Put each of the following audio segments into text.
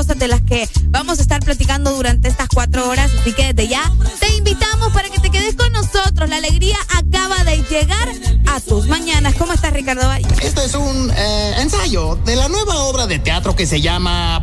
cosas de las que vamos a estar platicando durante estas cuatro horas. Así que desde ya te invitamos para que te quedes con nosotros. La alegría acaba de llegar a tus mañanas. ¿Cómo estás, Ricardo Valle? Este es un eh, ensayo de la nueva obra de teatro que se llama...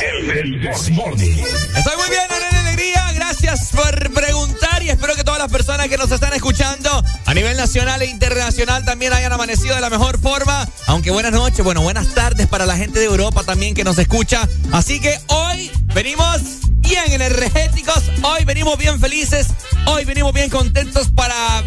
El, Estoy muy bien, Ana Alegría. Gracias por preguntar y espero que todas las personas que nos están escuchando a nivel nacional e internacional también hayan amanecido de la mejor forma. Aunque buenas noches, bueno, buenas tardes para la gente de Europa también que nos escucha. Así que hoy venimos bien energéticos, hoy venimos bien felices, hoy venimos bien contentos para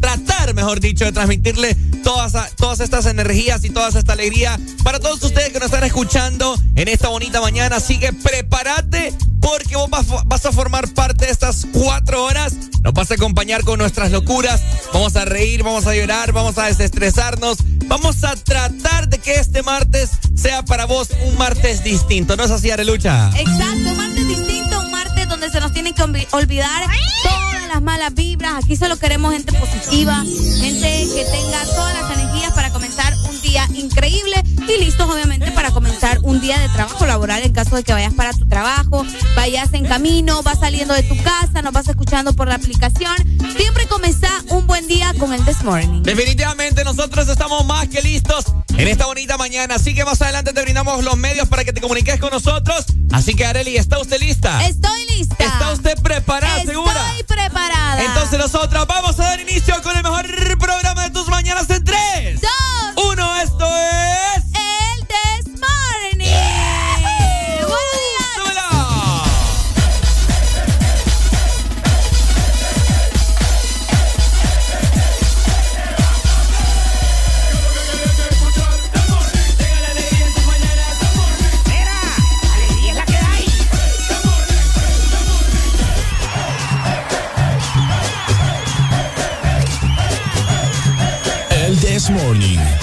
tratar, mejor dicho, de transmitirle todas, todas estas energías y toda esta alegría para todos ustedes que nos están escuchando en esta bonita mañana. Así que prepárate porque vos vas, a formar parte de estas cuatro horas. Nos vas a acompañar con nuestras locuras. Vamos a reír, vamos a llorar, vamos a desestresarnos. Vamos a tratar de que este martes sea para vos un martes distinto. ¿No es así, Arelucha? Exacto, un martes distinto, un martes donde se nos tienen que olvidar todas las malas vibras. Aquí solo queremos gente positiva, gente que tenga todas las energías para comenzar un día increíble y listos obviamente para comenzar un día de trabajo laboral en caso de que vayas para tu trabajo, vayas en camino, vas saliendo de tu casa, nos vas escuchando por la aplicación. Siempre comienza un buen día con el This Morning. Definitivamente nosotros estamos más que listos en esta bonita mañana, así que más adelante te brindamos los medios para que te comuniques con nosotros. Así que Areli, ¿está usted lista? Estoy lista. ¿Está usted preparada, segura? Estoy preparada. Entonces nosotros vamos a dar inicio con el mejor programa de tus mañanas en tres. Dos. Uno, esto es... Morning. positively moving on. Oh, weaving your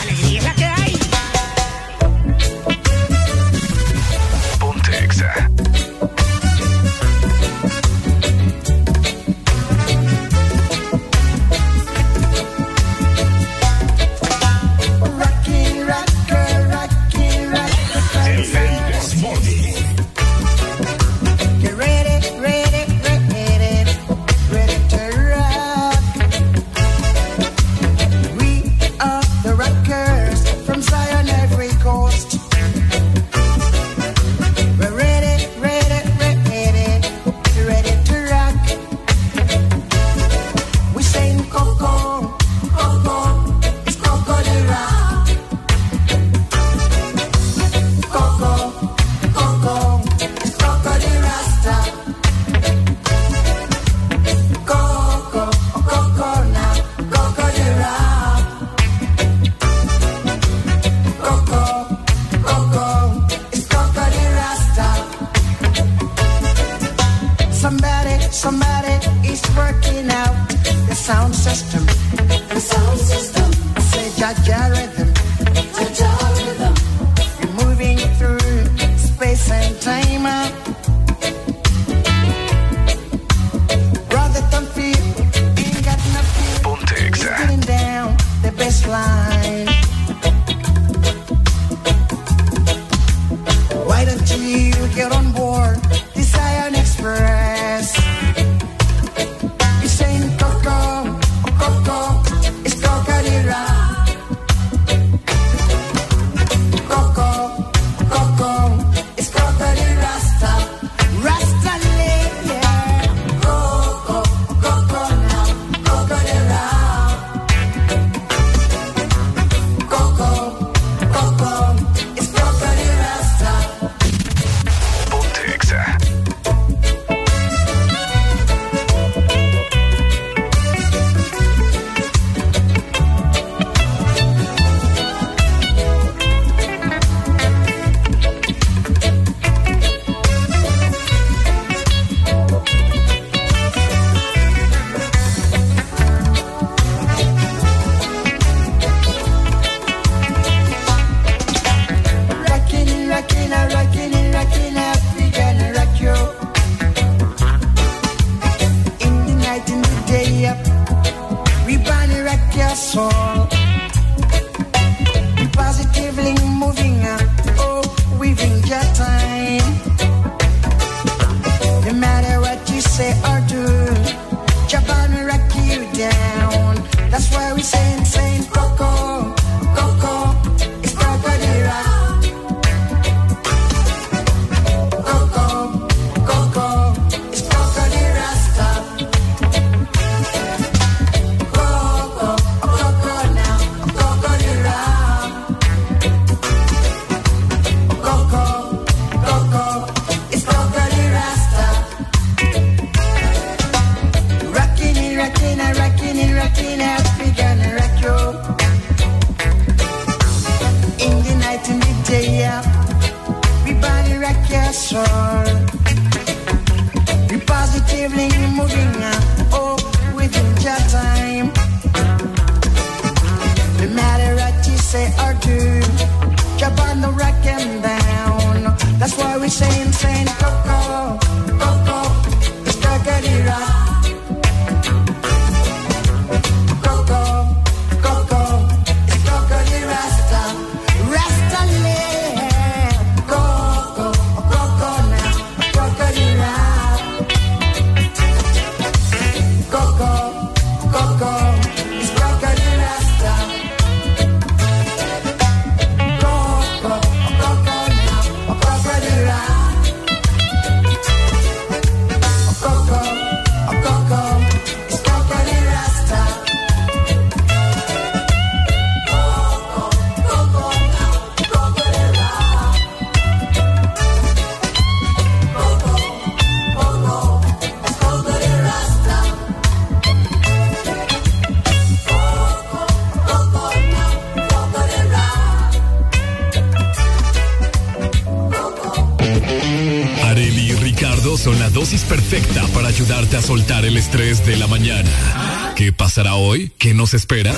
espera?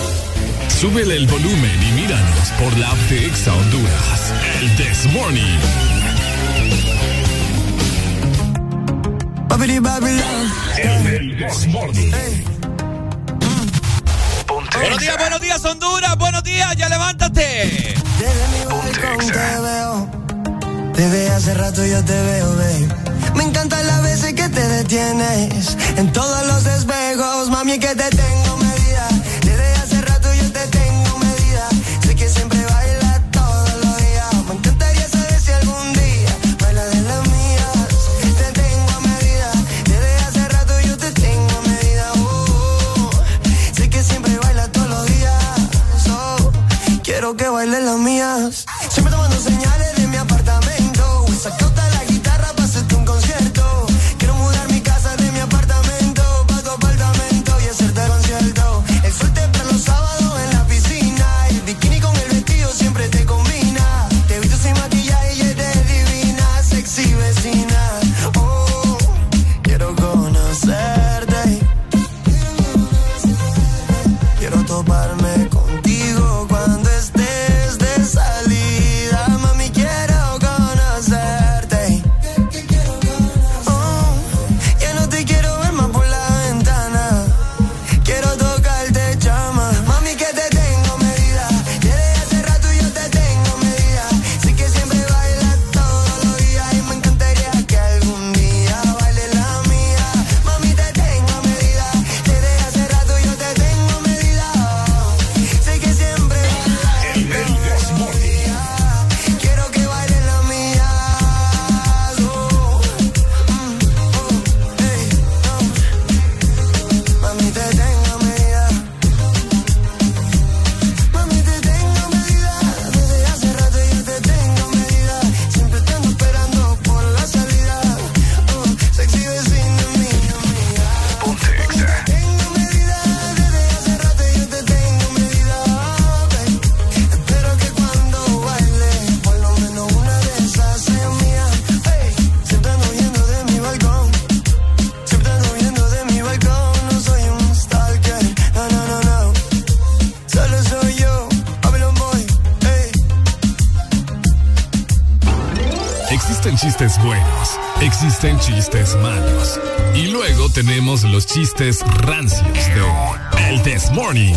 Los chistes rancios de El This Morning.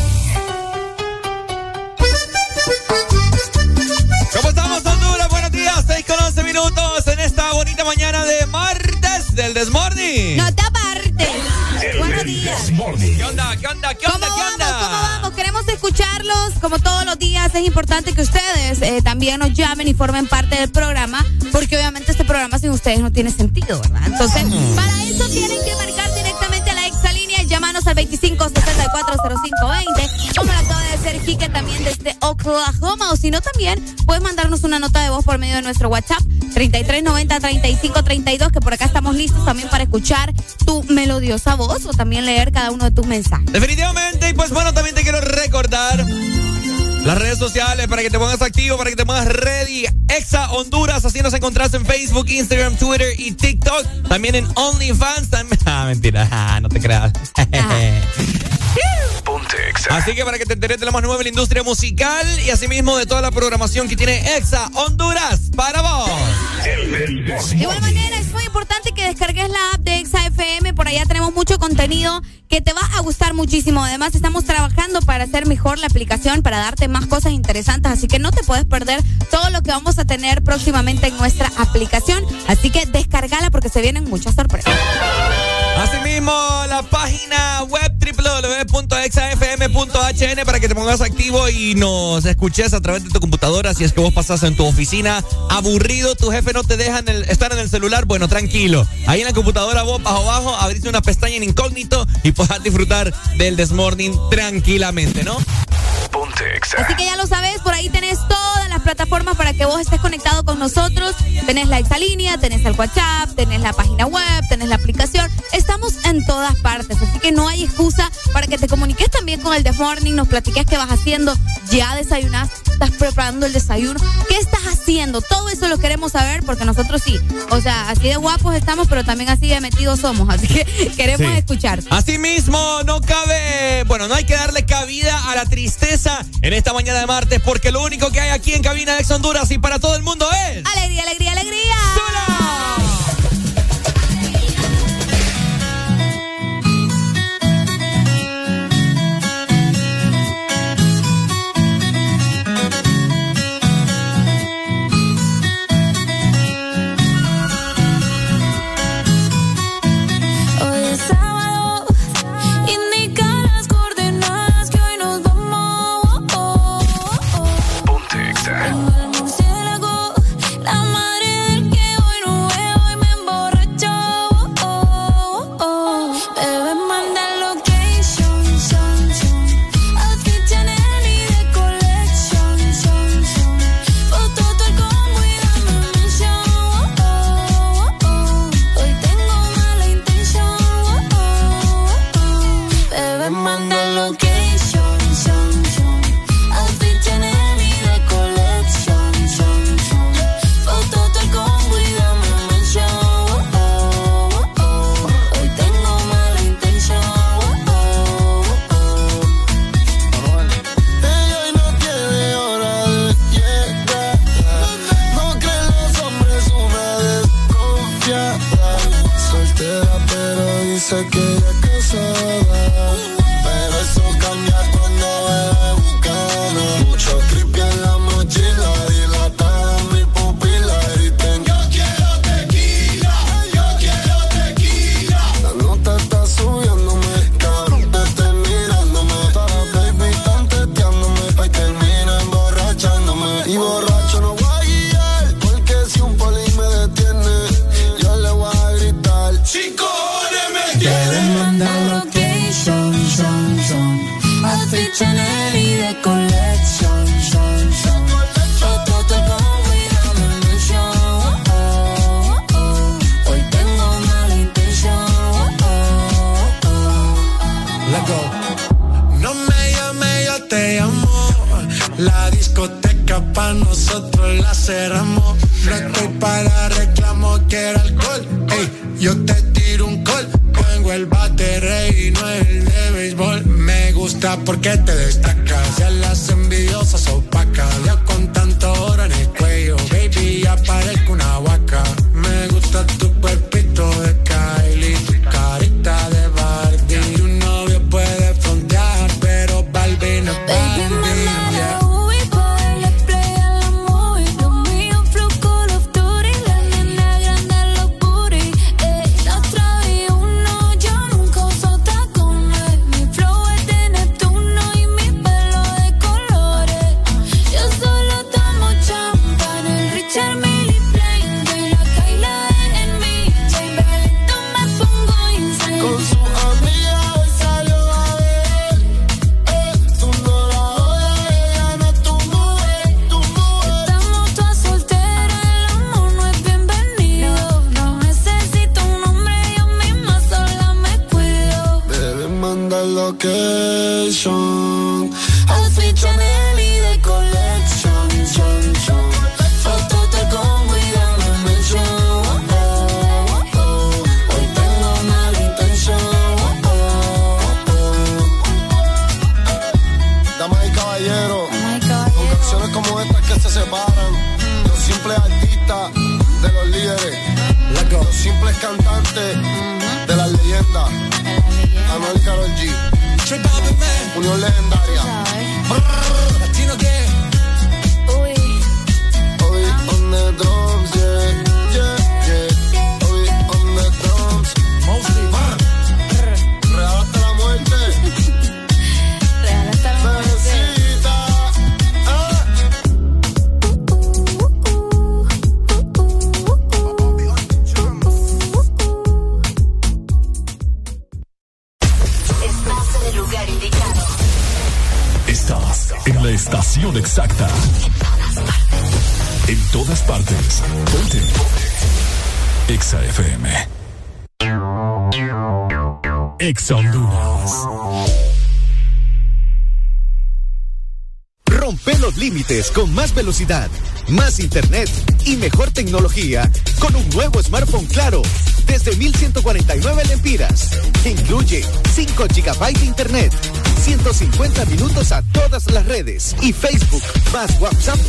¿Cómo estamos, Honduras? Buenos días, 6 con 11 minutos en esta bonita mañana de martes del This Morning. No te apartes. Buenos días. ¿Qué onda? ¿Qué onda? ¿Qué onda? ¿Cómo ¿Qué onda? Vamos, ¿Cómo vamos? Queremos escuchar como todos los días, es importante que ustedes eh, también nos llamen y formen parte del programa, porque obviamente este programa sin ustedes no tiene sentido, ¿verdad? Entonces, para eso tienen que marcar 625-640520. Como lo acaba de hacer Jique también desde Oklahoma. O si no, también puedes mandarnos una nota de voz por medio de nuestro WhatsApp 3390-3532. Que por acá estamos listos también para escuchar tu melodiosa voz o también leer cada uno de tus mensajes. Definitivamente. Y pues bueno, también te quiero recordar. Las redes sociales para que te pongas activo, para que te pongas ready. Exa Honduras, así nos encontrás en Facebook, Instagram, Twitter y TikTok. También en OnlyFans. Ah, mentira, ah, no te creas. Así que para que te enteres de lo más nuevo en la industria musical y asimismo de toda la programación que tiene Exa Honduras para vos. De igual manera, es muy importante que descargues la app de Exa FM. Por allá tenemos mucho contenido que te va a gustar muchísimo. Además, estamos trabajando para hacer mejor la aplicación, para darte más cosas interesantes. Así que no te puedes perder todo lo que vamos a tener próximamente en nuestra aplicación. Así que descargala porque se vienen muchas sorpresas. Asimismo, la página web www.exafm.hn para que te pongas activo y nos escuches a través de tu computadora. Si es que vos pasas en tu oficina aburrido, tu jefe no te deja estar en el celular, bueno, tranquilo. Ahí en la computadora vos, bajo abajo, abriste una pestaña en incógnito y puedas disfrutar del Desmorning tranquilamente, ¿no? Así que ya lo sabes, por ahí tenés todas las plataformas para que vos estés conectado con nosotros. Tenés la exalínea, tenés el WhatsApp, tenés la página web, tenés la aplicación. Estamos en todas partes, así que no hay excusa para que te comuniques también con el The Morning, nos platiques qué vas haciendo, ya desayunaste, estás preparando el desayuno, qué estás haciendo. Todo eso lo queremos saber porque nosotros sí, o sea, así de guapos estamos, pero también así de metidos somos, así que queremos escuchar. Así mismo, no cabe, bueno, no hay que darle cabida a la tristeza en esta mañana de martes, porque lo único que hay aquí en cabina de Ex Honduras y para todo el mundo es. ¡Alegría, alegría, alegría! caballero.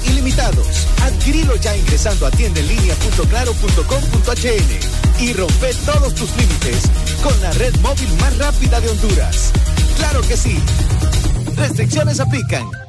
Ilimitados. Adquirilo ya ingresando a tiendaenlinea.claro.com.hn y rompe todos tus límites con la red móvil más rápida de Honduras. Claro que sí. Restricciones aplican.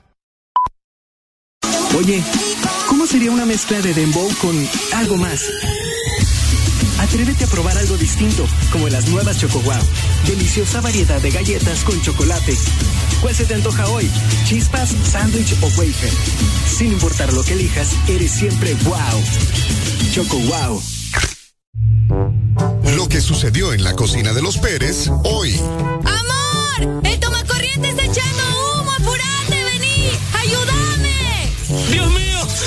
Oye, ¿cómo sería una mezcla de dembow con algo más? Atrévete a probar algo distinto, como las nuevas Choco Wow. Deliciosa variedad de galletas con chocolate. ¿Cuál se te antoja hoy? ¿Chispas, sándwich o wafer? Sin importar lo que elijas, eres siempre wow. Choco Wow. Lo que sucedió en la cocina de los Pérez hoy. ¡Amor! ¡El tomacorriente está echando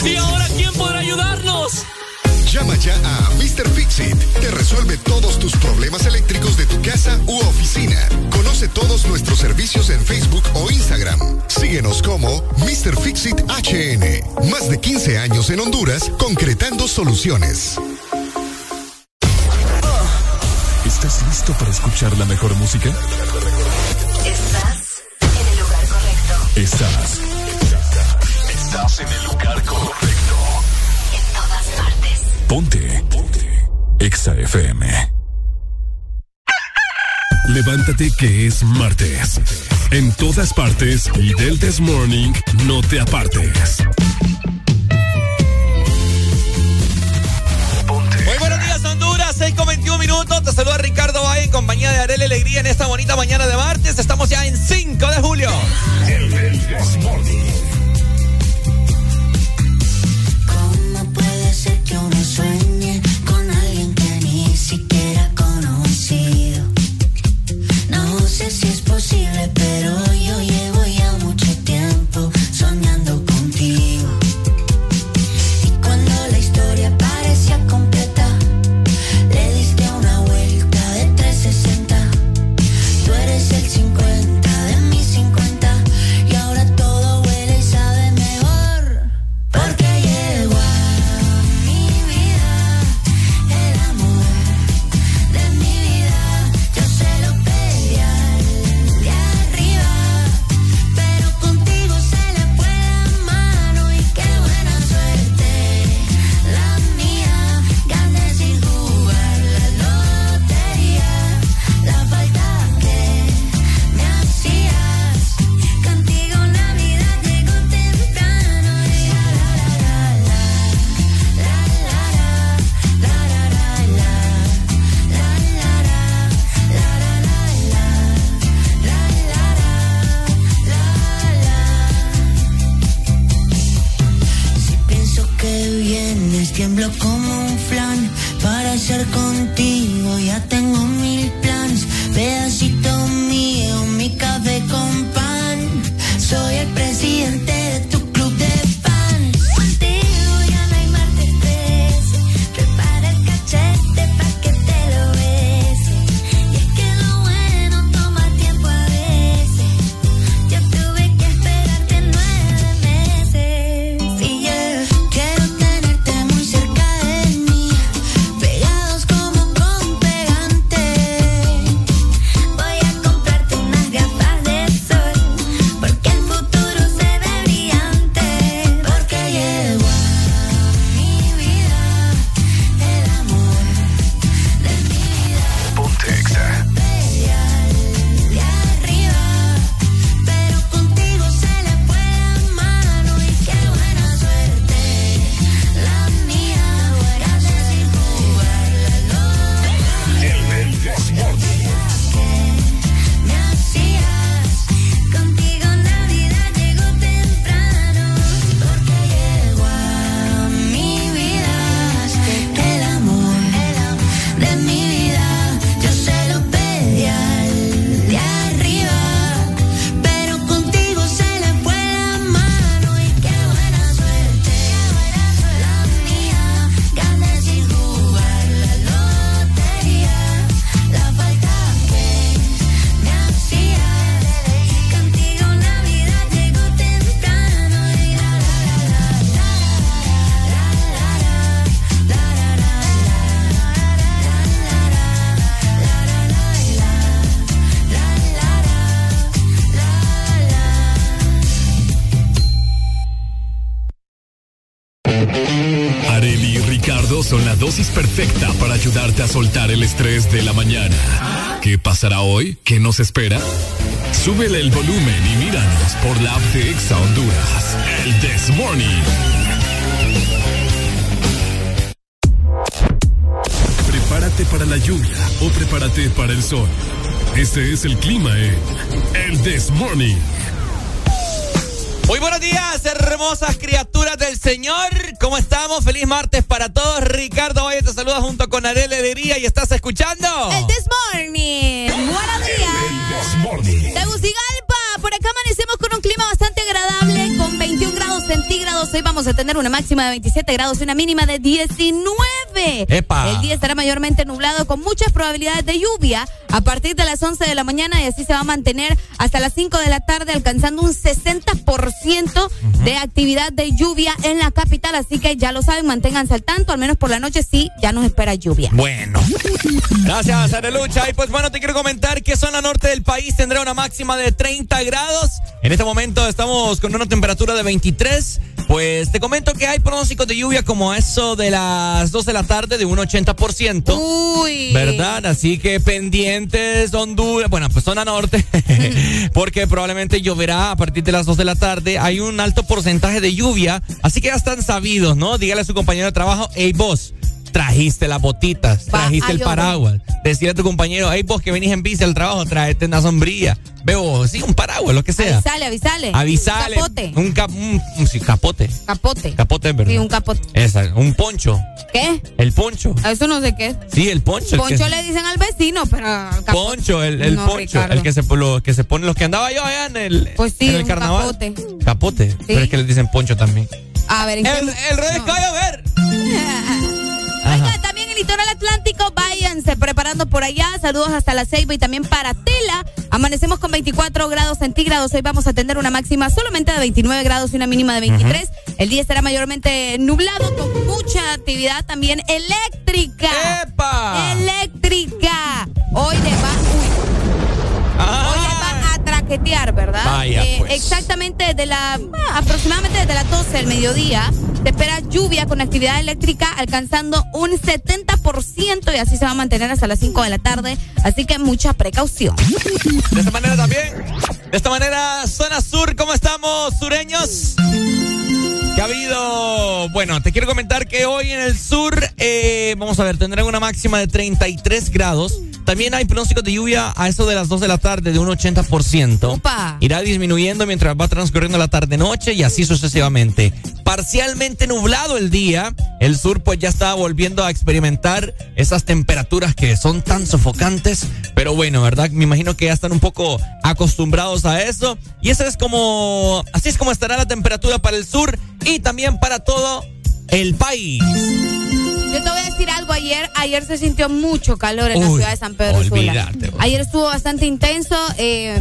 ¿y ahora quién podrá ayudarnos? Llama ya a Mr. Fixit. Te resuelve todos tus problemas eléctricos de tu casa u oficina. Conoce todos nuestros servicios en Facebook o Instagram. Síguenos como Mr. Fixit HN. Más de 15 años en Honduras concretando soluciones. ¿Estás listo para escuchar la mejor música? Estás en el lugar correcto. Estás. Estás en el lugar correcto. En todas partes. Ponte. Ponte. Exa FM. Levántate que es martes. En todas partes y del This Morning no te apartes. Muy buenos días, Honduras. 6 con 21 minutos. Te saluda Ricardo Valle en compañía de Arele Alegría en esta bonita mañana de martes. Estamos ya en 5 de julio. ¿Cómo sé si es posible, pero yo nos espera? Súbele el volumen y míranos por la app de Exa Honduras. El This Morning. Prepárate para la lluvia o prepárate para el sol. Este es el clima en El This Morning. Muy buenos días, hermosas criaturas del Señor. ¿Cómo estamos? Feliz martes para todos. Ricardo Valle te saluda junto con Adele Alegría y estás escuchando. El This Morning. Buenos días. Un clima bastante agradable, 21 grados centígrados. Hoy vamos a tener una máxima de 27 grados y una mínima de 19. Epa. El día estará mayormente nublado con muchas probabilidades de lluvia a partir de las 11 de la mañana y así se va a mantener hasta las 5 de la tarde, alcanzando un 60% de actividad de lluvia en la capital. Así que ya lo saben, manténganse al tanto, al menos por la noche sí, ya nos espera lluvia. Bueno. Gracias, Arelucha. Y pues bueno, te quiero comentar que zona norte del país tendrá una máxima de 30 grados. En este momento estamos con una temperatura de 23. Pues te comento que hay pronósticos de lluvia como eso de las 2 de la tarde de un 80%. Uy. ¿Verdad? Así que pendientes Honduras, bueno, pues zona norte, porque probablemente lloverá a partir de las 2 de la tarde. Hay un alto porcentaje de lluvia, así que ya están sabidos, ¿no? Dígale a su compañero de trabajo, hey vos, trajiste las botitas, Va trajiste el paraguas. Decirle a tu compañero, hey vos que venís en bici al trabajo, tráete una sombrilla. Veo, sí, un paraguas, lo que sea. Avisale, avisale. Avisale. Capote. Un, cap- un- un- sí, capote. Capote. Capote, es ¿verdad? Sí, un capote. Esa, un poncho. ¿Qué? El poncho. Eso no sé qué. Sí, el poncho. el que- Poncho le dicen al vecino, pero. capote. Poncho, el, el No, poncho, Ricardo. el que se, lo, que se pone, los que andaba yo allá en el, Pues sí, en el un carnaval. capote. Capote, pero es que le dicen poncho también. A ver, ¿en El, qué- el rey no. a ver. Litoral atlántico, váyanse preparando por allá. Saludos hasta la Ceiba y también para Tela. Amanecemos con 24 grados centígrados. Hoy vamos a tener una máxima solamente de 29 grados y una mínima de 23. El día estará mayormente nublado con mucha actividad también eléctrica. ¡Epa! Eléctrica. Hoy le va, uy, hoy ¿verdad? Eh, pues. Exactamente desde la, aproximadamente desde las 12 del mediodía, se espera lluvia con actividad eléctrica alcanzando un 70% y así se va a mantener hasta las 5 de la tarde. Así que mucha precaución. De esta manera también. De esta manera, zona sur, ¿cómo estamos, sureños? ¿Qué ha habido? Bueno, te quiero comentar que hoy en el sur, eh, vamos a ver, tendrán una máxima de 33 grados. También hay pronósticos de lluvia a eso de las 2 de la tarde de un 80%. Opa. Irá disminuyendo mientras va transcurriendo la tarde-noche y así sucesivamente. Parcialmente nublado el día, el sur pues ya está volviendo a experimentar esas temperaturas que son tan sofocantes, pero bueno, ¿verdad? Me imagino que ya están un poco acostumbrados a eso y eso es como, así es como estará la temperatura para el sur y también para todo el país. Yo te voy a decir algo ayer. Ayer se sintió mucho calor en la ciudad de San Pedro Sula. Ayer estuvo bastante intenso. eh,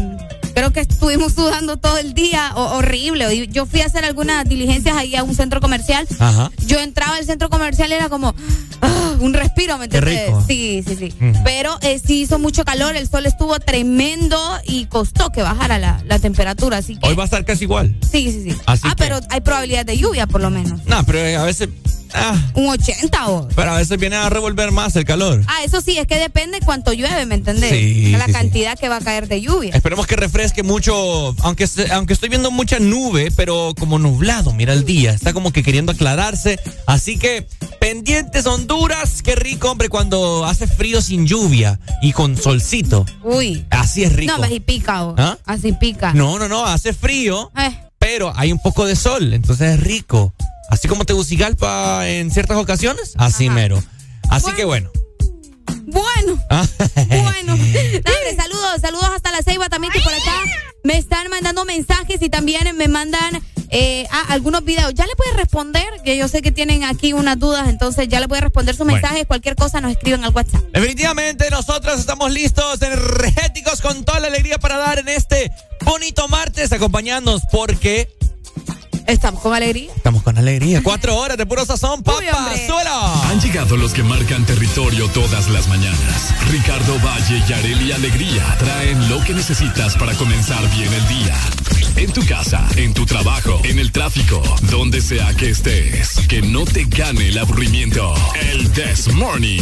creo que estuvimos sudando todo el día. ho- horrible. Yo fui a hacer algunas diligencias ahí a un centro comercial. Ajá. Yo entraba al centro comercial y era como ah, un respiro, ¿me entiendes? Sí, sí, sí. Pero eh, sí hizo mucho calor, el sol estuvo tremendo y costó que bajara la, la temperatura. Así que Hoy va a estar casi igual. sí, sí, sí. Así ah, que- pero hay probabilidad de lluvia por lo menos. No, pero eh, a veces, ah, Un 80 o. pero a veces viene a revolver más el calor. Ah, eso sí, es que depende cuánto llueve, ¿me entendés? Sí, la sí, sí. cantidad que va a caer de lluvia. Esperemos que refresque mucho, aunque aunque estoy viendo mucha nube, pero como nublado, mira el día, está como que queriendo aclararse, así que pendientes Honduras, qué rico hombre cuando hace frío sin lluvia y con solcito, Uy. así es rico. No, así pica, o. ¿Ah? Así pica. No, no, no, hace frío, Eh, pero hay un poco de sol, entonces es rico. Así como Tegucigalpa en ciertas ocasiones, así Ajá. mero. Así Bueno. que bueno. bueno, Ah, bueno. Dale, saludos, saludos hasta la Ceiba también que por acá me están mandando mensajes y también me mandan eh, ah, algunos videos. Ya le puedes responder, que yo sé que tienen aquí unas dudas, entonces ya le puedes responder sus Bueno. mensajes. Cualquier cosa nos escriben al WhatsApp. Definitivamente nosotros estamos listos, energéticos, con toda la alegría para dar en este bonito martes, acompañándonos porque Estamos con alegría. Estamos con alegría. Cuatro horas de puro sazón, papá. Suelo. Han llegado los que marcan territorio todas las mañanas. Ricardo Valle y Areli Alegría traen lo que necesitas para comenzar bien el día. En tu casa, en tu trabajo, en el tráfico, donde sea que estés. Que no te gane el aburrimiento. El This Morning.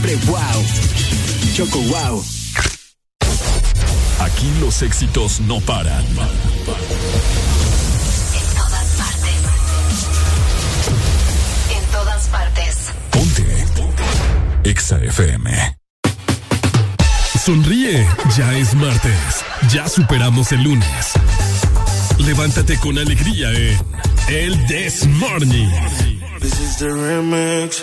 siempre wow. Choco Wow. Aquí los éxitos no paran. En todas partes. En todas partes. Ponte. Ponte. Exa FM. Sonríe, ya es martes. Ya superamos el lunes. Levántate con alegría en El This Morning. This is the remix.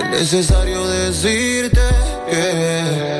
Es necesario decirte. que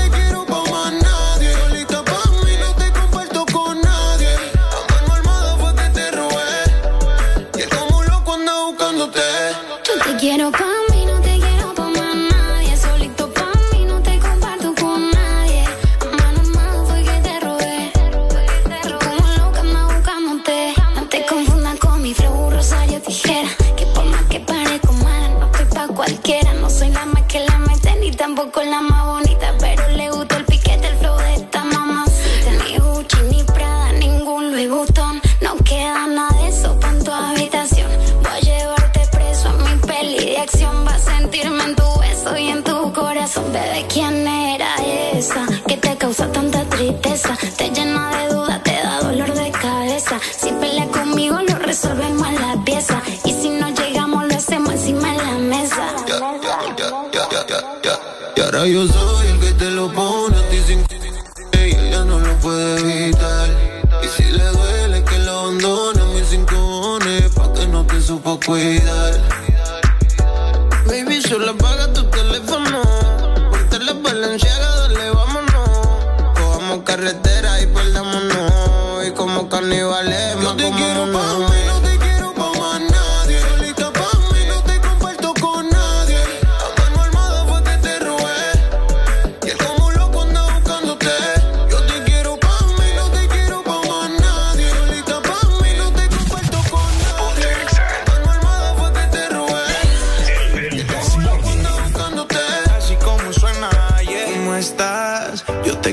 Y ahora yo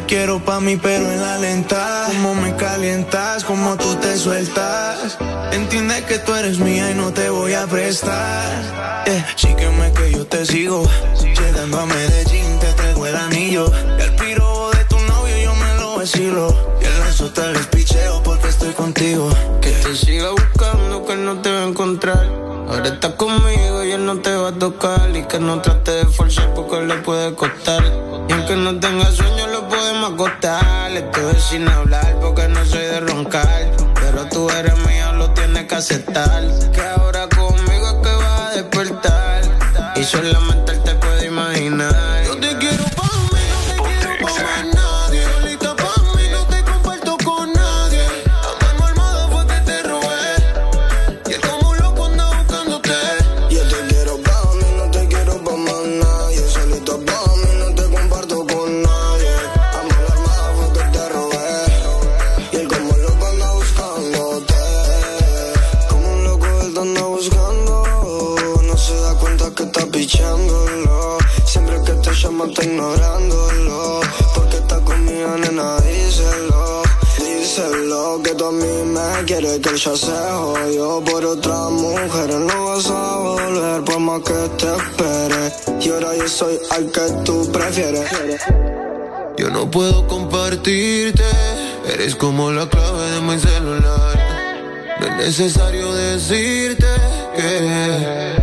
quiero pa' mí, pero en la lenta. Cómo me calientas, cómo tú te sueltas. Entiende que tú eres mía y no te voy a prestar. Eh, sígueme que yo te sigo. Llegando a Medellín te traigo el anillo. Y al piro de tu novio yo me lo vacilo. Y el lazo tal porque estoy contigo. Que te siga buscando, que no te va a encontrar. Ahora estás conmigo y él no te va a tocar. Y que no trate de forzar porque le puede costar. Y aunque no tenga sueño, lo podemos acostar. Estoy sin hablar porque no soy de roncar. Pero tú eres mío, lo tienes que aceptar. Que ahora conmigo es que vas a despertar. Y solamente te puede imaginar. Que tú a mí me quiere que ella se jodió por otra mujer. No vas a volver por más que te espere. Y ahora yo soy al que tú prefieres. Yo no puedo compartirte, eres como la clave de mi celular. No es necesario decirte que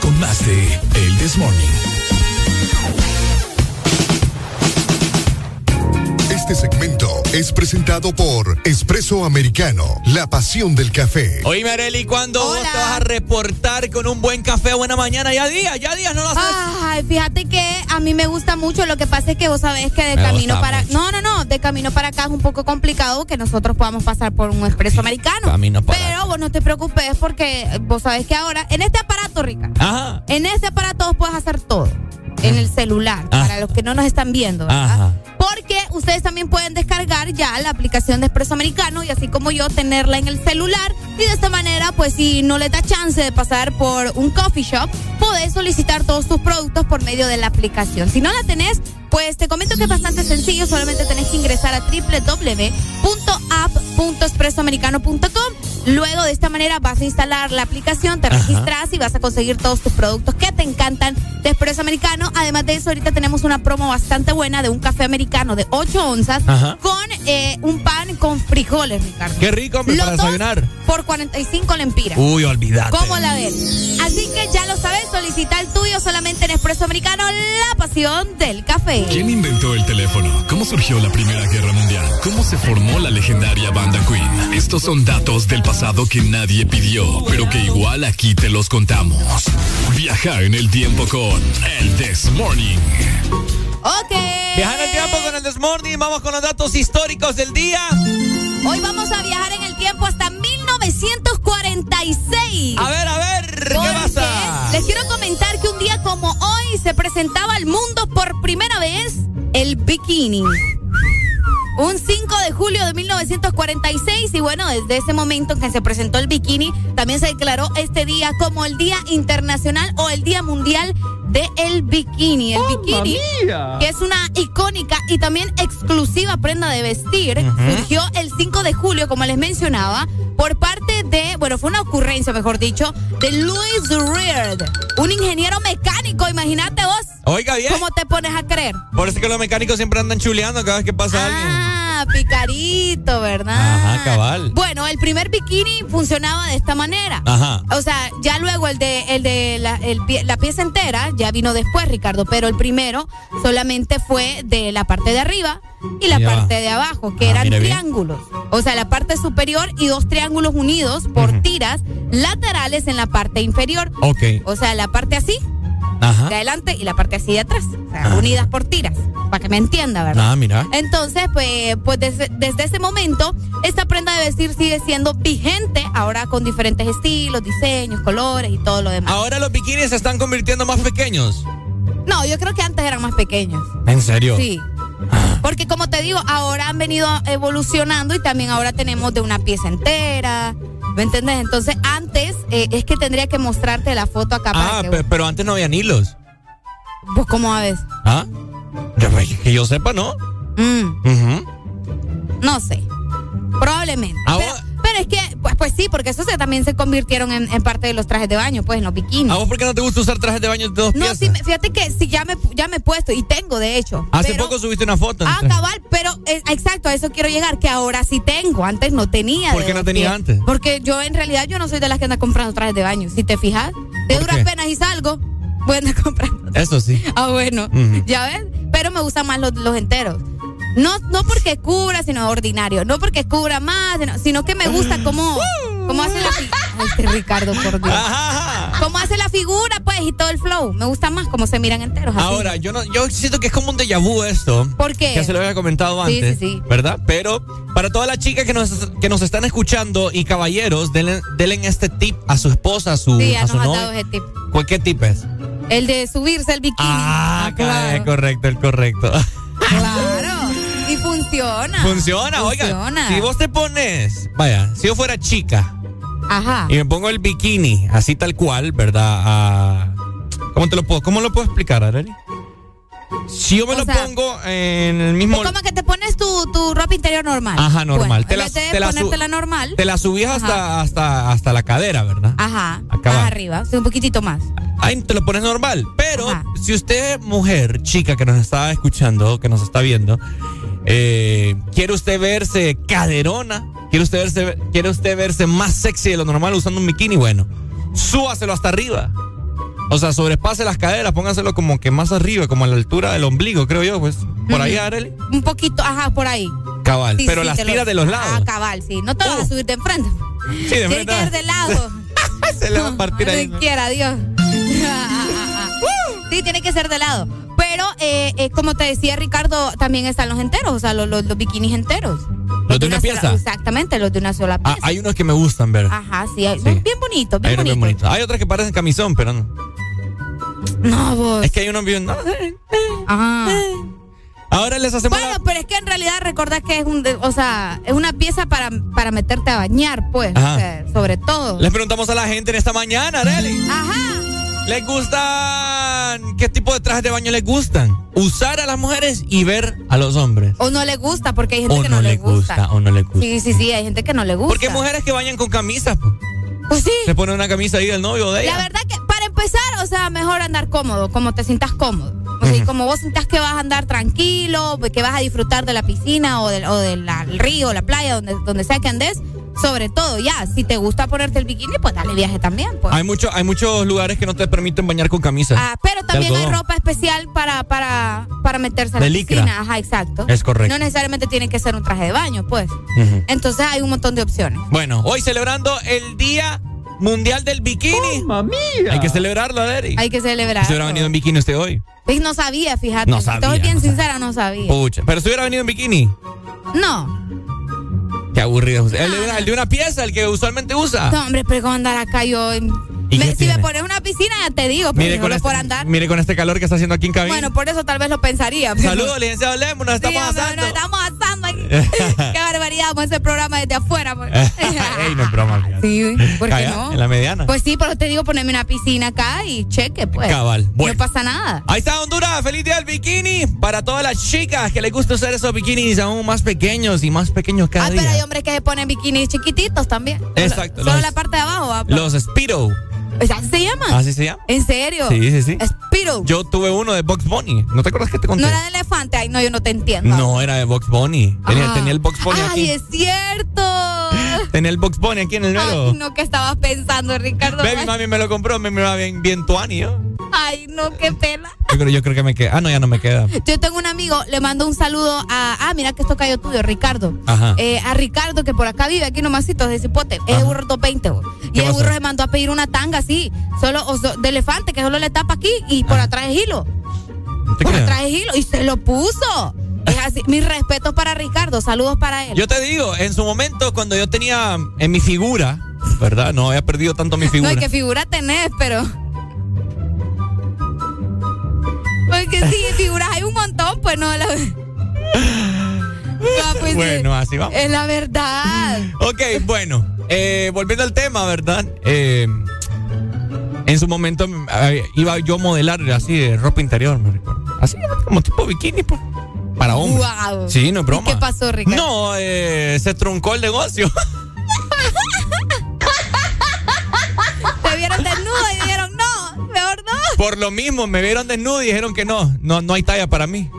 con más de El This Morning. Este segmento es presentado por Espresso Americano, la pasión del café. Oíme, Areli, ¿cuándo vos te vas a reportar con un buen café buena mañana? Ya días, ya días no lo haces. Ay, fíjate que a mí me gusta mucho. Lo que pasa es que vos sabés que de Me camino para. mucho. No, no, no. De camino para acá es un poco complicado que nosotros podamos pasar por un expreso americano. Camino para Pero vos no te preocupes porque vos sabés que ahora, en este aparato, Rica, Ajá. en este aparato vos puedes hacer todo. En el celular, para los que no nos están viendo, ¿verdad? Ajá. Porque ustedes también pueden descargar ya la aplicación de Expreso Americano y así como yo tenerla en el celular y de esta manera pues si no les da chance de pasar por un coffee shop podés solicitar todos tus productos por medio de la aplicación. Si no la tenés pues te comento que es bastante sencillo, solamente tenés que ingresar a www.app.expresoamericano.com. Luego de esta manera vas a instalar la aplicación, te Ajá. registras y vas a conseguir todos tus productos que te encantan de Expreso Americano. Además de eso, ahorita tenemos una promo bastante buena de un café americano de 8 onzas Ajá. con eh, un pan con frijoles, Ricardo. Qué rico, hombre, Los para desayunar. Por 45 lempiras. Uy, olvídate. ¿Cómo la ves? Así que ya lo sabes, solicita el tuyo solamente en Expreso Americano, la pasión del café. ¿Quién inventó el teléfono? ¿Cómo surgió la Primera Guerra Mundial? ¿Cómo se formó la legendaria banda Queen? Estos son datos del pasado que nadie pidió, pero que igual aquí te los contamos. Viaja en el tiempo con El This Morning. Ok. Viajar en el tiempo con el Desmorning. Vamos con los datos históricos del día. Hoy vamos a viajar en el tiempo hasta 1946. A ver, a ver, ¿qué pasa? Les quiero comentar que un día como hoy se presentaba al mundo por primera vez el bikini. Un 5 de julio de 1946 y bueno, desde ese momento en que se presentó el bikini, también se declaró este día como el Día Internacional o el Día Mundial del Bikini. El bikini, mía! que es una icónica y también exclusiva prenda de vestir, surgió el 5 de julio, como les mencionaba, por parte de, bueno, fue una ocurrencia, mejor dicho, de Louis Reard, un ingeniero mecánico, imagínate vos. Oiga bien. ¿Cómo te pones a creer? Por eso es que los mecánicos siempre andan chuleando cada vez que pasa alguien. Ah, picarito, ¿verdad? Ajá, cabal. Bueno, el primer bikini funcionaba de esta manera. Ajá. O sea, ya luego el de, el de la, el pie- la pieza entera ya vino después, Ricardo, pero el primero solamente fue de la parte de arriba y la parte de abajo, que Ah, eran bien. triángulos. O sea, la parte superior y dos triángulos unidos por tiras laterales en la parte inferior. Ok. O sea, la parte así Ajá. de adelante y la parte así de atrás. O sea, Ajá. unidas por tiras, para que me entienda, ¿verdad? Ah, mira. Entonces, pues, pues desde, desde ese momento, esta prenda de vestir sigue siendo vigente, ahora con diferentes estilos, diseños, colores y todo lo demás. Ahora los bikinis se están convirtiendo más pequeños. No, yo creo que antes eran más pequeños. ¿En serio? Sí. Porque como te digo, ahora han venido evolucionando y también ahora tenemos de una pieza entera. ¿Me entiendes? Entonces, antes eh, es que tendría que mostrarte la foto acá para Ah, que pero antes no había hilos. vos cómo ves. ¿Ah? Pues, Que yo sepa, ¿no? Mm, no sé. Probablemente. Ah, Pero, pero es que, pues, pues sí, porque esos se- también se convirtieron en, en parte de los trajes de baño, pues en los bikinis. ¿A vos por qué no te gusta usar trajes de baño de dos No, piezas? fíjate que sí, ya me, ya me he puesto y tengo, de hecho. Hace pero- poco subiste una foto. Ah, cabal, pero eh, exacto, a eso quiero llegar, que ahora sí tengo, antes no tenía. ¿Por qué no tenía pies. antes? Porque yo en realidad yo no soy de las que anda comprando trajes de baño, si te fijas. De ¿Por duras penas y salgo, voy a andar comprando. Eso sí. Ah, bueno, ya ves, pero me gustan más los, los enteros. No, no porque cubra, sino ordinario. No porque cubra más, sino, sino que me gusta cómo, cómo hace la figura. Este Ricardo, por Dios. Cómo hace la figura, pues, y todo el flow. Me gusta más cómo se miran enteros. así. Ahora, yo no, yo siento que es como un déjà vu esto. ¿Por qué? Ya se lo había comentado Sí, antes. sí, sí. ¿Verdad? Pero para todas las chicas que nos, que nos están escuchando y caballeros, denle, denle este tip a su esposa, a su, Sí, ya a su nos ha novia. dado ese tip. ¿Cuál- ¿Qué tip es? El de subirse el bikini. Ah, claro. es correcto, el correcto. Claro. Funciona. Funciona, oiga. Funciona. Si vos te pones, vaya, si yo fuera chica Ajá. y me pongo el bikini, así tal cual, ¿verdad? Ah, ¿Cómo te lo puedo, cómo lo puedo explicar, Arely? Si yo me O lo sea, pongo en el mismo. Es como que te pones tu, tu ropa interior normal. Ajá, normal. Bueno, Te la- te la su- ponértela normal. Te la subís hasta, hasta, hasta la cadera, ¿verdad? Ajá. Acá más arriba. un poquitito más. Ahí te lo pones normal. Pero si usted, mujer, chica que nos está escuchando, que nos está viendo, eh, quiere usted verse caderona, quiere usted verse, quiere usted verse más sexy de lo normal usando un bikini, bueno, súbaselo hasta arriba. O sea, sobrepase las caderas, póngaselo como que más arriba, como a la altura del ombligo, creo yo, pues. Por ahí. Arely. Un poquito, ajá, por ahí. Cabal. Sí, pero sí, las lo- tiras de los lados. Ah, cabal, sí. No te vas a subir de enfrente. Sí, de Tiene frente. que ir de lado. Se le va a partir ahí. Donde quiera, Dios. Sí, tiene que ser de lado. Pero, eh, eh, como te decía Ricardo, también están los enteros, o sea, los, los- los bikinis enteros. ¿Los de una pieza? exactamente, los de una sola Ah, pieza. hay unos que me gustan ver. Ajá, sí, hay- Sí. son bien bonitos, Hay bien unos bien bonitos. Hay otras que parecen camisón, pero no. No, vos. Es que hay unos bien. no, Ajá. Ahora les hacemos Bueno, pero es que en realidad recordás que es un, o sea, es una pieza para, para meterte a bañar, pues, Ajá. o sea, sobre todo. Les preguntamos a la gente en esta mañana, Arely. Ajá. ¿Les gustan? ¿Qué tipo de trajes de baño les gustan? Usar a las mujeres y ver a los hombres. O no le gusta, porque hay gente O que no, no, le le gusta. gusta. o no le gusta. Sí, sí, sí, hay gente que no le gusta. Porque hay mujeres que bañan con camisas. Pues. Pues sí. Se pone una camisa ahí del novio o de ella. La verdad que para empezar, o sea, mejor andar cómodo, como te sientas cómodo. O sea, y como vos sientas que vas a andar tranquilo, que vas a disfrutar de la piscina o del, o del río, la playa, donde, donde sea que andes, sobre todo ya, si te gusta ponerte el bikini, pues dale viaje también, pues. Hay, mucho, hay muchos lugares que no te permiten bañar con camisas. Ah, pero también hay ropa especial para, para, para meterse a la piscina. Ajá, exacto. Es correcto. No necesariamente tiene que ser un traje de baño, pues. Entonces hay un montón de opciones. Bueno, hoy celebrando el Día Mundial del Bikini. Hay que celebrarlo, Arely. Hay que celebrar. Se hubiera venido en bikini usted hoy. Pues no sabía, fíjate. No sabía, Estoy bien no sincera, no sabía. Pucha. Pero si hubiera venido en bikini. No. Qué aburrido. El de, una, el de una pieza, el que usualmente usa. No, hombre, pero ¿cómo andar acá yo? en- ¿Y Me- si me pones una piscina, te digo, pero Mire no con, este, por andar. mire con este calor que está haciendo aquí en cabina. Bueno, por eso tal vez lo pensaría. pero- Saludos, licenciado Lemos, nos Sí, estamos hombre, asando. Nos estamos asando. Qué a hacer programa desde afuera. pues. Ey, no es broma. fíjate. Sí, ¿por qué no? En la mediana. Pues sí, pero te digo ponerme una piscina acá y cheque, pues. Cabal. Bueno. No pasa nada. Ahí está Honduras, feliz día del bikini para todas las chicas que les gusta usar esos bikinis aún más pequeños y más pequeños cada Ah, día. pero hay hombres que se ponen bikinis chiquititos también. Exacto, Solo los- la parte de abajo. ¿va? Los Speedo. ¿Así se llama? ¿Así se llama? ¿En serio? Sí, sí, sí. Speedo. Yo tuve uno de Box Bunny. ¿No te acuerdas que te conté? No era de elefante. Ay, no, yo no te entiendo. No, era de Box Bunny. Tenía, Ah. tenía el Box Bunny Ay, aquí. es cierto. Tenía el Box Bunny aquí en el Ay, nuevo. no, ¿qué estabas pensando, Ricardo? Baby, mami me lo compró, me miraba bien, bien tuani, ¿yo? Ay, no, qué pena. Yo creo, yo creo que me queda. Ah, no, ya no me queda. Yo tengo un amigo, le mando un saludo a. Ah, mira que esto cayó tuyo, Ricardo. Ajá. Eh, a Ricardo, que por acá vive, aquí nomásito, de Cipote. Es burro 220, bo. Y ¿Qué el burro se mandó a pedir una tanga así, solo o de elefante, que solo le tapa aquí y por atrás es hilo. ¿No te Por atrás es hilo. Y se lo puso. Es así. Mis respetos para Ricardo. Saludos para él. Yo te digo, en su momento, cuando yo tenía en mi figura, ¿verdad? No había perdido tanto mi No, figura. y que figura tenés, pero. Porque sí, figuras hay un montón, pues no. La... No, pues, Bueno, sí. así vamos. Es la verdad. Ok, bueno, eh, volviendo al tema, ¿verdad? Eh, en su momento eh, iba yo a modelar así de ropa interior, me recuerdo. Así como tipo bikini, pues, para hombres. Wow. Sí, no es broma. ¿Y qué pasó, Ricardo? No, eh, se truncó el negocio. Te vieron desnudo y dijeron, no, mejor no. Por lo mismo, me vieron desnudo y dijeron que no, no, no hay talla para mí.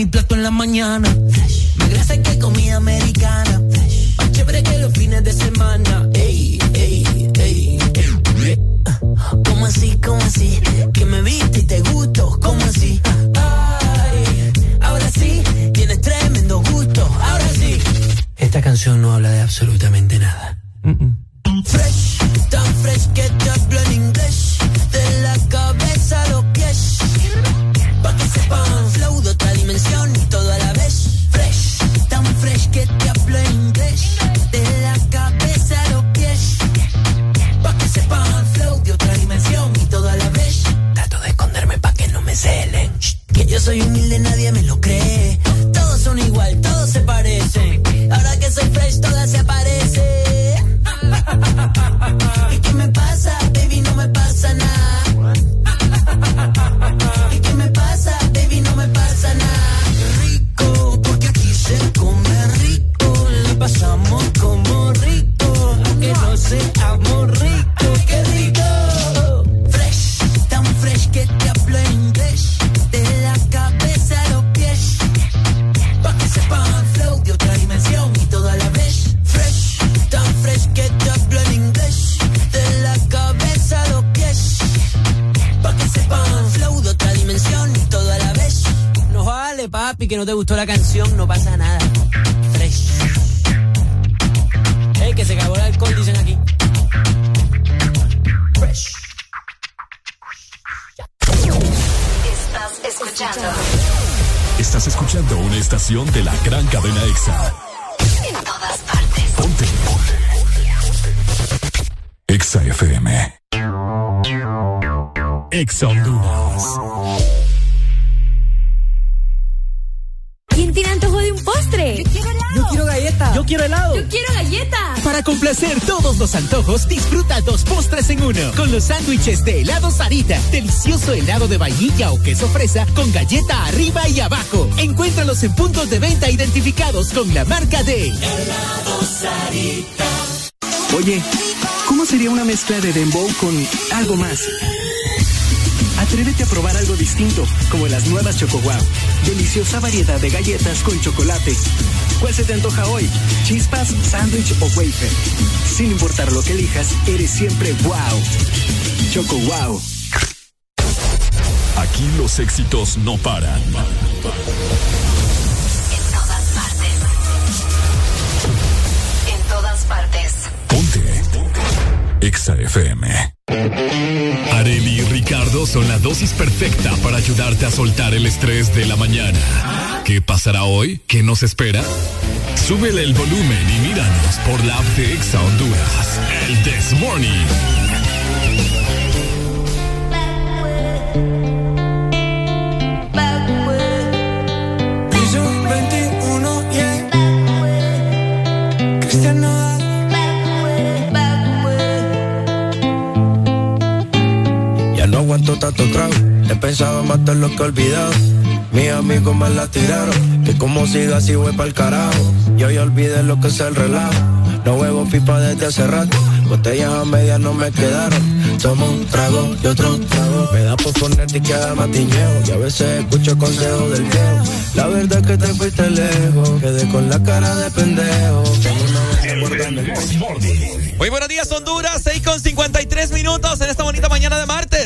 Mi plato en la mañana. Más grasa que comida americana. Más chévere que los fines de semana. Ey, ey, ey, ey. ¿Cómo así, cómo así? Que me viste y te gusto, ¿cómo así? Ay, ahora sí, tienes tremendo gusto, ahora sí. Esta canción no habla de absolutamente nada. Fresh, tan fresh que te hablo en inglés. De la cabeza pies. Pa' que sepan, flow de otra dimensión y todo a la vez. Fresh, tan fresh que te hablo en inglés. De la cabeza a los pies. Pa' que sepan, flow de otra dimensión y todo a la vez. Trato de esconderme pa' que no me celen. Que yo soy humilde, nadie me lo cree. Todos son igual, todos se parecen. Ahora que soy fresh, todas se aparecen. Gustó la canción, no pasa nada. Fresh. Ey, que se acabó el alcohol, dicen aquí. Fresh. Estás escuchando Estás escuchando una estación de la gran cadena EXA. en todas partes. Ponte. Ponte. EXA FM. EXA Honduras. Para complacer todos los antojos, disfruta dos postres en uno. Con los sándwiches de helado Sarita. Delicioso helado de vainilla o queso fresa con galleta arriba y abajo. Encuéntralos en puntos de venta identificados con la marca de Helado Sarita. Oye, ¿cómo sería una mezcla de dembow con algo más? Atrévete a probar algo distinto, como las nuevas Choco. Deliciosa variedad de galletas con chocolate. ¿Cuál se te antoja hoy? ¿Chispas, sándwich o wafer? Sin importar lo que elijas, eres siempre wow. Choco Wow. Aquí los éxitos no paran. EXA FM. Areli y Ricardo son la dosis perfecta para ayudarte a soltar el estrés de la mañana. ¿Qué pasará hoy? ¿Qué nos espera? Súbele el volumen y míranos por la app de EXA Honduras. El This Morning. Aguanto tanto trago. He pensado matar lo que he olvidado. Mis amigos me la tiraron. Que como siga así voy pa'l carajo. Yo ya olvidé lo que es el relajo. No huevo pipa desde hace rato. Botellas a medias no me quedaron. Tomo un trago y otro trago. Me da por ponerte y queda matiñeo. Y a veces escucho consejos del viejo. La verdad es que te fuiste lejos. Quedé con la cara de pendejo. Muy buenos días, Honduras. 6 con 53 minutos en esta bonita mañana de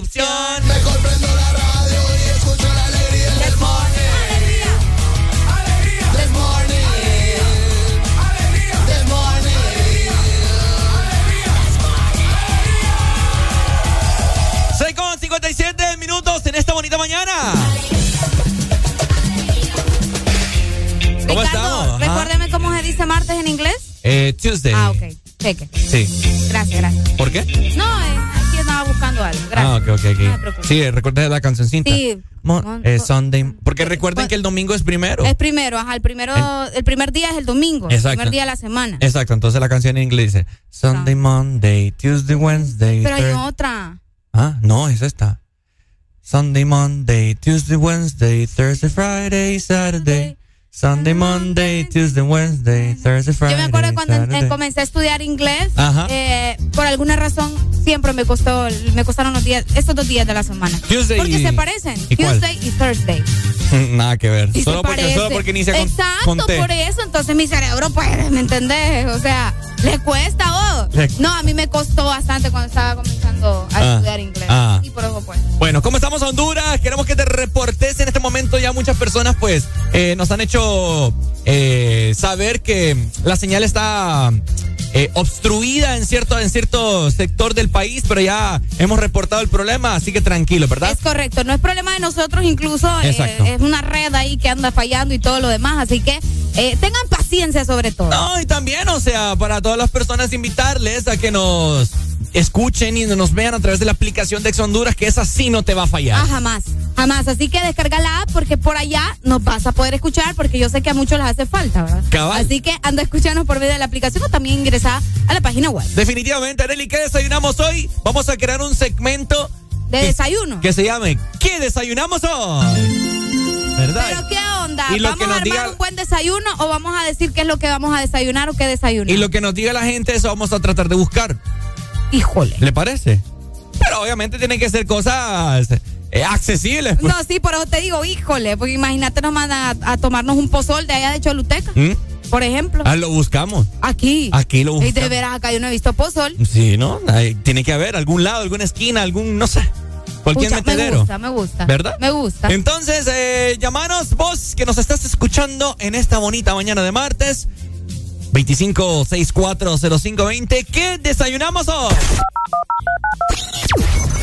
corrupción. Mejor prendo la radio y escucho la alegría del morning. Alegría, alegría. Morning. Alegría, alegría. Morning. Alegría, alegría. 6 con 57 minutos en esta bonita mañana. ¿Cómo Ricardo, estamos? Recuérdeme cómo se dice martes en inglés. Eh, Tuesday. Ah, ok. Cheque. Sí. Gracias, gracias. ¿Por qué? No, es. Eh estaba buscando algo. Gracias. Ah, ok, ok, ok. No sí, recuerda la cancioncita. Sí. Mon- eh, Sunday. Porque recuerden que el domingo es primero. Es primero, ajá, el primero, el primer día es el domingo, el Exacto. primer día de la semana. Exacto, entonces la canción en inglés dice Sunday, Monday, Tuesday, Wednesday. Pero hay otra. Ah, no, es esta. Sunday, Monday, Tuesday, Wednesday, Thursday, Friday, Saturday. Sunday, Monday, Tuesday, Wednesday, Thursday, Friday. Yo me acuerdo cuando Saturday. comencé a estudiar inglés, eh, por alguna razón siempre me costó, me costaron los días, estos dos días de la semana. Tuesday porque y- se parecen, ¿y? Tuesday y Thursday. Nada que ver. Y Solo porque, solo porque inicia con, Exacto, con T. por eso. Entonces mi cerebro, pues, ¿me entendés? O sea, le cuesta vos. Le- No, a mí me costó bastante cuando estaba comenzando a Ah, estudiar inglés. ah. Y por eso, pues. Bueno, ¿cómo estamos Honduras? Queremos que te reportes en este momento. Ya muchas personas, pues, eh, nos han hecho eh, saber que la señal está eh, obstruida en cierto, en cierto sector del país, pero ya hemos reportado el problema, así que tranquilo, ¿verdad? Es correcto, no es problema de nosotros, incluso eh, es una red ahí que anda fallando y todo lo demás, así que eh, tengan paciencia sobre todo. No, y también, o sea, para todas las personas invitarles a que nos escuchen y nos vean a través de la aplicación de Ex Honduras, que esa sí no te va a fallar. Ah, jamás, jamás. Así que descarga la app porque por allá nos vas a poder escuchar porque yo sé que a muchos les hace falta, ¿verdad? Cabal. Así que anda a escucharnos por medio de la aplicación o también ingresa a la página web. Definitivamente, Arely, ¿qué desayunamos hoy? Vamos a crear un segmento De que- desayuno. que se llame ¿Qué desayunamos hoy? ¿Verdad? Pero qué onda, Y ¿vamos a armar diga- un buen desayuno o vamos a decir qué es lo que vamos a desayunar o qué desayunar? Y lo que nos diga la gente, eso vamos a tratar de buscar. Híjole. ¿Le parece? Pero obviamente tienen que ser cosas eh, accesibles. pues. No, sí, por eso te digo, híjole, porque imagínate nos mandan a, a tomarnos un pozol de allá de Choluteca, ¿Mm? por ejemplo. Ah, lo buscamos. Aquí. Aquí lo Y de buscamos. veras acá yo no he visto pozol. Sí, ¿no? Ahí tiene que haber algún lado, alguna esquina, algún, no sé, cualquier Pucha, me gusta, me gusta. ¿Verdad? Me gusta. Entonces, eh, llamanos vos que nos estás escuchando en esta bonita mañana de martes. 25640520. ¿Qué desayunamos hoy?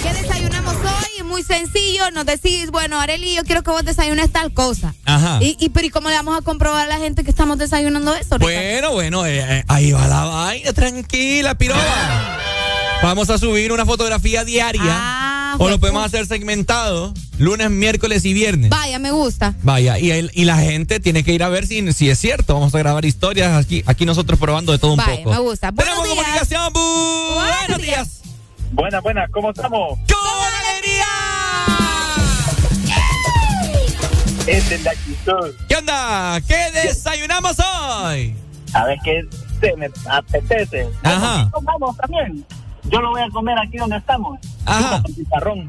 ¿Qué desayunamos hoy? Muy sencillo, nos decís, bueno, Areli, yo quiero que vos desayunes tal cosa. Ajá. Y, y, pero ¿y cómo le vamos a comprobar a la gente que estamos desayunando eso? Ricardo? Bueno, bueno, eh, eh, ahí va la vaina, tranquila, piroba. Vamos a subir una fotografía diaria. Ah, o lo podemos hacer segmentado, lunes, miércoles y viernes. Vaya, me gusta. Vaya, y, el- y la gente tiene que ir a ver si, si es cierto. Vamos a grabar historias aquí, aquí nosotros probando de todo un poco. me gusta. Tenemos días. comunicación. bu- Buenos Buenos días. Buenas, buenas, ¿cómo estamos? ¡Con alegría! Este es la actitud. ¿Qué onda? ¿Qué desayunamos hoy? A ver qué se me apetece. Ajá. Vamos también. Yo lo voy a comer aquí donde estamos. Ajá. Con chicharrón.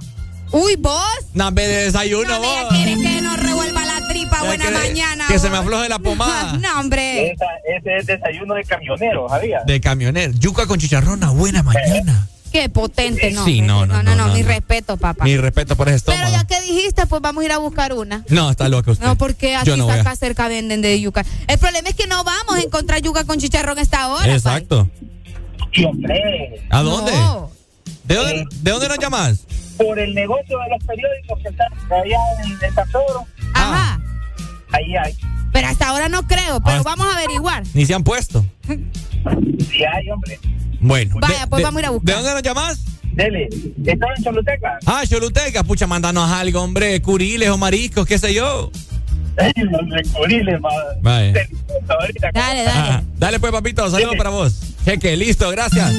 Uy, vos. No, ve de desayuno, No, vos. ella quiere que nos revuelva la tripa. Buena mañana. que vos. se me afloje la pomada. no, hombre. Esa- ese es desayuno de camionero, ¿sabía? De camionero. Yuca con chicharrón a buena mañana. Qué potente, no. Sí, no, no, no, no, no, mi no. respeto, papá. Mi respeto por ese Pero estómago. ya que dijiste, pues vamos a ir a buscar una. No, está loca usted. No, porque aquí Yo no voy a- acá cerca venden de yuca. El problema es que no vamos a encontrar yuca con chicharrón a esta hora. Exacto. Siempre. ¿A dónde? No. ¿De dónde, ¿De dónde nos llamas? Por el negocio de los periódicos que están allá en el Tesoro. Ajá. Ahí hay. Pero hasta ahora no creo, pero Ah. vamos a averiguar. Ni se han puesto. Sí hay, hombre. Bueno. Vaya, pues vamos a ir a buscar. ¿De dónde nos llamas? Dele. ¿Estás en Choluteca? Ah, Choluteca. Pucha, mándanos algo, hombre. Curiles o mariscos, qué sé yo. Los. Dale, dale. Ajá. Dale pues, papito, saludos para vos. Jeque, listo, gracias.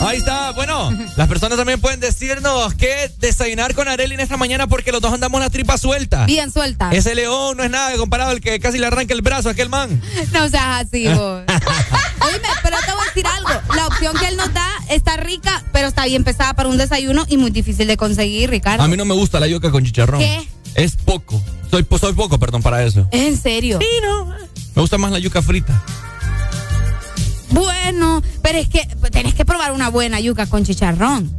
Ahí está, bueno, las personas también pueden decirnos qué desayunar con Arely en esta mañana porque los dos andamos la tripa suelta. Bien suelta. Ese león no es nada comparado al que casi le arranca el brazo a aquel man. No seas así, vos. Oíme, pero te voy a decir algo. La opción que él nos da está rica, pero está bien pesada para un desayuno y muy difícil de conseguir, Ricardo. A mí no me gusta la yuca con chicharrón. ¿Qué? Es poco. Soy, soy poco, perdón, para eso. ¿Es en serio? Sí, no. Me gusta más la yuca frita. Bueno, pero es que tenés que probar una buena yuca con chicharrón.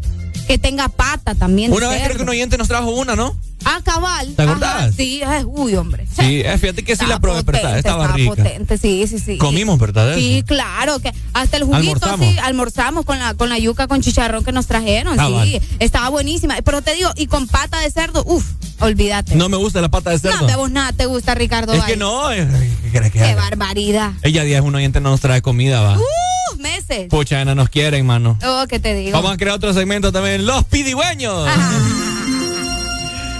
Que tenga pata también. Una vez creo que un oyente nos trajo una, ¿no? Ah, cabal. ¿Te acordás? Ajá, sí, ay, uy, hombre. Sí, fíjate que sí la probé, potente, ¿verdad? Estaba rica. potente, sí, sí, sí. Comimos, ¿verdad? Sí, claro, que hasta el juguito Almorzamos. sí, almorzamos con la con la yuca con chicharrón que nos trajeron, Ah, sí, estaba buenísima, pero te digo, y con pata de cerdo, uf, olvídate. No me gusta la pata de cerdo. No, de vos nada te gusta, Ricardo. es Valle. que no. ¿Qué crees que Qué barbaridad. Ella día es un oyente no nos trae comida, va. Uh, meses. Pucha, no nos quieren, mano. Oh, ¿qué te digo? Vamos a crear otro segmento también, los pidigüeños.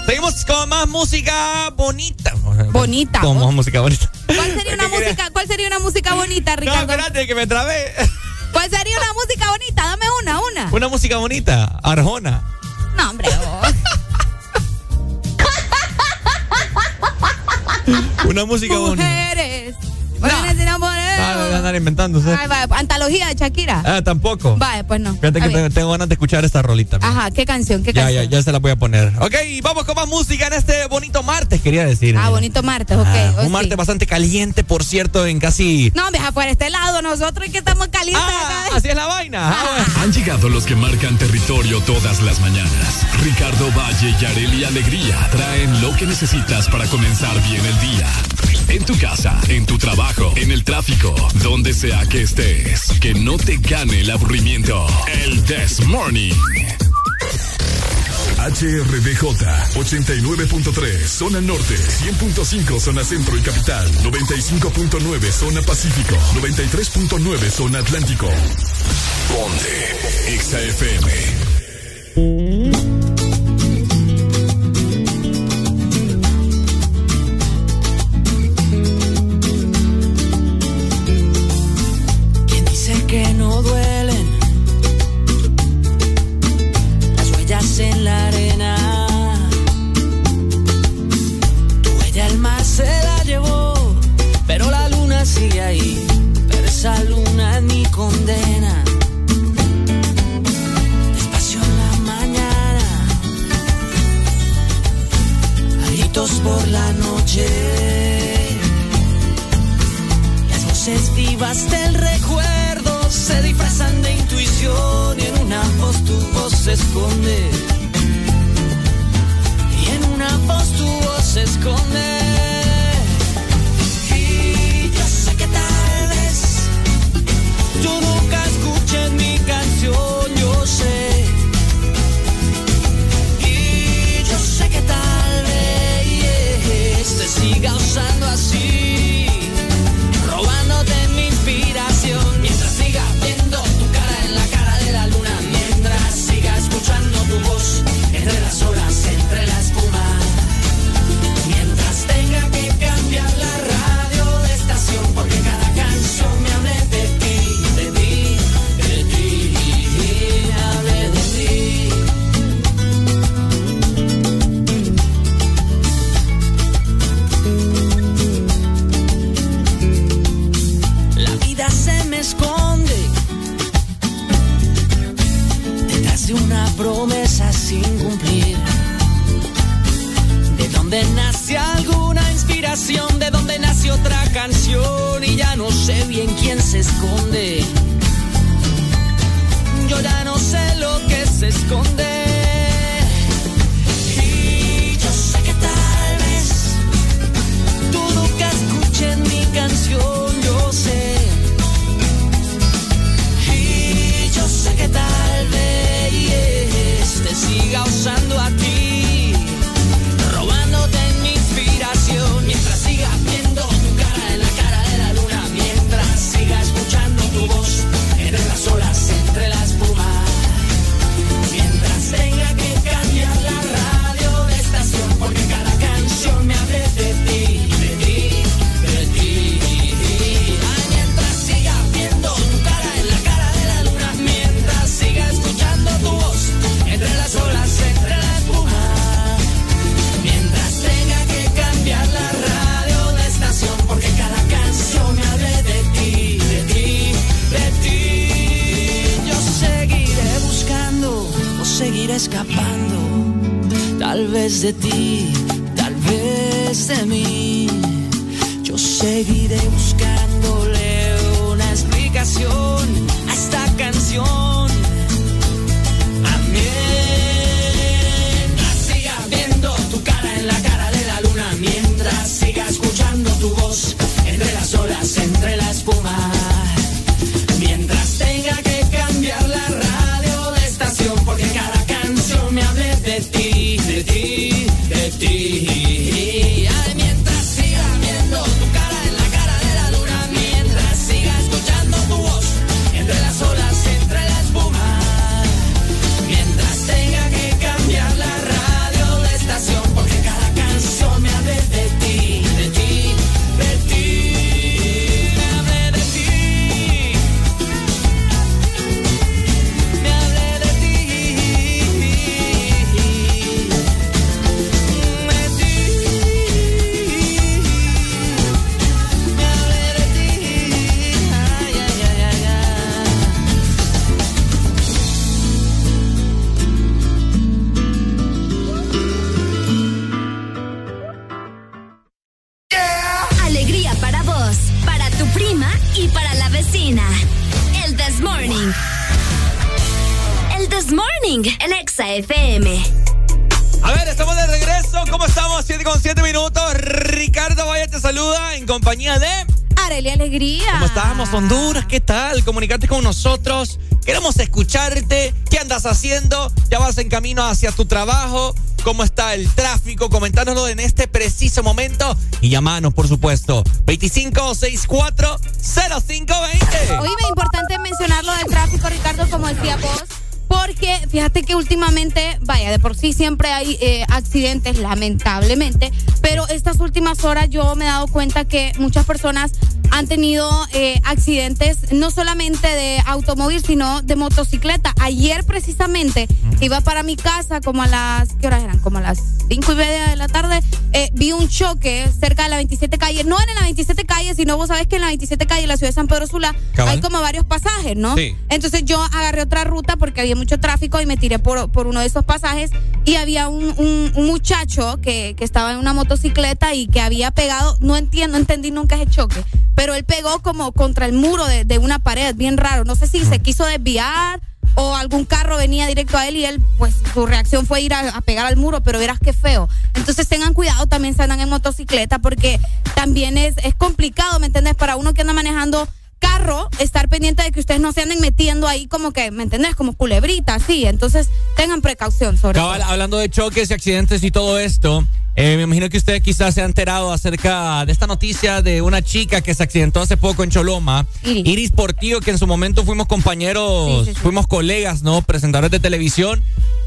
Seguimos con más música bonita. Bonita. Con más música bonita. ¿Cuál sería una música, cuál sería una música bonita, No, Ricardo? espérate, que me trabé. ¿Cuál sería una música bonita? Dame una, una. Una música bonita, Arjona. No, hombre. vos. Una música bonita. Mujeres. Mujeres Ah, de andar inventando, ¿sí? Ay, va, antología de Shakira. Ah, tampoco. Vale, pues no. Fíjate que tengo, tengo ganas de escuchar esta rolita. Ajá, ¿qué canción? ¿Qué Ya, ya, canción? ya se la voy a poner. Ok, vamos con más música en este bonito martes, quería decir. Ah, bonito martes, ok. Ah, oh, un sí. martes bastante caliente, por cierto, en casi... No, deja por este lado, nosotros que estamos calientes acá. Así es la vaina. Ah, Han llegado los que marcan territorio todas las mañanas. Ricardo Valle y Areli Alegría traen lo que necesitas para comenzar bien el día. En tu casa, en tu trabajo, en el tráfico, donde sea que estés. Que no te gane el aburrimiento. El This Morning. HRDJ 89.3 Zona Norte 100.5 Zona Centro y Capital 95.9 Zona Pacífico 93.9 Zona Atlántico Ponte XAFM Comunicate con nosotros. Queremos escucharte. ¿Qué andas haciendo? ¿Ya vas en camino hacia tu trabajo? ¿Cómo está el tráfico? Comentárnoslo en este preciso momento. Y llamanos, por supuesto. 2564-0520. Oye, es importante mencionar lo del tráfico, Ricardo, como decía vos. Porque fíjate que últimamente, vaya, de por sí siempre hay eh, accidentes, lamentablemente, pero estas últimas horas yo me he dado cuenta que muchas personas han tenido eh, accidentes no solamente de automóvil, sino de motocicleta. Ayer precisamente iba para mi casa como a las, ¿qué horas eran? Como a las cinco y media de la tarde, eh, vi un choque cerca de la 27 calle, no en la 27 calle, sino vos sabés que en la 27 calle de la ciudad de San Pedro Sula Cabal. hay como varios pasajes, ¿no? Sí. Entonces yo agarré otra ruta porque había mucho tráfico y me tiré por, por uno de esos pasajes y había un, un- un muchacho que, que estaba en una motocicleta y que había pegado, no entiendo, no entendí nunca ese choque, pero él pegó como contra el muro de, de una pared, bien raro. No sé si se quiso desviar o algún carro venía directo a él y él, pues su reacción fue ir a, a pegar al muro, pero verás qué feo. Entonces tengan cuidado también si andan en motocicleta porque también es, es complicado, ¿me entiendes? Para uno que anda manejando carro, estar pendiente de que ustedes no se anden metiendo ahí como que, ¿me entendés? Como culebrita, así. Entonces tengan precaución sobre Cabal, todo. hablando de choques y accidentes y todo esto, eh, me imagino que usted quizás se ha enterado acerca de esta noticia de una chica que se accidentó hace poco en Choloma. Iris. Portillo, que en su momento fuimos compañeros, Sí, sí, sí. fuimos colegas, ¿no? Presentadores de televisión.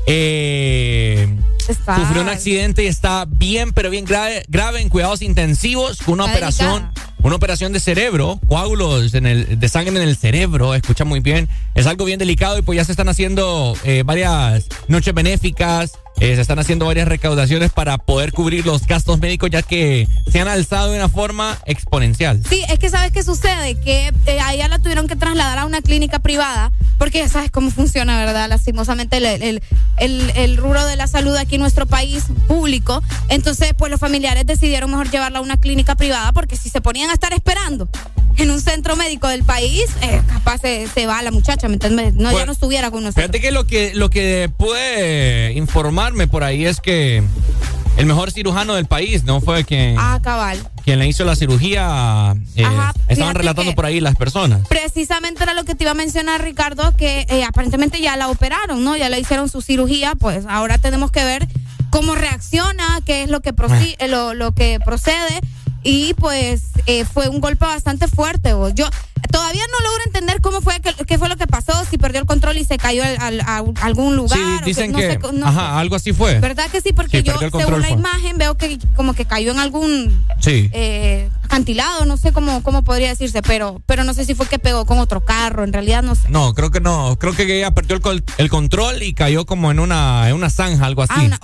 Eh, Está- sufrió un accidente y está bien, pero bien grave, grave en cuidados intensivos, con una Está operación. Una operación de cerebro, coágulos en el, de sangre en el cerebro, escucha muy bien. Es algo bien delicado y pues ya se están haciendo eh, varias noches benéficas, eh, se están haciendo varias recaudaciones para poder cubrir los gastos médicos ya que se han alzado de una forma exponencial. Sí, es que sabes qué sucede, que eh, a ella la tuvieron que trasladar a una clínica privada, porque ya sabes cómo funciona, ¿verdad? Lastimosamente el, el, el, el rubro de la salud aquí en nuestro país público. Entonces, pues los familiares decidieron mejor llevarla a una clínica privada, porque si se ponían a estar esperando en un centro médico del país, eh, capaz se, se va la muchacha, ¿me entiendes? No, ya no estuviera con nosotros. Fíjate que lo que lo que pude informarme por ahí es que el mejor cirujano del país no fue quien, Ah, cabal. quien le hizo la cirugía. eh, Ajá, estaban relatando por ahí las personas. Precisamente era lo que te iba a mencionar, Ricardo, que eh, aparentemente ya la operaron, ¿no? Ya le hicieron su cirugía, pues ahora tenemos que ver cómo reacciona, qué es lo que, eh, lo, lo que procede. Y pues eh, fue un golpe bastante fuerte. vos. Yo todavía no logro entender cómo fue, que, qué fue lo que pasó, si perdió el control y se cayó al- al- a, algún lugar. Sí, dicen no que, sé, no ajá, algo así fue. ¿Verdad que sí? Porque Sí, yo, según la imagen, veo que como que cayó en algún Sí. eh, acantilado, no sé cómo, cómo podría decirse, pero, pero no sé si fue que pegó con otro carro, en realidad no sé. No, creo que no. Creo que ella perdió el, el control y cayó como en una, en una zanja, algo así. Ah, una-.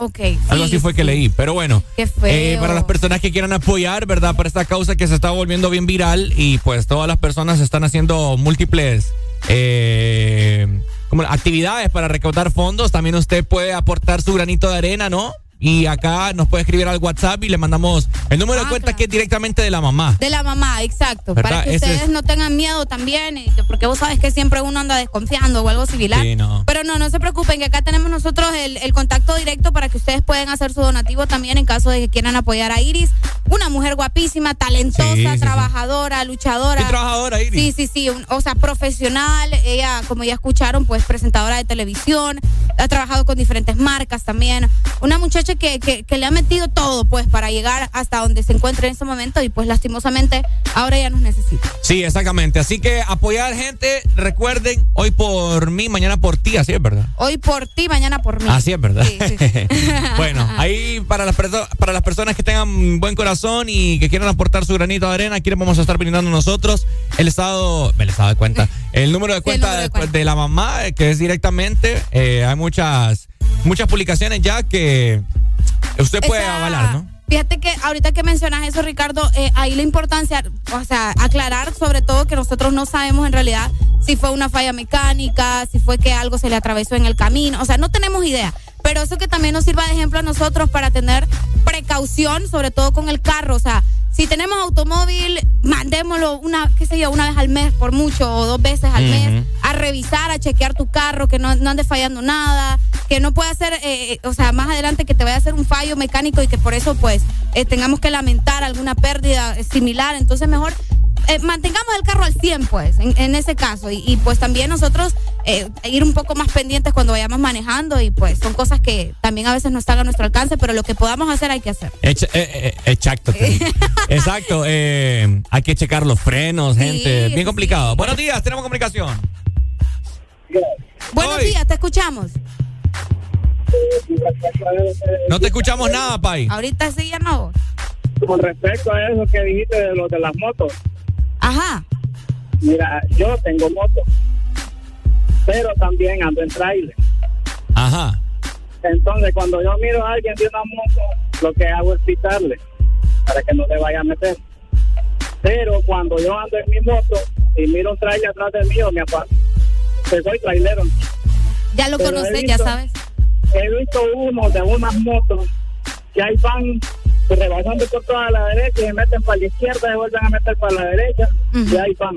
Algo sí, así fue que leí. Pero bueno, Qué feo. eh, para las personas que quieran apoyar, ¿verdad? Para esta causa que se está volviendo bien viral y pues todas las personas están haciendo múltiples eh, como actividades para recaudar fondos. También usted puede aportar su granito de arena, ¿no? Y acá nos puede escribir al WhatsApp y le mandamos el número Ah, de cuenta que es directamente de la mamá. De la mamá, exacto. ¿Verdad? Para que Ese ustedes es- no tengan miedo también, y- porque vos sabes que siempre uno anda desconfiando o algo similar. Sí, no. Pero no, no se preocupen, que acá tenemos nosotros el, el contacto directo para que ustedes puedan hacer su donativo también en caso de que quieran apoyar a Iris. Una mujer guapísima, talentosa, Sí, sí, sí. trabajadora, luchadora. Sí, trabajadora, Iris. Sí, sí, sí. un- o sea, profesional. Ella, como ya escucharon, pues presentadora de televisión. Ha trabajado con diferentes marcas también. Una muchacha muchacha que, que, que le ha metido todo, pues, para llegar hasta donde se encuentra en este momento y pues lastimosamente ahora ya nos necesita. Sí, exactamente. Así que apoyar gente, recuerden, hoy por mí, mañana por ti, así es verdad. Hoy por ti, mañana por mí. Así es verdad. bueno, ahí para las, para las personas que tengan buen corazón y que quieran aportar su granito de arena, aquí les vamos a estar brindando nosotros el estado, el estado de cuenta, el número de cuenta, de, de la mamá, eh, que es directamente, eh, hay muchas, muchas publicaciones ya que usted puede Esa- avalar, ¿no? Fíjate que ahorita que mencionas eso, Ricardo, eh, ahí la importancia, o sea, aclarar sobre todo que nosotros no sabemos en realidad si fue una falla mecánica, si fue que algo se le atravesó en el camino, o sea, no tenemos idea. Pero eso que también nos sirva de ejemplo a nosotros para tener precaución, sobre todo con el carro, o sea, si tenemos automóvil, mandémoslo una, qué sé yo, una vez al mes por mucho o dos veces al mes a revisar, a chequear tu carro, que no, no ande fallando nada, que no pueda ser, eh, eh, o sea, más adelante que te vaya a hacer un fallo mecánico y que por eso pues eh, tengamos que lamentar alguna pérdida eh, similar. Entonces mejor eh, mantengamos el carro al 100 pues, en, en ese caso. Y, y, pues también nosotros eh, ir un poco más pendientes cuando vayamos manejando y pues son cosas que también a veces no están a nuestro alcance, pero lo que podamos hacer hay que hacer. Echa- eh, eh, exacto. te- Exacto. eh, hay que checar los frenos, gente. Bien complicado. Buenos días, tenemos comunicación. Buenos días, te escuchamos. No te escuchamos nada, Pai. Ahorita sí ya no. Con respecto a eso que dijiste de los de las motos. Ajá. Mira, yo tengo moto, pero también ando en trailer. Ajá. Entonces, cuando yo miro a alguien de una moto, lo que hago es pitarle para que no le vaya a meter. Pero cuando yo ando en mi moto y miro un trailer atrás del mío, me aparto. Pues soy trailero. Ya lo conoces, ya sabes. He visto uno de unas motos que ahí van rebasando por toda la derecha y se meten para la izquierda y vuelven a meter para la derecha y ahí van.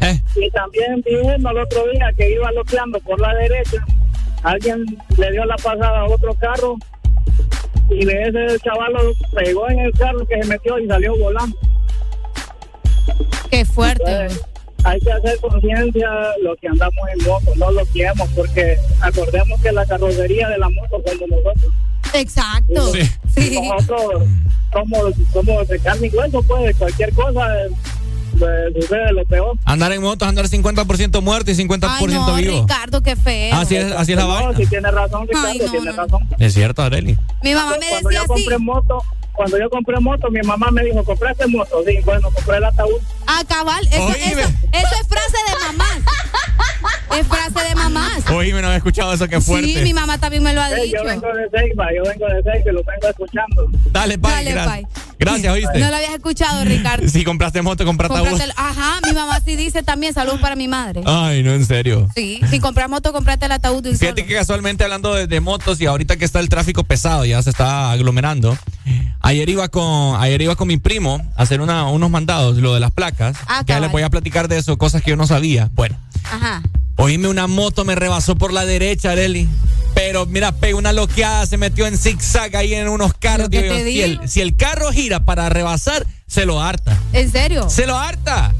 Eh. Y también vi uno el otro día que iba loqueando por la derecha. Alguien le dio la pasada a otro carro y de ese chaval lo pegó en el carro que se metió y salió volando. Qué fuerte. Entonces, hay que hacer conciencia lo que andamos en moto, no lo queremos, porque acordemos que la carrocería de la moto somos nosotros. Exacto. Y Nosotros somos, somos de carne y hueso, pues cualquier cosa sucede lo peor. Andar en moto es andar 50% muerto y 50% Ay, no, vivo. Ricardo, qué feo. Así es, así es la No, vaina. si tiene razón, Ricardo, Ay, no, tiene razón. Es cierto, Areli. Mi mamá me Cuando decía yo así. compré moto, cuando yo compré moto, mi mamá me dijo, ¿compraste moto? Sí, bueno, compré el ataúd. Ah, cabal, eso, eso, eso es frase de mamás. Es frase de mamás. Oíme, no había escuchado eso, qué fuerte. Sí, mi mamá también me lo ha dicho. yo vengo de Ceiba, yo vengo de Ceiba y lo vengo escuchando. Dale, Pai, Dale, gracias. Pai. Gracias, ¿oíste? No lo habías escuchado, Ricardo. Si compraste moto, compraste el- Ajá, mi mamá sí dice también, saludos para mi madre. Ay, no, en serio. Sí, si compras moto, comprate el ataúd de un Fíjate solo. que casualmente hablando de, de motos y ahorita que está el tráfico pesado, ya se está aglomerando. Ayer iba con, ayer iba con mi primo a hacer una- unos mandados, lo de las placas. Ah, que ya les voy a platicar de eso, cosas que yo no sabía. Bueno, Ajá. Oíme una moto me rebasó por la derecha, Areli. Pero mira, pegó una loqueada, se metió en zigzag ahí en unos carros. Digo si, el, si el carro gira para rebasar, se lo harta. ¿En serio? Se lo harta.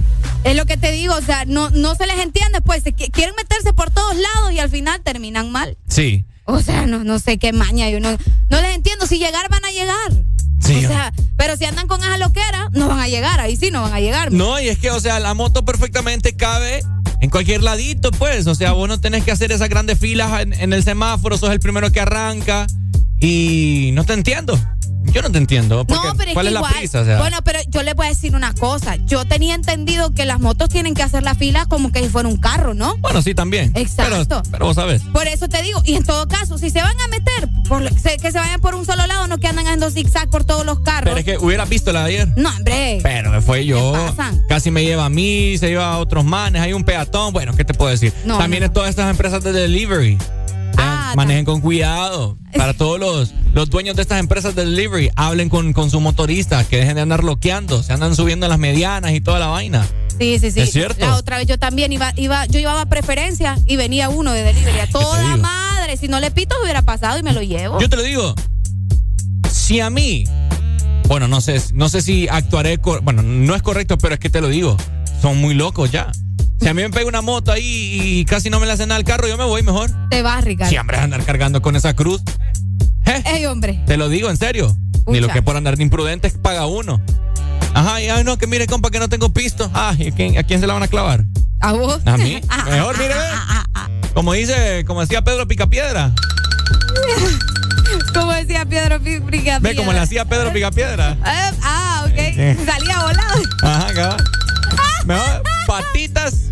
Es lo que te digo, o sea, no, no se les entiende, pues se quieren meterse por todos lados y al final terminan mal. Sí. O sea, no, no sé qué maña, yo no, no les entiendo. Si llegar, van a llegar. Sí. O sea, pero si andan con esa loquera, no van a llegar, ahí sí no van a llegar. No, y es que, o sea, la moto perfectamente cabe en cualquier ladito, pues. O sea, vos no tenés que hacer esas grandes filas en, el semáforo, sos el primero que arranca. Y no te entiendo. Yo no te entiendo. Porque, No, pero es ¿Cuál que es la igual, prisa? O sea, bueno, pero yo les voy a decir una cosa. Yo tenía entendido que las motos tienen que hacer la fila como que si fuera un carro, ¿no? bueno, sí, también. Exacto. Pero, pero vos sabes. Por eso te digo, y en todo caso, si se van a meter, por, que se vayan por un solo lado, no que andan haciendo zigzag por todos los carros. Pero es que hubieras visto la de ayer. No, hombre. Pero me fue yo. pasan? Casi me lleva a mí, se lleva a otros manes, hay un peatón. Bueno, ¿qué te puedo decir? No, También no. es todas estas empresas de delivery. Ah, Manejen con cuidado. Para todos los, los dueños de estas empresas de delivery, hablen con, con sus motoristas, que dejen de andar bloqueando, se andan subiendo en las medianas y toda la vaina. Sí, sí, sí. Es cierto. La otra vez yo también iba, iba, yo llevaba preferencia y venía uno de delivery. A toda madre. Si no le pito, hubiera pasado y me lo llevo. Yo te lo digo, si a mí, bueno, no sé, no sé si actuaré, bueno, no es correcto, pero es que te lo digo, son muy locos ya. Si a mí me pega una moto ahí y casi no me le hacen nada al carro, yo me voy mejor. Te vas, Ricardo. Si, hombre, andar cargando con esa cruz. ¿Eh? Ey, hombre. Te lo digo en serio. Ni lo que por andar de imprudentes paga uno. Ajá, y ay, no, que mire, compa, que no tengo pisto. Ah, ¿y a quién, a quién se la van a clavar? ¿A vos? A mí. Mejor, mire. Como dice, como decía Pedro Picapiedra. Como decía Pedro Pica Ve como le hacía Pedro Picapiedra. Eh, ah, ok. Eh. Salía volado. Ajá, cabal. Mejor, patitas.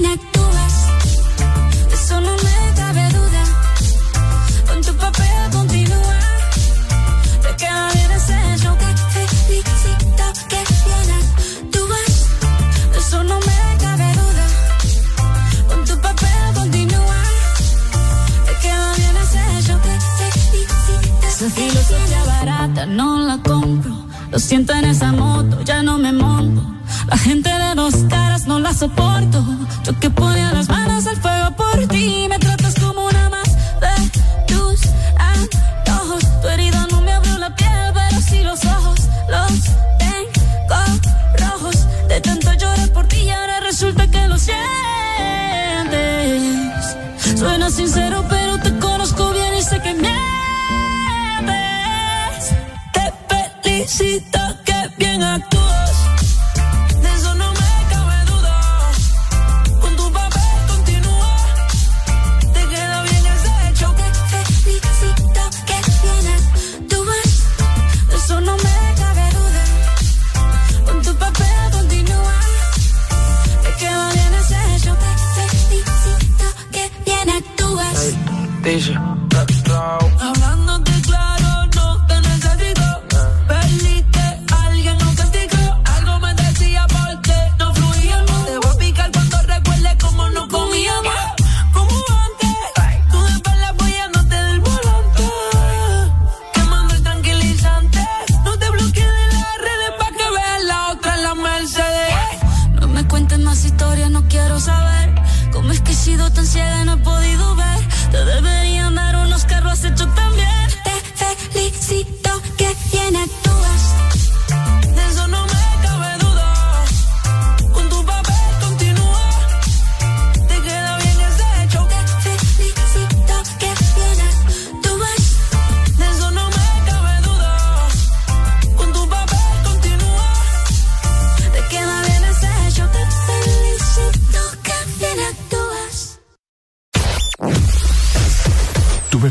bien actúas. Eso no me cabe duda. Con tu papel continúa. Te queda bien ese show que felicito que bien actúas. Eso no me cabe duda. Con tu papel continúa. Te queda bien ese show que felicito. Esa filosofía barata no la compro. Lo siento en esa moto, ya no me monto. La gente de dos caras no la soporto. Yo que ponía las manos al fuego por ti. Me tratas como una más de tus antojos. Tu herida no me abrió la piel, pero sí los ojos. Los tengo rojos. De tanto llorar por ti y ahora resulta que lo sientes. Suena sincero, pero te conozco bien y sé que mientes. Te felicito que bien actúas. Dice.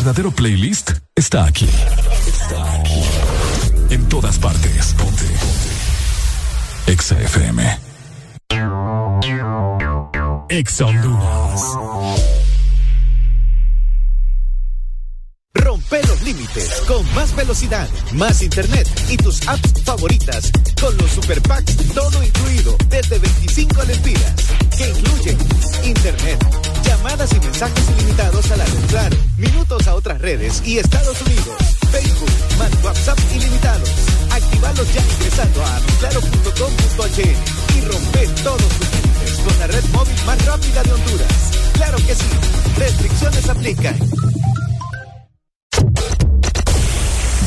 Verdadero playlist está aquí. Está aquí. En todas partes. Ponte. Exa FM. Exa. Rompe los límites con más velocidad, más internet y tus apps favoritas con los super packs todo incluido desde 25 lempiras que incluyen internet, llamadas y mensajes ilimitados a la red Claro, minutos a otras redes y Estados Unidos, Facebook, más WhatsApp ilimitados. Actívalos ya ingresando a claro.com.hn y rompe todos tus límites con la red móvil más rápida de Honduras. Claro que sí, restricciones aplican.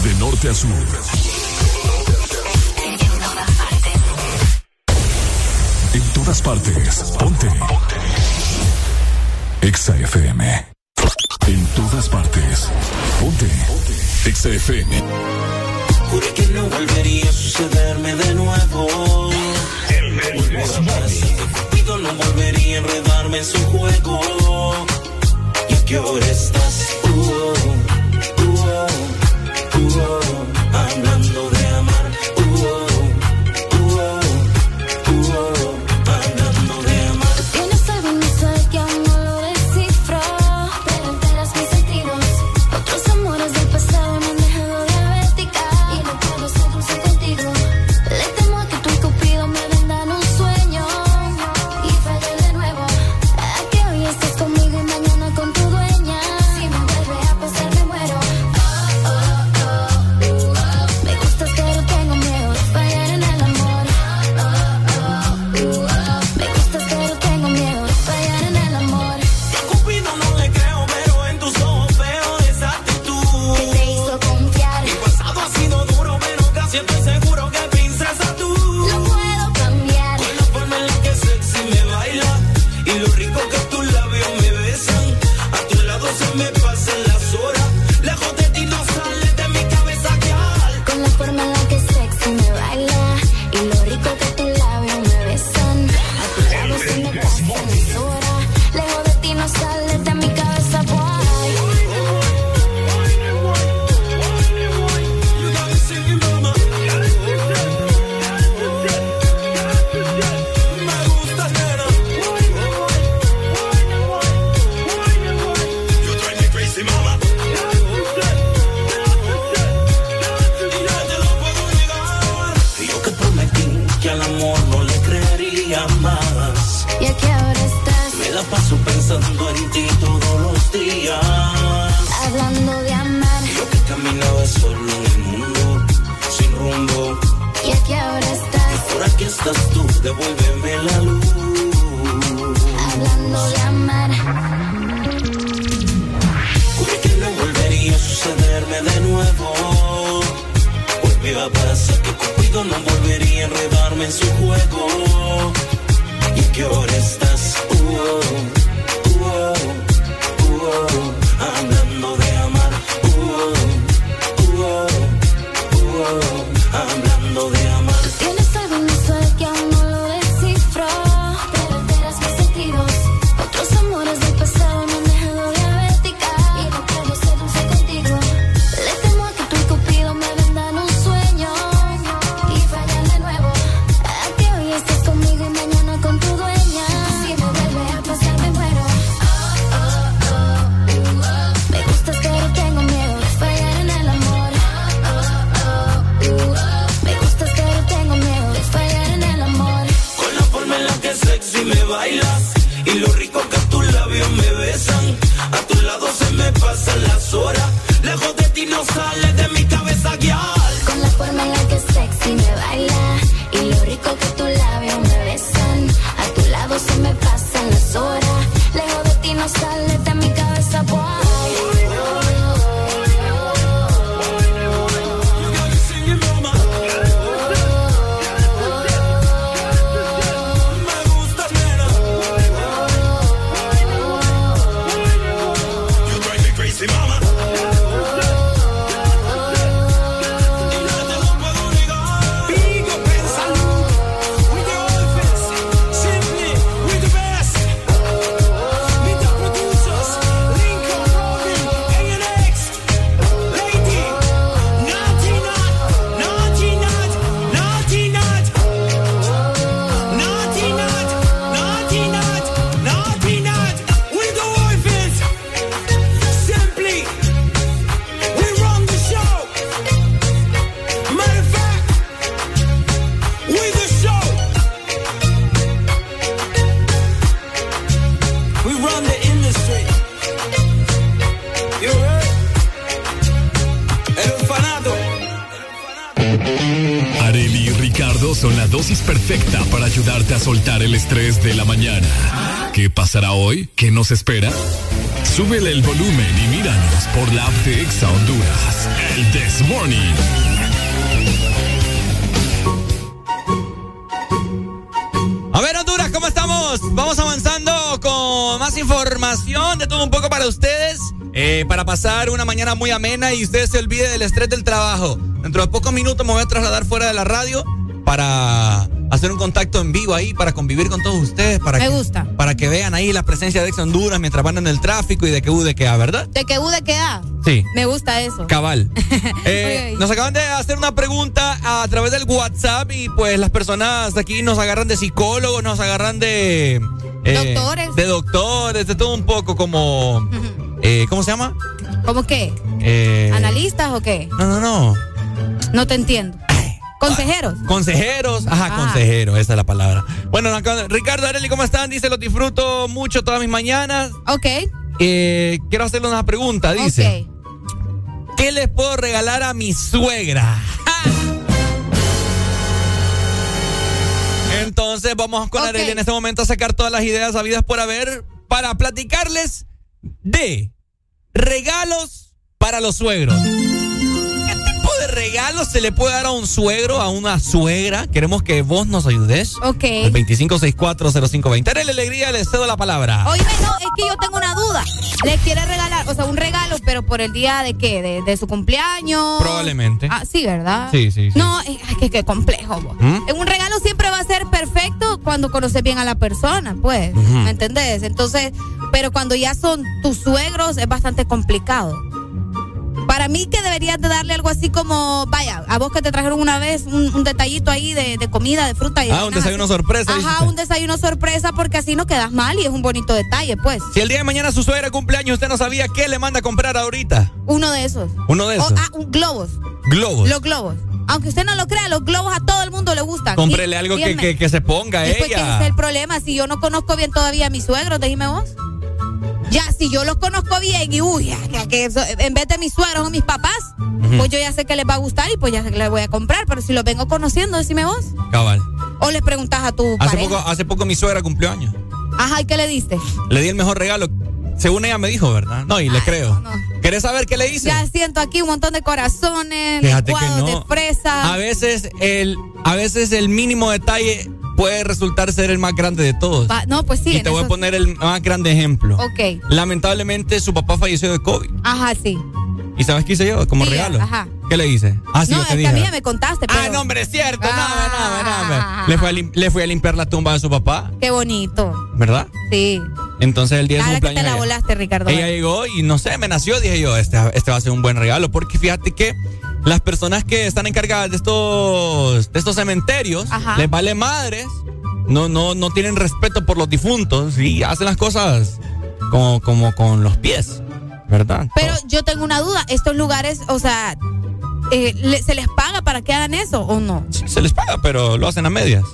De norte a sur. En todas partes. Ponte. Exa FM. En todas partes. Ponte. Exa FM. Juré que no volvería a sucederme de nuevo. Pido no volvería a enredarme en su juego. ¿Y a qué hora estás? Uh, uh, uh, espera? Súbele el volumen y míranos por la app de Exa Honduras. El This Morning. A ver, Honduras, ¿cómo estamos? Vamos avanzando con más información de todo un poco para ustedes. eh, para pasar una mañana muy amena y usted se olvide del estrés del trabajo. Dentro de pocos minutos me voy a trasladar fuera de la radio para hacer un contacto en vivo ahí, para convivir con todos ustedes. Para Me que, gusta. Para que vean ahí la presencia de Ex Honduras mientras van en el tráfico y de que U de que A, ¿verdad? De que U de que A. Sí. Me gusta eso. Cabal. Eh, nos acaban de hacer una pregunta a través del WhatsApp y pues las personas aquí nos agarran de psicólogos, nos agarran de... eh, Doctores. De doctores, de todo un poco como... eh, ¿Cómo se llama? ¿Cómo qué? Eh, ¿Analistas o qué? No, no, no. No te entiendo. ¿Consejeros? Consejeros, ajá, Ah. consejero, esa es la palabra. Bueno, Ricardo Areli, ¿cómo están? Dice, los disfruto mucho todas mis mañanas. Ok. Eh, quiero hacerle una pregunta, dice. ¿Qué les puedo regalar a mi suegra? Entonces vamos con Ok. Arely en este momento a sacar todas las ideas habidas por haber para platicarles de regalos para los suegros. ¿Qué regalos se le puede dar a un suegro, a una suegra? Queremos que vos nos ayudes. Ok. El 25640520. Arely Alegría, les cedo la palabra. Oíme, no, es que yo tengo una duda. ¿Le quiere regalar o sea, un regalo, pero por el día de qué, de, de su cumpleaños. Probablemente. Ah, sí, ¿verdad? Sí, sí, sí. No, es que, que complejo. ¿Mm? Un regalo siempre va a ser perfecto cuando conoces bien a la persona, pues. ¿Me entendés? Entonces, pero cuando ya son tus suegros es bastante complicado. Para mí que deberías de darle algo así como, vaya, a vos que te trajeron una vez un, un detallito ahí de, de comida, de fruta y Ah, de un desayuno así. sorpresa, Ajá, dijiste. un desayuno sorpresa porque así no quedas mal y es un bonito detalle, pues. Si el día de mañana su suegra cumpleaños, usted no sabía qué le manda a comprar ahorita. Uno de esos. Uno de O- esos. ah, un globos. Globos. Los globos. Aunque usted no lo crea, los globos a todo el mundo le gustan. Cómprele algo que, que, que se ponga Y pues que ese es el problema. Si yo no conozco bien todavía a mis suegros, dime vos. Ya, si yo los conozco bien y uy, ya, que, eso- en vez de mis suegros o mis papás, pues yo ya sé que les va a gustar y pues ya les voy a comprar. Pero si los vengo conociendo, decime vos. Cabal. O les preguntas a tu Hace pareja. poco, hace poco mi suegra cumplió años. Ajá, ¿y qué le diste? Le di el mejor regalo. Según ella me dijo, ¿verdad? No, y le creo. ¿Querés saber qué le hice? Ya siento aquí un montón de corazones, Fíjate que no. de fresa. A veces el, a veces el mínimo detalle puede resultar ser el más grande de todos. No, pues sí. y te voy a poner el más grande ejemplo. Ok. Lamentablemente su papá falleció de COVID. Ajá, sí. ¿Y sabes qué hice yo como Sí, regalo? ajá. ¿Qué le hice? Ah, sí, no, yo es te que a dije. mí ya me contaste. Pero... Ah, no, hombre, es cierto. Ah. No, no, no, no. Le, fui a lim- le fui a limpiar la tumba de su papá, Qué bonito. ¿verdad? Sí. Entonces el día de su Ahora que te cumpleaños. la volaste, Ricardo. Ella llegó y no sé, me nació, dije yo, este, este va a ser un buen regalo, porque fíjate que las personas que están encargadas de estos, de estos cementerios, Ajá. les vale madres, no, no, no tienen respeto por los difuntos y hacen las cosas como, como con los pies, ¿verdad? Pero yo tengo una duda. Estos lugares, o sea, eh, le- ¿se les paga para que hagan eso o no? Se les paga, pero lo hacen a medias.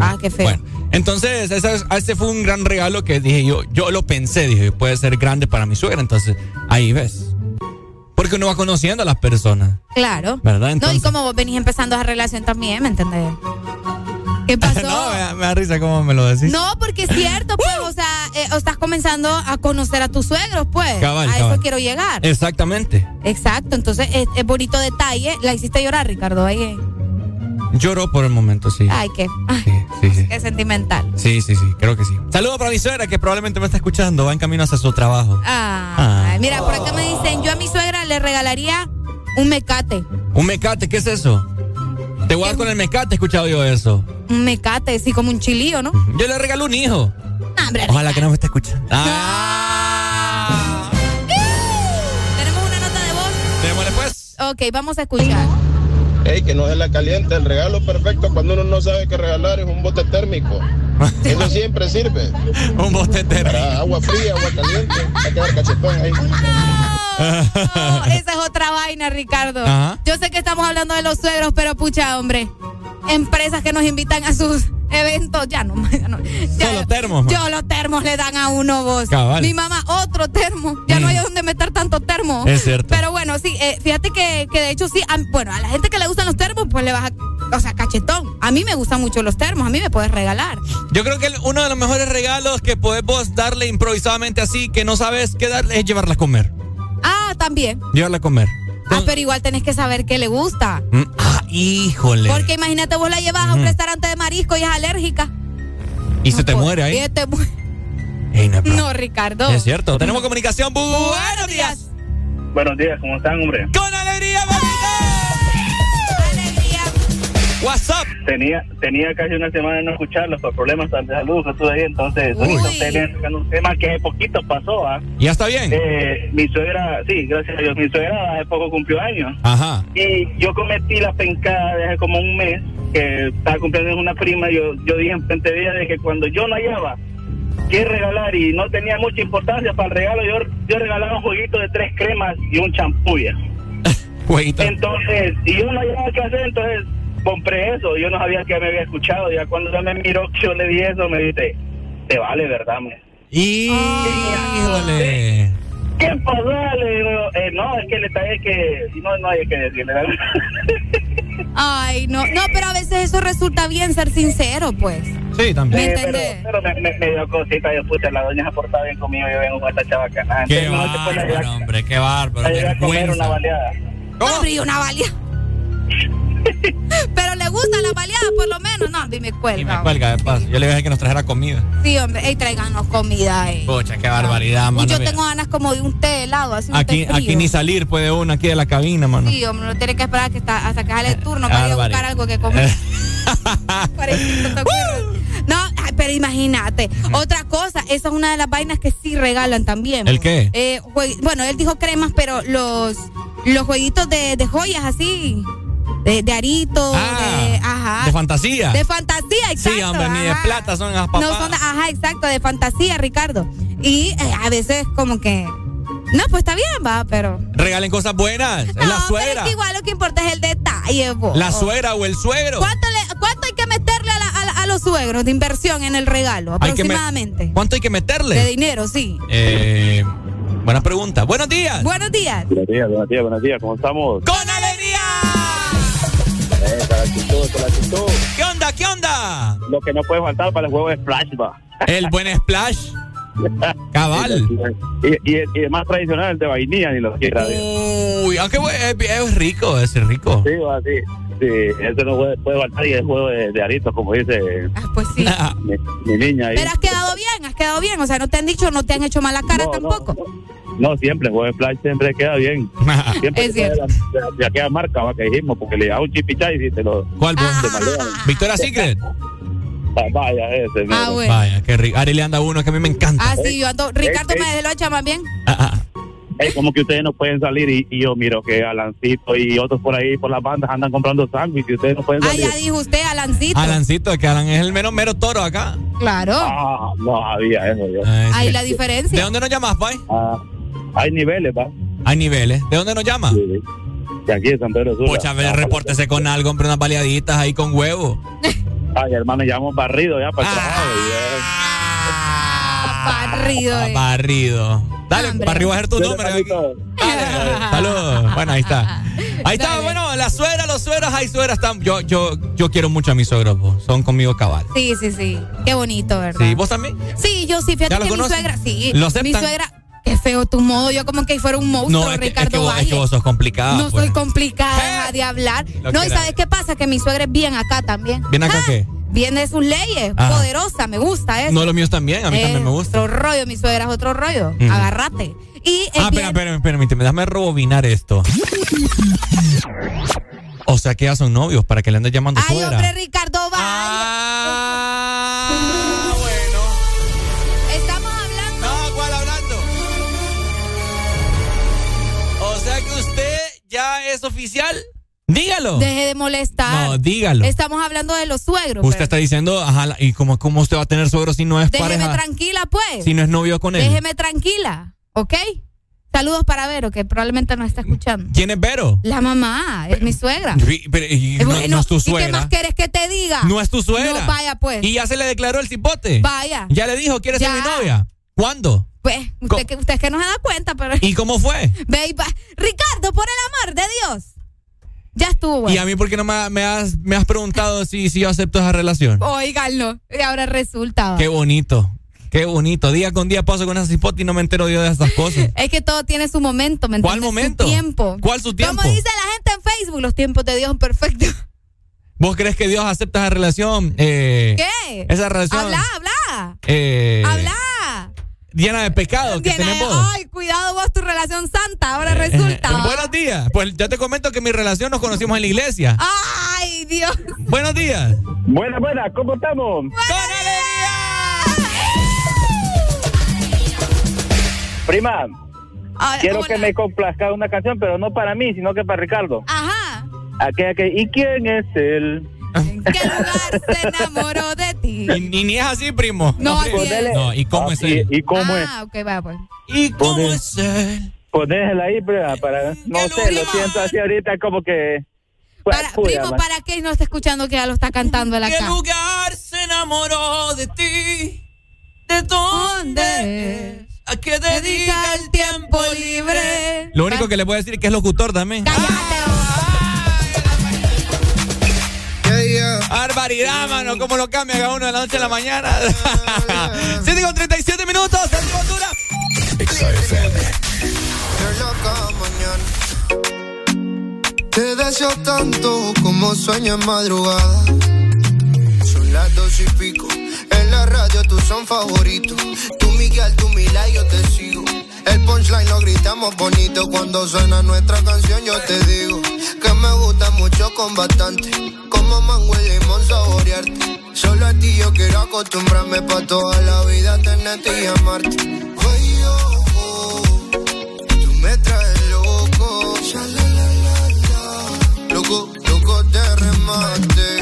Ah, qué feo. Bueno, entonces ese, es- ese fue un gran regalo que dije yo, yo lo pensé, dije, puede ser grande para mi suegra, entonces ahí ves. Porque uno va conociendo a las personas. Claro. ¿Verdad? No, y Entonces- como vos venís empezando esa relación también, ¿me entendés? ¿Qué pasó? no, me, da- me da risa cómo me lo decís. No, porque es cierto, pues, o sea, eh, estás comenzando a conocer a tus suegros, pues. Cabal, a cabal. eso quiero llegar. Exactamente. Exacto, entonces es, es bonito detalle. La hiciste llorar, Ricardo, ahí. Lloró por el momento, sí. Ay, qué, ay, Sí, sí. qué sentimental. Sí, sí, sí, creo que sí. Saludos para mi suegra que probablemente me está escuchando, va en camino hacia su trabajo. Ay, mira, por acá me dicen, yo a mi suegra le regalaría un mecate. Un mecate, ¿qué es eso? Te voy a dar con el mecate, he escuchado yo eso. Un mecate, sí, como un chilío, ¿no? Yo le regalo un hijo. Ah, hombre, Ojalá que no me esté escuchando. Ah, Tenemos una nota de voz. démosle pues. Ok, vamos a escuchar. Ey, que no se la caliente. El regalo perfecto cuando uno no sabe qué regalar es un bote térmico. Eso siempre sirve. un bote térmico. Para agua fría, agua caliente. Hay que dar cachetón ahí. No, esa es otra vaina, Ricardo. Ajá. Yo sé que estamos hablando de los suegros, pero pucha, hombre. Empresas que nos invitan a sus eventos, ya no. Ya no ya- Solo termos, man. Yo los termos le dan a uno vos. Cabal. Mi mamá, otro termo. Ya no Mm. hay dónde meter tanto termo. Es cierto. Pero bueno, sí, eh, fíjate que, que de hecho sí, a- bueno, a la gente que le gustan los termos, pues le vas a, o sea, cachetón. A mí me gustan mucho los termos, a mí me puedes regalar. Yo creo que uno de los mejores regalos que podemos darle improvisadamente así, que no sabes qué darle, es llevarla a comer. Ah, también. Llevarla a comer. Ah, pero igual tenés que saber qué le gusta. Mm, Ah, híjole. Porque imagínate, vos la llevas a un restaurante de marisco y es alérgica. Y se te muere Y ahí. te mu- Ey, no, pero- No, Ricardo. Es cierto. Tenemos comunicación. Buenos días. Buenos días, ¿cómo están, hombre? Con alegría, WhatsApp. Tenía, tenía casi una semana de no escucharlos por problemas de salud que tuve ahí, entonces tocando un tema que hace poquito pasó, ¿ah? ¿Ya está bien? Eh, mi suegra, sí, gracias a Dios, mi suegra hace poco cumplió años. Ajá. Y yo cometí la pencada de hace como un mes, que estaba cumpliendo una prima, yo, yo dije en frente de ella de que cuando yo no hallaba qué regalar y no tenía mucha importancia para el regalo, yo, yo regalaba un jueguito de tres cremas y un champú. Entonces, y yo no hallaba qué hacer, entonces compré eso, yo no sabía que me había escuchado, ya cuando ella me miró que yo le di eso, me dice, te vale, ¿verdad? Me? Híjole. ¿Qué pasó? Le digo, eh, no, es que le traje que, no, no hay que decirle, ¿verdad? Ay, no. No, pero a veces eso resulta bien ser sincero, pues. Sí, también. ¿Me Sí, pero, pero me, me, me dio cosita, yo puta, la doña se ha portado bien conmigo, yo vengo con esta chavacana. Qué Entonces, no te puedes llevar bárbaro, hombre, qué bárbaro. Qué a comer vergüenza. una baleada. Hombre, y una valia. pero le gusta la baleada, por lo menos. No, dime Y cuelga. me cuelga de paso. Yo le dije que nos trajera comida. Sí, hombre, ey, tráiganos comida, eh. Pucha, qué barbaridad, mano. yo Mira. tengo ganas como de un té helado, así un Aquí, té frío. aquí ni salir puede uno aquí de la cabina, mano. Sí, hombre, no tiene que esperar que está, hasta que sale el turno para ir a buscar algo que comer. No, pero imagínate. Otra cosa, esa es una de las vainas que sí regalan también. ¿El qué? Eh, bueno, él dijo cremas, pero los, los jueguitos de, de joyas así. De, de arito, de, ajá. Ah, de fantasía. De fantasía, exacto. Sí, hombre, ni de plata son las papás. No son, de- ajá, exacto, de fantasía, Ricardo. Y eh, a veces como que, no, pues está bien, va, pero... Regalen cosas buenas. es la pero suegra. es que igual lo que importa es el detalle, vos. La suegra o el suegro. ¿Cuánto, le- cuánto hay que meterle a, la- a la- a los suegros de inversión en el regalo? Hay que me- Aproximadamente. ¿Cuánto hay que meterle? De dinero, sí. Eh, buena pregunta. Buenos días. Buenos días. Buenos días, buenos días, buenos días. ¿Cómo estamos? ¡Con alegría! Con la actitud, con la actitud. ¿Qué onda? ¿Qué onda? Lo que no puede faltar para el juego es flashback. El buen splash. Cabal. Y, y, y el más tradicional, el de vainilla, ni lo quiera. Uy, aunque es, es rico, es rico. Sí, va, sí. Sí, ese no puede, puede faltar y es juego de, de aritos, como dice pues sí. mi, mi niña ahí. Pero has quedado bien, has quedado bien. O sea, no te han dicho, no te han hecho mala cara No, no, tampoco. No, siempre, el juego de flash siempre queda bien. Siempre Es queda de, cierto. la- de, de aquella marca va, que dijimos, porque le da un chipichá y te lo... ¿Cuál, vos? Victoria Secret. Ah, vaya, ese. Ah, bueno. Vaya, qué rico. Ari le anda uno que a mí me encanta. Ah, sí, yo ando. Ricardo me lo echa más bien. Es como que ustedes no pueden salir y, y yo miro que Alancito y otros por ahí por las bandas andan comprando sándwiches y ustedes no pueden Ah, salir. ya dijo usted, Alancito. Alancito, que Alan es el mero mero toro acá. Claro. Ah, no había eso yo. Ahí la diferencia. ¿De dónde nos llamas, Pai? Ah, hay niveles, va. Hay niveles. ¿De dónde nos llamas? De aquí de San Pedro Sula. Pucha, a ver, repórtese con algo, hombre, unas baleaditas ahí con huevo. Ay, hermano, ya hemos barrido ya para el trabajo. Barrido. eh. Barrido. Dale, barrido va a ser tu nombre. Dale, Saludos. Bueno, ahí está. Ahí está, bueno, la suegra, los suegros, hay suegras están. Yo, yo, yo quiero mucho a mis suegros, vos. son conmigo cabal. Sí, sí, sí. Qué bonito, ¿verdad? Sí, ¿vos también? Sí, yo sí, fíjate ¿Ya lo que mi suegra, sí. ¿Lo mi aceptan? suegra, qué feo tu modo, yo como que fuera un monstruo, No, es que, es que Ricardo vos, es que vos sos complicada. no pues. soy complicada deja de hablar. Lo No, y. ¿sabes qué pasa? Que mi suegra es bien acá también. ¿Bien acá Ah, qué? Bien de sus leyes, Ajá. poderosa, me gusta eso. No, los míos también, a mí también me gusta. Otro rollo, mi suegra es otro rollo. Ujú. Agárrate. Y es Ah, espera, espera, espera, déjame rebobinar esto. O sea que ya son novios para que le andes llamando Ay, suegra. hombre, Ricardo Valle. Ah, es oficial. Dígalo. Deje de molestar. No, dígalo. Estamos hablando de los suegros. Usted pero- está diciendo, ajá, ¿y cómo, cómo usted va a tener suegro si no es Déjeme pareja? tranquila, pues. Si no es novio con él. Déjeme tranquila, ¿ok? Saludos para Vero, que probablemente no está escuchando. ¿Quién es Vero? La mamá, es mi suegra. Y- pero- y no, no es tu ¿Y qué suegra. más quieres que te diga? No es tu suegra. No, vaya pues. Y ya se le declaró el cipote. Vaya. Ya le dijo, ¿quiere ser Ya. mi novia? ¿Cuándo? Pues, usted, que, usted que no se da cuenta, pero... ¿Y cómo fue? Ricardo, por el amor de Dios. Ya estuvo, güey. ¿Y a mí por qué no me, me has, me has preguntado si, si yo acepto esa relación? Óiganlo. Y ahora resulta. Qué bonito. Qué bonito. Día con día paso con esa cipote y no me entero yo de estas cosas. Es que todo tiene su momento, ¿me ¿Cuál momento? Su tiempo. ¿Cuál su tiempo? Como dice la gente en Facebook, los tiempos de Dios son perfectos. ¿Vos crees que Dios acepta esa relación? Eh, ¿Qué? Esa relación. Habla, habla. eh, Habla. Llena de pecado que vos. Ay, cuidado vos, tu relación santa. Ahora resulta. Eh, buenos días. Pues ya te comento que mi relación nos conocimos en la iglesia. Ay, Dios. Buenos días. Buenas, buenas, ¿cómo estamos? Prima, Ay, quiero hola. que me complazca una canción, pero no para mí, sino que para Ricardo. Ajá. Aquella que, ¿y quién es él? ¿En qué lugar se enamoró de ti? Y, y ni es así, primo. No, así es. No, ¿y cómo Ah, es él? ¿Y cómo es? Ah, ok, va pues. ¿Y cómo Poner- es él? Ponésela ahí, prima, para, no sé, lo siento así ahorita como que... Pues, Para, puya, primo, man. ¿para qué no está escuchando que ya lo está cantando ¿Qué acá? lugar se enamoró de ti? ¿De dónde? ¿A qué dedica el tiempo libre? Lo único que le voy a decir es que es locutor también. Barbaridad, mano. ¿Cómo lo cambia cada uno de la noche a la mañana? 7 con 37 minutos. Santi Bondura. Te deseo tanto como sueño en madrugada. Las dos y pico. En la radio tú son favoritos. Tú Miguel, tú Mila yo te sigo. El punchline lo gritamos bonito. Cuando suena nuestra canción yo te digo que me gusta mucho con bastante. Como mango y limón saborearte. Solo a ti yo quiero acostumbrarme pa' toda la vida tenerte y amarte. Ay, oh, oh, tú me traes loco. Loco, loco de remate.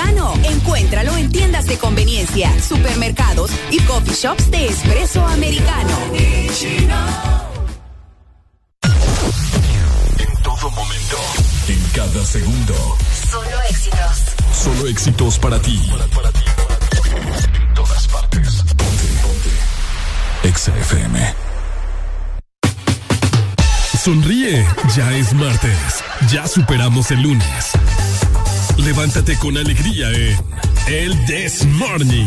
Americano. Encuéntralo en tiendas de conveniencia, supermercados y coffee shops de espresso americano. En todo momento. En cada segundo. Solo éxitos. Solo éxitos para ti. En todas partes. Ponte. Ponte. Exa FM. Sonríe. Ya es martes. Ya superamos el lunes. Levántate con alegría en El This Morning.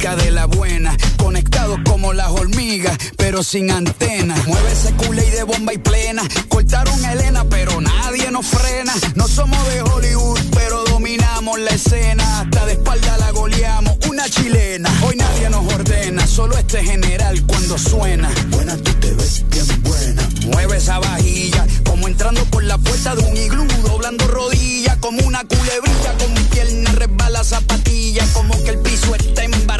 De la buena, conectados como las hormigas, pero sin antena. Mueve ese culé de bomba y plena. Cortaron a Elena, pero nadie nos frena. No somos de Hollywood, pero dominamos la escena. Hasta de espalda la goleamos, una chilena. Hoy nadie nos ordena, solo este general cuando suena. Buena, tú te ves bien buena. Mueve esa vajilla, como entrando por la puerta de un iglú, doblando rodillas, como una culebrilla, con mi pierna resbala zapatilla, como que el piso está embarrado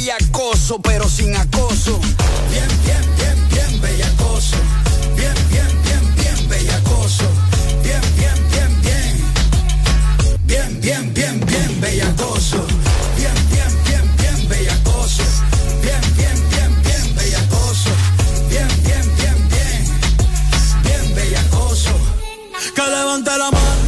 bellacoso, pero sin acoso. Bien, bien, bien, bien bellacoso. Bien, bien, bien, bien bellacoso. Bien, bien, bien, bien. Bien, bien, bien, bien bellacoso. Bien, bien, bien, bien bellacoso. Bien, bien, bien, bien. Bien, bien, bien, bien. Bien. Que levante la mano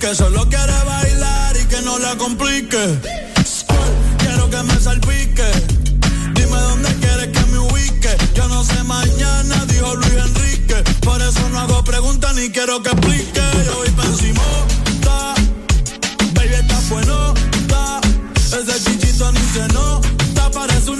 tique. Solo quiere bailar y que no la complique. Quiero que me salpique. Dime dónde quieres que me ubique. Yo no sé mañana, dijo Luis Enrique. Por eso no hago preguntas ni quiero que explique. Yo voy pa' encima, ta. Baby, está bueno, ta. Ese chichito ni se nota. Parece un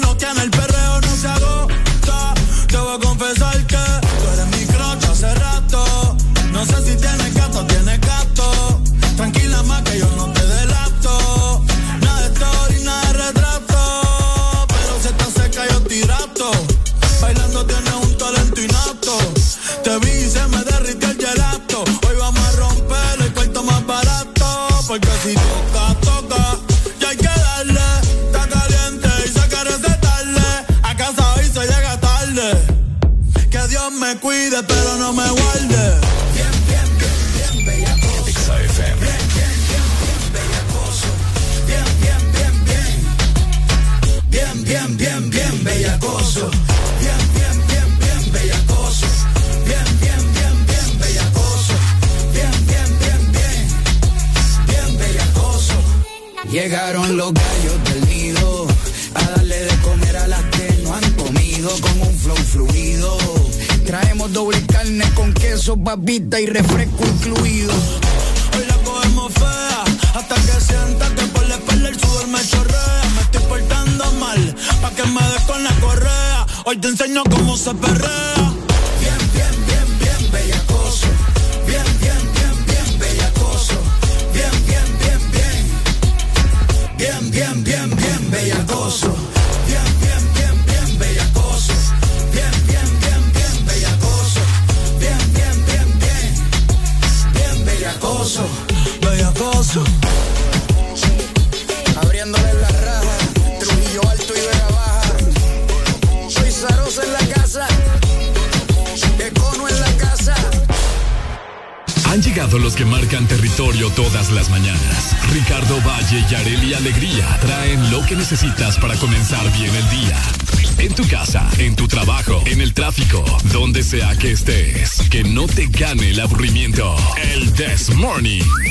sea que estés. Que no te gane el aburrimiento. El This Morning.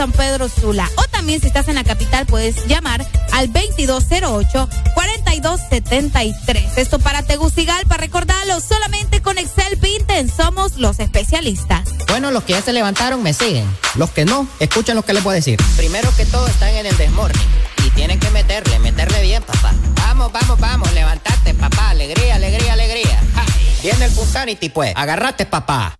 San Pedro Sula. O también si estás en la capital puedes llamar al 2208-4273. Esto para Tegucigalpa, recordarlo, solamente con Excel Pinten somos los especialistas. Bueno, los que ya se levantaron me siguen. Los que no, escuchen lo que les voy a decir. Primero que todo están en el desmorning. Y tienen que meterle, meterle bien, papá. Vamos, vamos, vamos, levantate, papá. Alegría, alegría, alegría. Ja. Sanity, pues. Agarrate, papá.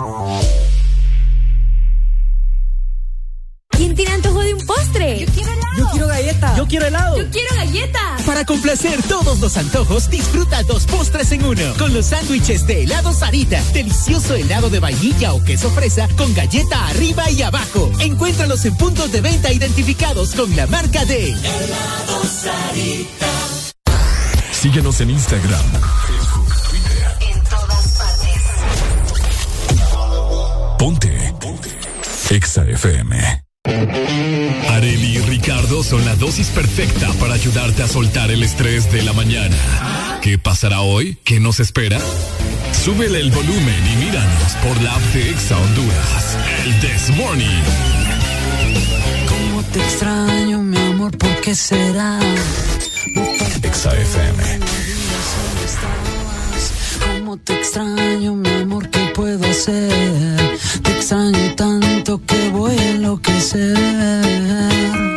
Complacer todos los antojos, disfruta dos postres en uno. Con los sándwiches de helado Sarita. Delicioso helado de vainilla o queso fresa con galleta arriba y abajo. Encuéntralos en puntos de venta identificados con la marca de Helado Sarita. Síguenos en Instagram, Facebook, Twitter. En todas partes. Ponte. Ponte. Exa FM. Son la dosis perfecta para ayudarte a soltar el estrés de la mañana. ¿Qué pasará hoy? ¿Qué nos espera? Súbele el volumen y míranos por la app de Exa Honduras. El This Morning. ¿Cómo te extraño, mi amor? ¿Por qué será? Exa FM. ¿Cómo te extraño, mi amor? ¿Qué puedo hacer? Te extraño tanto que voy a enloquecer.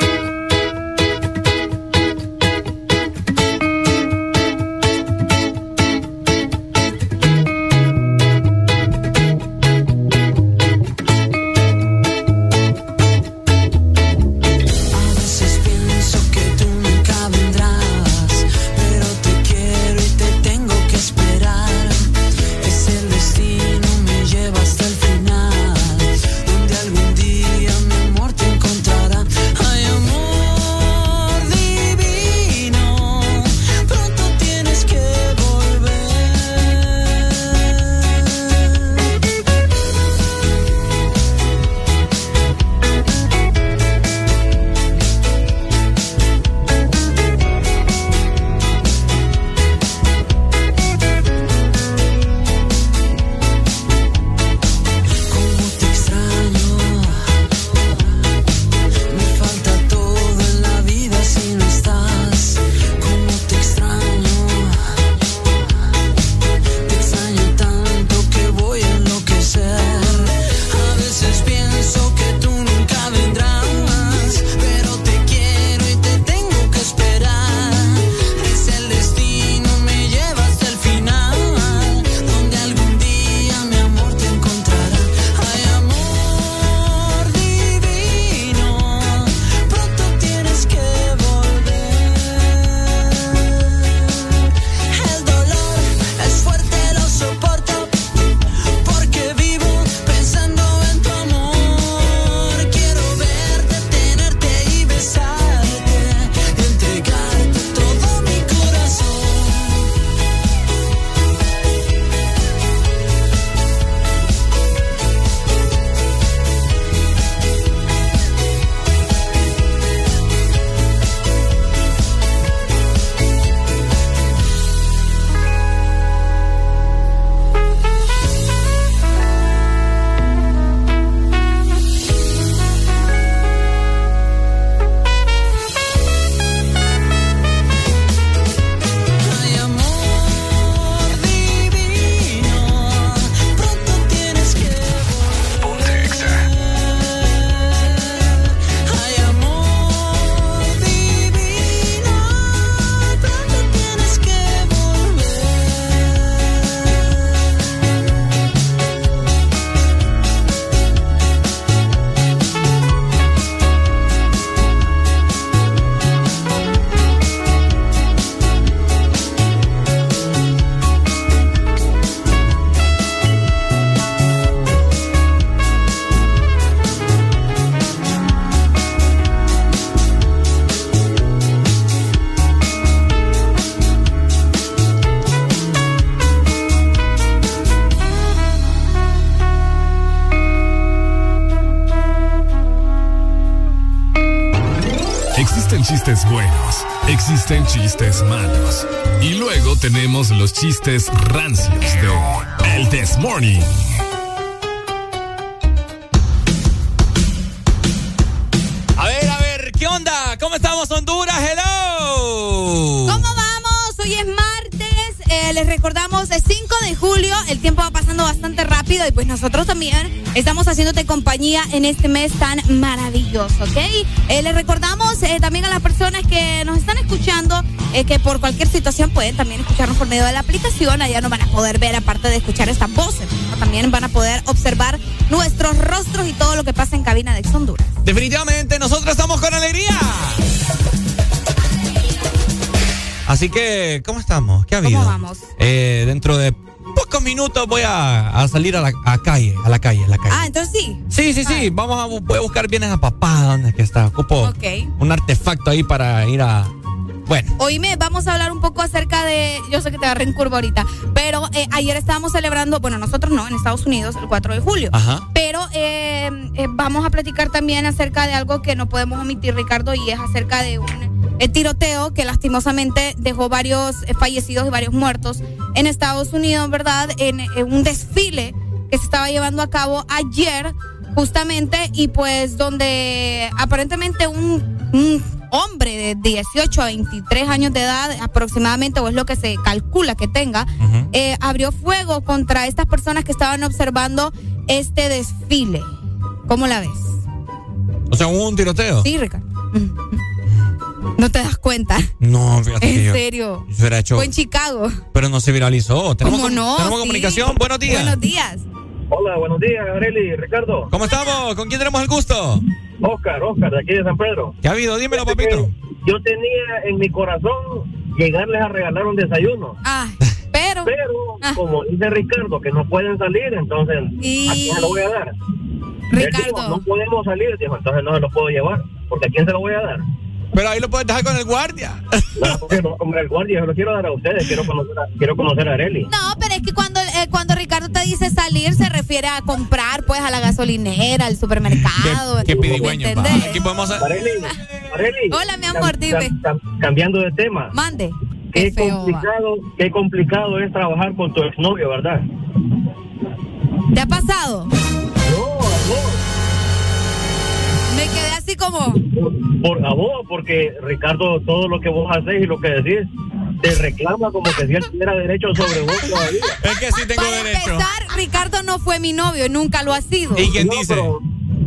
chistes rancios de El This Morning. A ver, a ver, ¿qué onda? ¿Cómo estamos, Honduras? ¡Hello! ¿Cómo vamos? Hoy es martes, eh, les recordamos, es 5 de julio, el tiempo va pasando bastante rápido y pues nosotros también estamos haciéndote compañía en este mes tan maravilloso, ¿ok? Eh, les cualquier situación pueden también escucharnos por medio de la aplicación. Allá nos van a poder ver, aparte de escuchar estas voces, ¿no? también van a poder observar nuestros rostros y todo lo que pasa en cabina de Ex Honduras. Definitivamente, nosotros estamos con alegría. Así que, ¿cómo estamos? ¿Qué ha habido? ¿Cómo vamos? Eh, dentro de pocos minutos voy a, a salir a la a calle, a la calle, a la calle. Ah, entonces sí. Sí, sí, sí. Vamos a, voy a buscar bienes a papá. ¿Dónde es que está? Ocupo Ok. un artefacto ahí para ir a. Bueno. Oíme, vamos a hablar un poco acerca de. Yo sé que te agarré en curva ahorita, pero eh, ayer estábamos celebrando, bueno, nosotros no, en Estados Unidos, el 4 de julio. Ajá. Pero eh, eh, vamos a platicar también acerca de algo que no podemos omitir, Ricardo, y es acerca de un tiroteo que lastimosamente dejó varios fallecidos y varios muertos en Estados Unidos, ¿verdad? En, en un desfile que se estaba llevando a cabo ayer, justamente, y pues donde aparentemente un, un hombre de 18 a 23 años de edad aproximadamente, o es lo que se calcula que tenga, eh, abrió fuego contra estas personas que estaban observando este desfile. ¿Cómo la ves? O sea, hubo un tiroteo. Sí, Ricardo. No te das cuenta. No, fíjate En yo- serio. yo hubiera hecho. Fue en Chicago. Pero no se viralizó. Tenemos, ¿Cómo no? tenemos Sí. comunicación. Buenos días. Buenos días. Hola, buenos días, Areli, Ricardo. ¿Cómo estamos? ¿Con quién tenemos el gusto? Oscar, Oscar, de aquí de San Pedro. ¿Qué ha habido? Dímelo, papito. Yo tenía en mi corazón llegarles a regalar un desayuno. Ah, pero. Pero, como dice Ricardo, que no pueden salir, entonces, Y- ¿a quién se lo voy a dar? Dijo, no podemos salir, dijo, entonces no se lo puedo llevar, porque ¿a quién se lo voy a dar? Pero ahí lo puedes dejar con el guardia. No, porque no, como el guardia, se lo quiero dar a ustedes, quiero conocer a, quiero conocer a Areli. No, pero es que cuando, eh, cuando Ricardo te dice salir, se refiere a comprar, pues, a la gasolinera, al supermercado. Qué ¿me pidigüeño. Aquí podemos hacer. Areli, Areli. Hola, mi amor, dime. cam- cam- cambiando de tema. Mande. Qué, feo, va. complicado, qué complicado es trabajar con tu exnovio, ¿verdad? ¿Te ha pasado? No, amor. Me quedé así como. Por a vos, porque Ricardo, todo lo que vos haces y lo que decís, te reclama como que si él tuviera derecho sobre vos todavía. Es que sí tengo Para empezar, Ricardo no fue mi novio, nunca lo ha sido. ¿Y quién dice?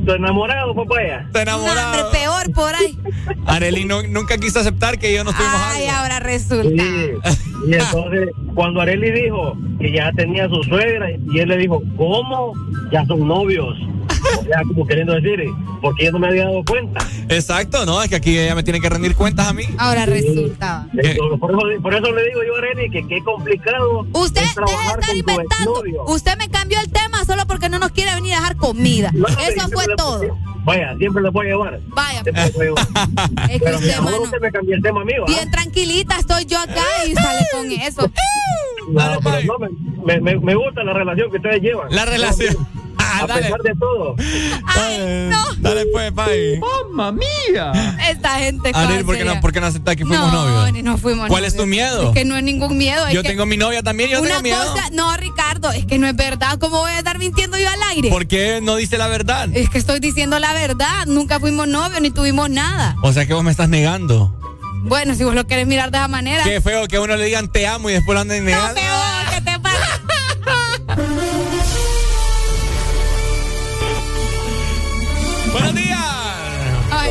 Tu enamorado, papaya. Te No, hombre, peor por ahí. Arely no- nunca quiso aceptar que yo no estuvimos Ay, algo. ahora resulta. Sí. Y entonces, cuando Areli dijo que ya tenía su suegra, y él le dijo, ¿cómo? Ya son novios. O sea, como queriendo decir, porque yo no me había dado cuenta. Exacto, no, es que aquí ella me tiene que rendir cuentas a mí. Ahora resulta. Por eso, por eso le digo yo a Areli que qué complicado Usted es de estar con inventando. Usted me cambió el tema solo porque no nos quiere venir a dejar comida. No, Eso fue todo. Vaya, siempre le voy a llevar. Vaya. Siempre voy a llevar. Es que Pero usted, amor, mano, usted me cambió el tema. ¿ah? bien tranquilita estoy yo acá y sale con eso. No, pero no, me, me, me gusta la relación que ustedes llevan. La relación. A pesar de todo. Ay, no. Dale pues, pai. ¡Mamma mía! Esta gente. Ariel, ¿por qué no, por qué no aceptas que fuimos no, novios? ni no fuimos ¿Cuál es tu miedo? Es que no es ningún miedo. es Yo que tengo mi novia también, yo una tengo miedo. cosa, no, Ricardo, es que no es verdad. ¿Cómo voy a estar mintiendo yo al aire? ¿Por qué no dice la verdad? Es que estoy diciendo la verdad. Nunca fuimos novios ni tuvimos nada. O sea que vos me estás negando. Bueno, si vos lo querés mirar de esa manera. Qué feo que a uno le digan te amo y después lo anden No, negando. feo, ¿qué te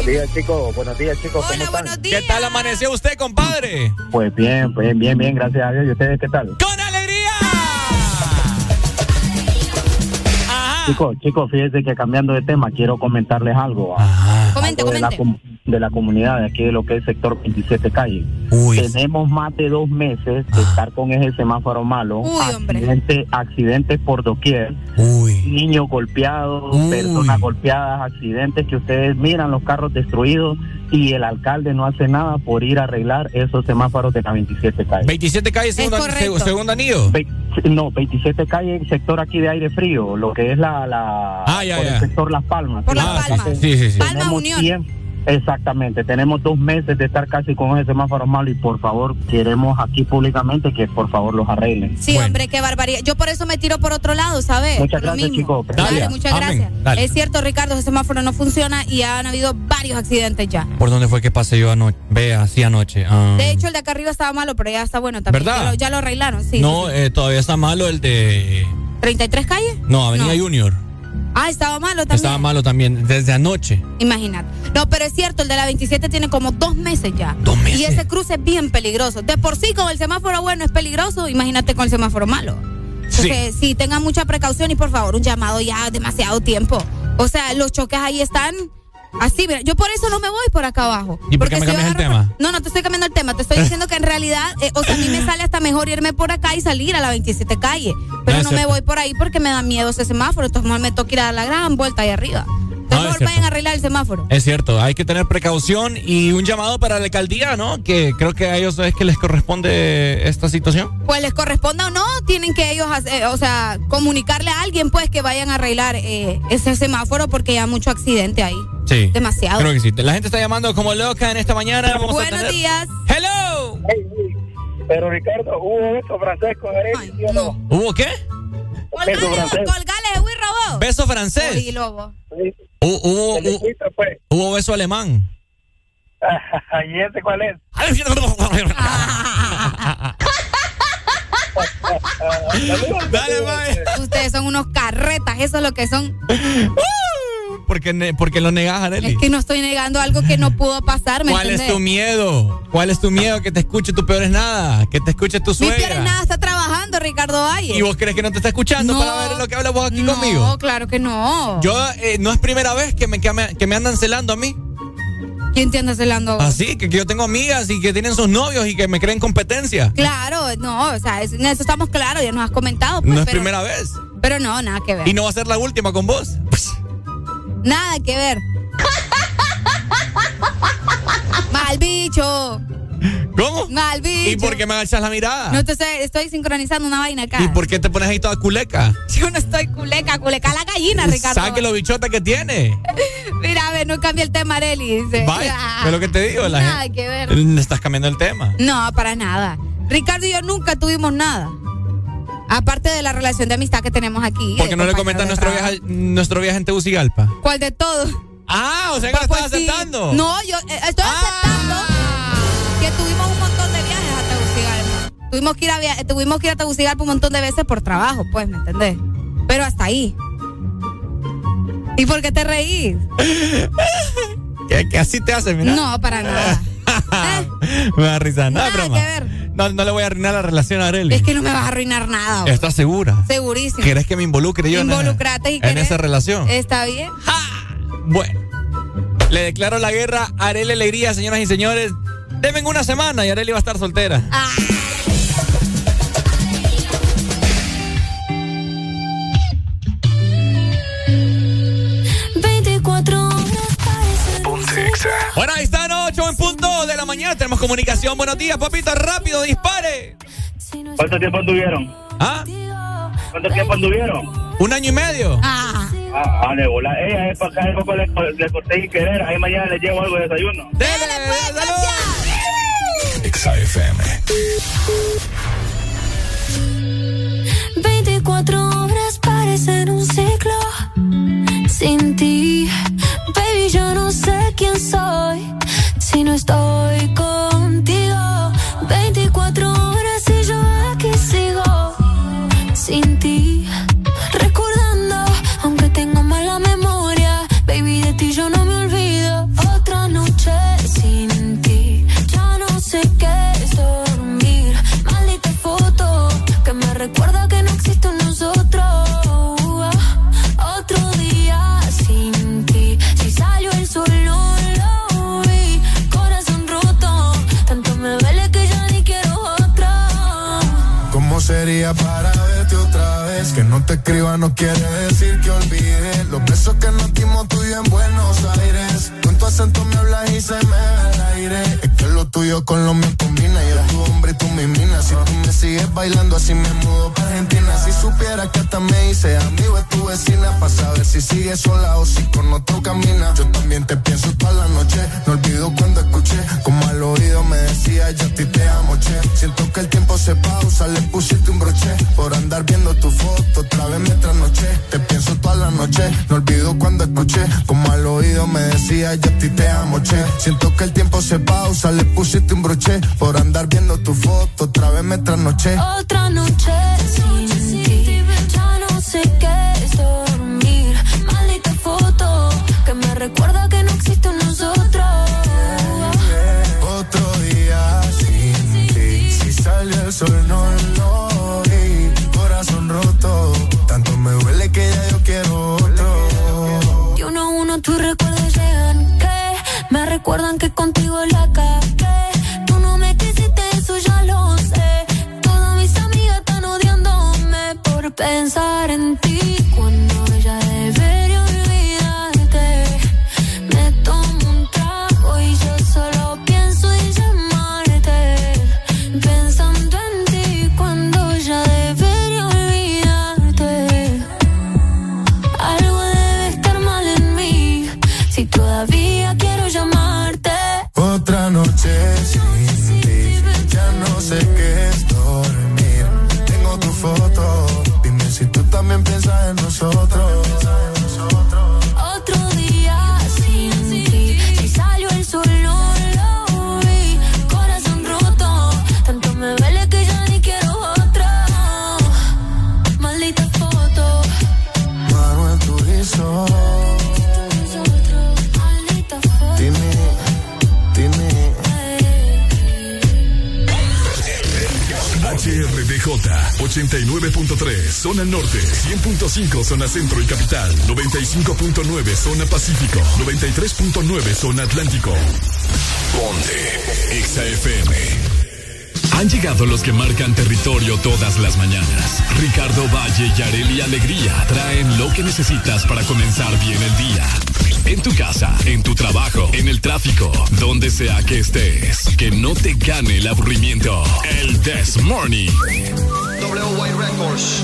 días, chicos. Buenos días, chicos. ¿Cómo están? ¿Qué tal amaneció usted, compadre? Pues bien, pues bien, bien, gracias a Dios. ¿Y ustedes qué tal? ¡Con alegría! Chicos, chicos, fíjense que cambiando de tema, quiero comentarles algo. Comente, de la, comente. de la comunidad de aquí de lo que es sector 27 calle. Tenemos más de dos meses de estar con ese semáforo malo. Uy, accidentes, accidentes por doquier. Niños golpeados, personas golpeadas, accidentes que ustedes miran, los carros destruidos y el alcalde no hace nada por ir a arreglar esos semáforos de la 27 calle. 27 calles, segundo, seg- segundo anillo. Ve- no, 27 calle, sector aquí de aire frío, lo que es la, la Ah, ya, por ya. el sector Las Palmas. Por Las Ah, Palmas. entonces, Sí, sí, sí. Palma tenemos Tiemp- Exactamente, tenemos dos meses de estar casi con ese semáforo malo y por favor queremos aquí públicamente que por favor los arreglen. Sí, hombre, qué barbaridad. Yo por eso me tiro por otro lado, ¿sabes? Muchas Lo gracias, chicos. Dale, Dale. muchas Amén. gracias. Dale. Es cierto, Ricardo, ese semáforo no funciona y han habido varios accidentes ya. ¿Por dónde fue que pasé yo anoche? Vea, así anoche. Ah. De hecho, el de acá arriba estaba malo, pero ya está bueno también. ¿Verdad? Ya lo, ya lo arreglaron, sí. no, eh, todavía está malo el de... ¿33 calles? No, Avenida Junior. Ah, estaba malo también. Estaba malo también desde anoche. Imagínate. No, pero es cierto, el de la 27 tiene como dos meses ya. Dos meses. Y ese cruce es bien peligroso. De por sí, con el semáforo bueno es peligroso, imagínate con el semáforo malo. Entonces, sí, tengan mucha precaución y por favor, un llamado ya demasiado tiempo. O sea, los choques ahí están así. Mira, yo por eso no me voy por acá abajo. ¿Y por qué Porque me cambias el tema? No, no te estoy cambiando el tema. Te estoy diciendo que en realidad, eh, o sea, a mí me sale hasta mejor irme por acá y salir a la 27 calle. Pero No, me voy por ahí porque me da miedo ese semáforo. Entonces, mejor me toca ir a la gran vuelta ahí arriba. No, es mejor cierto. vayan a arreglar el semáforo. Es cierto, hay que tener precaución y un llamado para la alcaldía, ¿no? Que creo que a ellos es que les corresponde esta situación. Pues les corresponda o no, tienen que ellos, hacer- o sea, comunicarle a alguien, pues, que vayan a arreglar eh, ese semáforo porque ya hay mucho accidente ahí. Sí. Demasiado. Creo que sí. La gente está llamando como loca en esta mañana. Vamos a Buenos tener- días. ¡Hello! Pero Ricardo, hubo eso francés con Arely, ¿sí o no? ¿Hubo qué? Beso francés. Colgale, Will Robó. Beso francés. Oí, lobo. Hu- Hubo, Se le hu- fuiste, pues. hubo beso alemán. ¿Y ese cuál es? Dale. Ustedes son unos carretas, eso es lo que son. ¿Por qué, ne- por qué lo negas, Arely? Es que no estoy negando algo que no pudo pasar, ¿me ¿Cuál es tu miedo? ¿Cuál es tu miedo? Que te escuche tu peor es nada. Que te escuche tu Mi suegra. Pierre nada está trabajando, Ricardo Valle. ¿Y vos crees que no te está escuchando No. para ver lo que hablas vos aquí no, conmigo? claro que no. Yo, eh, no es primera vez que me, que me, que me andan celando a mí. ¿Quién te anda celando? Así, que, que yo tengo amigas y que tienen sus novios y que me creen competencia. Claro, no, o sea, es- en eso estamos claros, ya nos has comentado. Pues, no es pero, primera vez. Pero no, nada que ver. Y no va a ser la última con vos. Nada que ver. Mal bicho. ¿Cómo? Mal bicho. ¿Y por qué me agachas la mirada? No te estoy, estoy sincronizando una vaina acá. ¿Y por qué te pones ahí toda culeca? Yo no estoy culeca, culeca la gallina, Ricardo. Saque lo bichota que tiene. Mira, a ver, no cambia el tema, Areli. Dice. Vaya, Ah, es lo que te digo. La Nada gente- que ver. Estás cambiando el tema. No, para nada. Ricardo y yo nunca tuvimos nada. Aparte de la relación de amistad que tenemos aquí. ¿Por qué de no le de nuestro viaje, nuestro viaje en Tegucigalpa? ¿Cuál de todos? Ah, o sea que lo Pues estás sí. aceptando. No, yo eh, estoy aceptando que tuvimos un montón de viajes a Tegucigalpa. Tuvimos que ir a, via- tuvimos que ir a Tegucigalpa un montón de veces por trabajo, pues, ¿me entendés? Pero hasta ahí. ¿Y por qué te reís? Que, que así te hace, mira. No, para nada. Me da risa. Nada, Nada broma. que ver. No, no le voy a arruinar la relación a Arely. Es que no me vas a arruinar nada. vos. ¿Estás segura? Segurísimo. ¿Querés que me involucre yo en, Involucrate y en esa relación? ¿Está bien? Bueno, le declaro la guerra a Arely Alegría, señoras y señores. Deben una semana y Arely va a estar soltera. Ah. Bueno, ahí están, 8 en punto de la mañana. Tenemos comunicación. Buenos días, papito. Rápido, dispare. ¿Cuánto tiempo anduvieron? ¿Ah? ¿Cuánto tiempo anduvieron? Un año y medio. Ah. Ah, ah, de volar. Ella es para acá, es para le, corté y querer. Ahí mañana le llevo algo de desayuno. Dele, pues, gracias. XAFM. 24 horas parecen un ciclo sin ti. Baby, yo no sé quién soy si no estoy contigo. Te escriba no quiere decir que olvide los besos que nos dimos tú y en Buenos Aires. Tu acento me hablas y se me va el aire. Es que lo tuyo con lo mío combina. Yo tu hombre y tú mi mina. Si tú me sigues bailando así me mudo para Argentina. Si supiera que hasta me hice amigo de tu vecina. Para saber si sigues sola o si con otro camina. Yo también te pienso toda la noche. No olvido cuando escuché como al oído me decía ya a ti te amo, che. Siento que el tiempo se pausa, le pusiste un broche. Por andar viendo tu foto, otra vez me trasnoché. Te pienso toda la noche, no olvido cuando escuché. Como al oído me decía ya a ti te amo, che. Siento que el tiempo se pausa, le pusiste un broche. Por andar viendo tu foto, otra vez me trasnoché. Otra noche sin ti, ya no sé recuerdan que zona pacífico, 93.9 zona atlántico. Ponte XAFM. Han llegado los que marcan territorio todas las mañanas. Ricardo Valle y Areli Alegría traen lo que necesitas para comenzar bien el día. En tu casa, en tu trabajo, en el tráfico, donde sea que estés. Que no te gane el aburrimiento. El This Morning. WY Records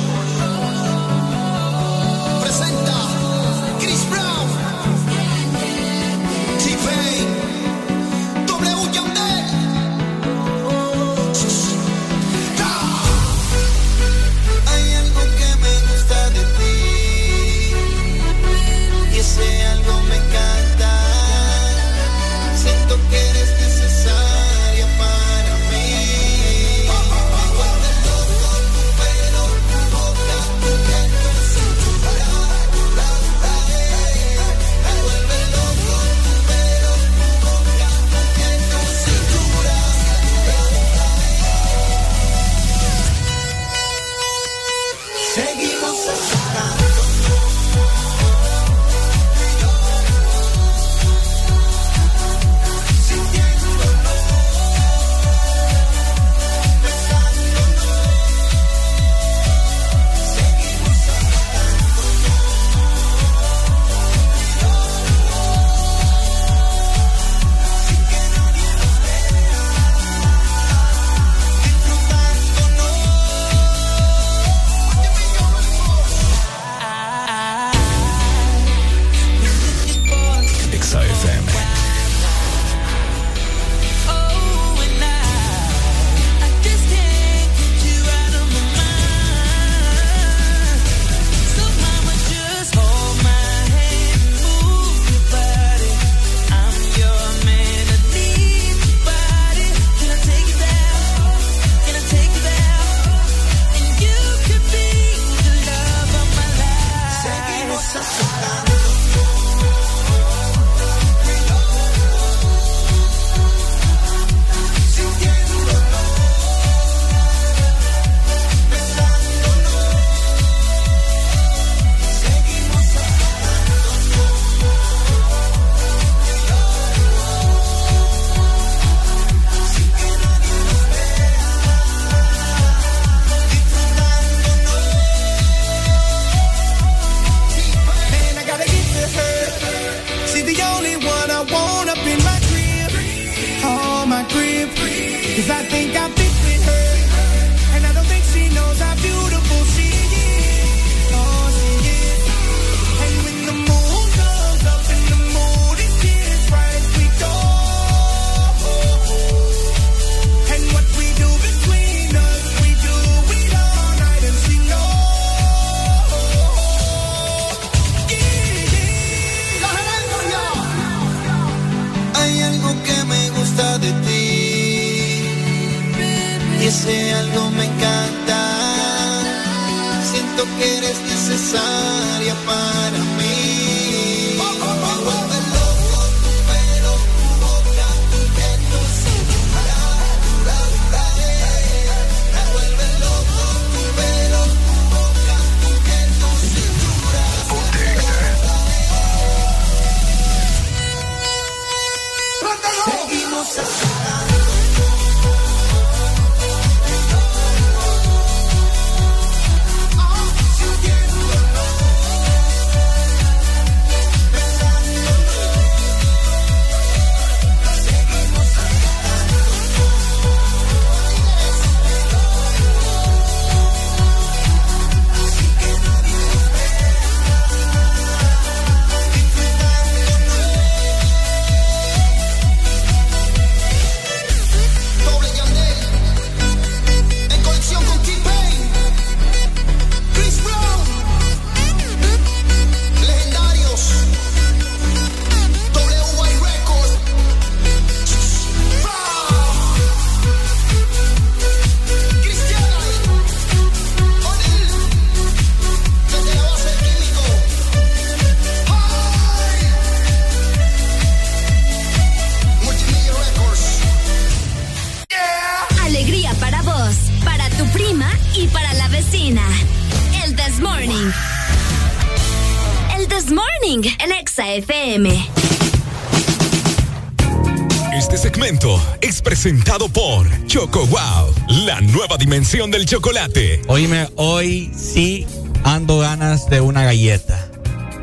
dimensión del chocolate. Oíme, hoy sí ando ganas de una galleta.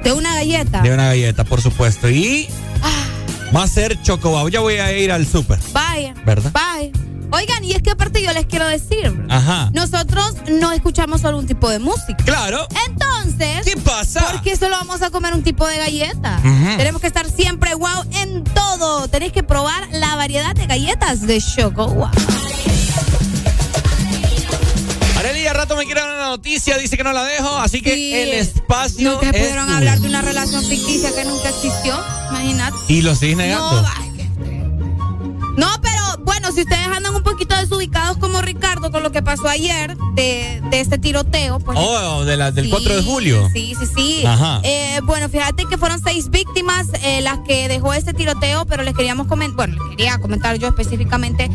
De una galleta. De una galleta, por supuesto. Y va a ser Choco Wow. Ya voy a ir al súper. Vaya. ¿Verdad? Vaya. Oigan, y es que aparte yo les quiero decir, Ajá. nosotros no escuchamos solo un tipo de música. Claro. Entonces, ¿qué pasa? ¿Por qué solo vamos a comer un tipo de galleta? Ujú. Tenemos que estar siempre wow en todo. Tenéis que probar la variedad de galletas de Choco Wow. Me quiere dar una noticia, dice que no la dejo, así que Sí. el espacio. Nunca es pudieron tuyo. hablar de una relación ficticia que nunca existió. Imagínate. Y lo sigues negando. No, No, pero bueno, si ustedes andan un poquito desubicados como Ricardo con lo que pasó ayer de, de este tiroteo, pues. Oh, de la, del Sí, 4 de julio. Sí, sí, sí. Ajá. Eh, bueno, fíjate que fueron seis víctimas eh, las que dejó este tiroteo, pero les queríamos comentar, bueno, les quería comentar yo específicamente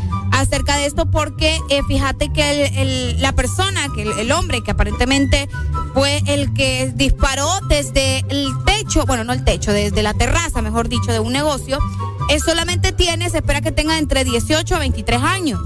acerca de esto porque eh, fíjate que el- la persona, que el, hombre que aparentemente fue el que disparó desde el techo, bueno, no el techo, desde la terraza, mejor dicho, de un negocio, eh, solamente tiene, se espera que tenga entre 18 a 23 años.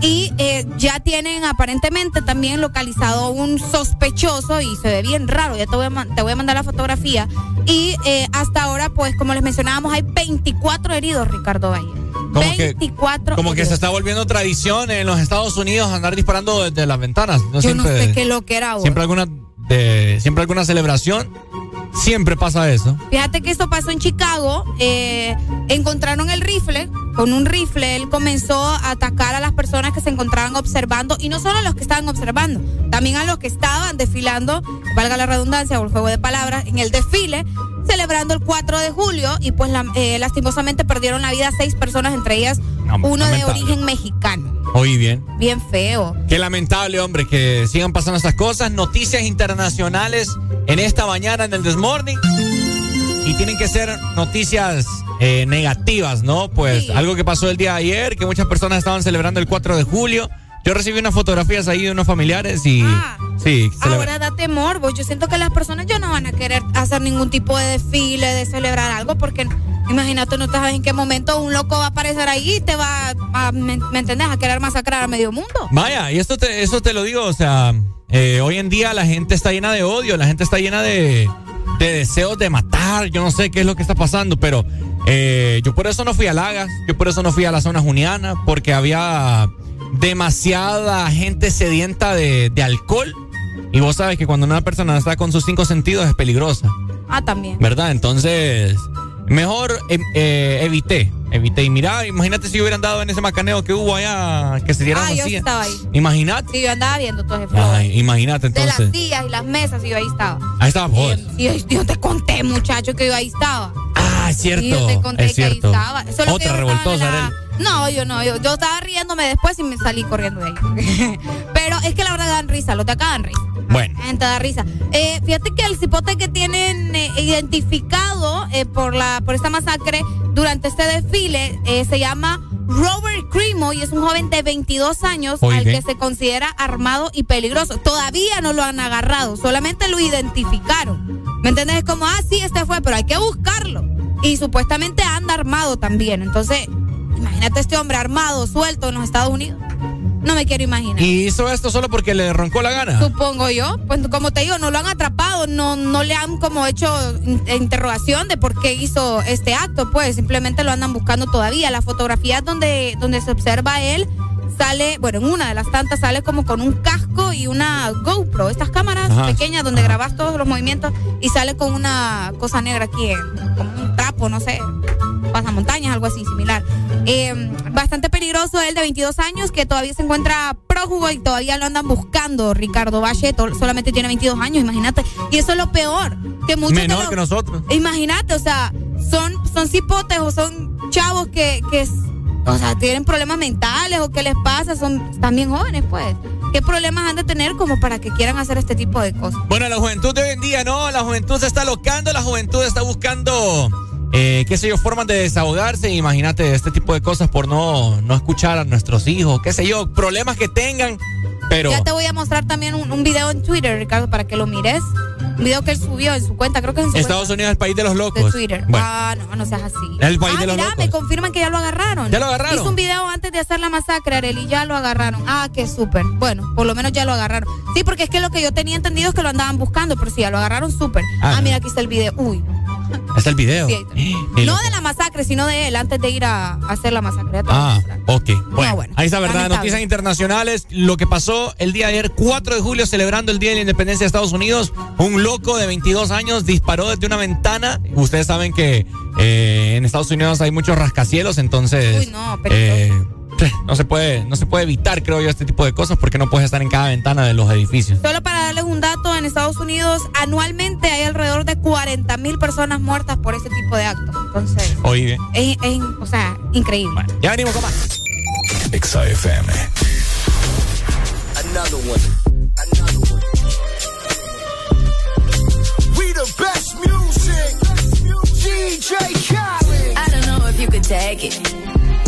Y eh, ya tienen aparentemente también localizado un sospechoso y se ve bien raro. Ya te voy a, te voy a mandar la fotografía. Y eh, hasta ahora, pues como les mencionábamos, hay 24 heridos, Ricardo Valle. Como que, 24 como que heridos. se está volviendo tradición en los Estados Unidos andar disparando desde las ventanas. No Yo no sé qué lo que era ahora. siempre alguna de, siempre alguna celebración, siempre pasa eso. Fíjate que esto pasó en Chicago. eh, encontraron el rifle. Con un rifle él comenzó a atacar a las personas que se encontraban observando. Y no solo a los que estaban observando, también a los que estaban desfilando, valga la redundancia o el juego de palabras, en el desfile, celebrando el 4 de julio. Y pues la- eh, lastimosamente perdieron la vida seis personas, entre ellas No, uno de origen mexicano. Oí bien. Bien feo. Qué lamentable, hombre, que sigan pasando estas cosas. Noticias internacionales en esta mañana en el Desmorning. Y tienen que ser noticias eh, negativas, ¿no? Pues Sí. algo que pasó el día de ayer, que muchas personas estaban celebrando el 4 de julio. Yo recibí unas fotografías ahí de unos familiares y... sí, celebra- Ahora date morbo. Yo siento que las personas ya no van a querer hacer ningún tipo de desfile, de celebrar algo, porque imagínate, no sabes en qué momento un loco va a aparecer ahí y te va a, ¿me, me entendés? A querer masacrar a medio mundo. Vaya, y esto te, eso te lo digo, o sea, eh, hoy en día la gente está llena de odio, la gente está llena de, de deseos de matar, yo no sé qué es lo que está pasando, pero eh, yo por eso no fui a Lagas, yo por eso no fui a la zona juniana, porque había demasiada gente sedienta de, de alcohol. Y vos sabes que cuando una persona está con sus cinco sentidos es peligrosa, Ah, también. ¿verdad? Entonces, mejor eh, eh, evité, evité. Y mira, imagínate si hubieran dado en ese macaneo que hubo allá, que se dieran Ah, yo estaba ahí. Imagínate. Sí, yo andaba viendo todo ese flow. Ay, imagínate De las entonces. sillas y las mesas, y yo ahí estaba. Ahí estaba vos. Y yo, yo te conté, muchacho, que yo ahí estaba. Ah, es cierto. Sí, yo te conté es que ahí cierto. estaba. Solo que Otra yo estaba en revoltosa, la-. No, yo no, yo, yo estaba riéndome después y me salí corriendo de ahí. Pero es que la verdad dan risa, los de acá dan risa. Bueno. Gente da risa. Eh, fíjate que el cipote que tienen eh, identificado eh, por la por esta masacre durante este desfile se llama Robert Crimo y es un joven de 22 años Oye. al que se considera armado y peligroso. Todavía no lo han agarrado, solamente lo identificaron. ¿Me entiendes? Es como, ah, sí, este fue, pero hay que buscarlo. Y supuestamente anda armado también. Entonces, imagínate este hombre armado, suelto en los Estados Unidos. No me quiero imaginar. ¿Y hizo esto solo porque le roncó la gana? Supongo yo. Pues como te digo, no lo han atrapado, no, no le han como hecho in- interrogación de por qué hizo este acto, pues simplemente lo andan buscando todavía. Las fotografías donde, donde se observa él sale, bueno, en una de las tantas sale como con un casco y una GoPro, estas cámaras Ajá. pequeñas donde grabas todos los movimientos y sale con una cosa negra aquí, eh, como un trapo, no sé, pasamontañas, algo así similar. Eh, bastante peligroso él de 22 años que todavía se encuentra prófugo y todavía lo andan buscando. Ricardo Valle solamente tiene 22 años, imagínate. Y eso es lo peor, que muchos de Menor los- que nosotros. Imagínate, o sea, son, son cipotes o son chavos que, que o sea, tienen problemas mentales o qué les pasa, son también jóvenes, pues. ¿Qué problemas han de tener como para que quieran hacer este tipo de cosas? Bueno, la juventud de hoy en día, no, la juventud se está locando, la juventud está buscando, eh, qué sé yo, formas de desahogarse. Imagínate este tipo de cosas por no, no escuchar a nuestros hijos, qué sé yo, problemas que tengan, pero... Ya te voy a mostrar también un, un video en Twitter, Ricardo, para que lo mires. Un video que él subió en su cuenta, creo que es en su Estados Unidos es el país de los locos. de Twitter. Bueno, Ah, no, no seas así. el país ah, de los mira, locos. me confirman que ya lo agarraron. ¿Ya lo agarraron? Hizo un video antes de hacer la masacre, Arely, y ya lo agarraron. Ah, qué súper. Bueno, por lo menos ya lo agarraron. Sí, porque es que lo que yo tenía entendido es que lo andaban buscando, pero sí, ya lo agarraron súper. Ah, Ah, mira, aquí está el video. Uy. Está el video. Sí, No de la masacre, sino de él, antes de ir a, a hacer la masacre. Ah, ok. Bueno, bueno, ahí está, ¿verdad? lamentable. Noticias internacionales. Lo que pasó el día de ayer, 4 de julio, celebrando el Día de la Independencia de Estados Unidos. Un loco de 22 años disparó desde una ventana. Ustedes saben que eh, en Estados Unidos hay muchos rascacielos, entonces. Uy, no, eh, no se puede, no se puede evitar, creo yo, este tipo de cosas porque no puedes estar en cada ventana de los edificios. Solo para darles un dato, en Estados Unidos anualmente hay alrededor de 40 mil personas muertas por ese tipo de actos. Entonces, Oye, es, es, o sea, increíble. ya venimos con más. Exa FM. Another one. Another one. We the best music. DJ Khaled. I don't know if you could take it.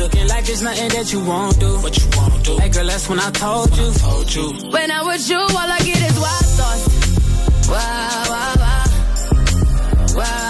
looking like there's nothing that you won't do. What you won't do. Hey girl, that's when I told you. told you. When I'm with you, all I get is wild thoughts. Wow, wow, wow. Wow, wow,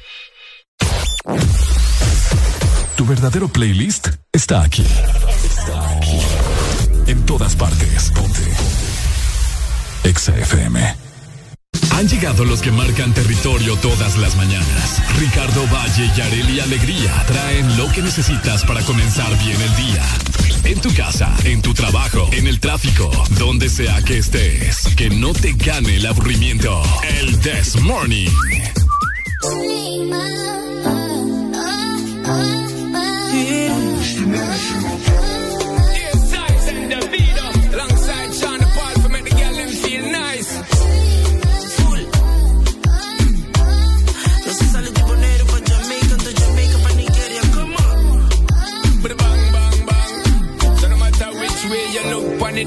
Tu verdadero playlist está aquí. Está aquí. En todas partes. Ponte. Exa FM. Han llegado los que marcan territorio todas las mañanas. Ricardo Valle y Areli Alegría traen lo que necesitas para comenzar bien el día. En tu casa, en tu trabajo, en el tráfico, donde sea que estés. Que no te gane el aburrimiento. El This Morning.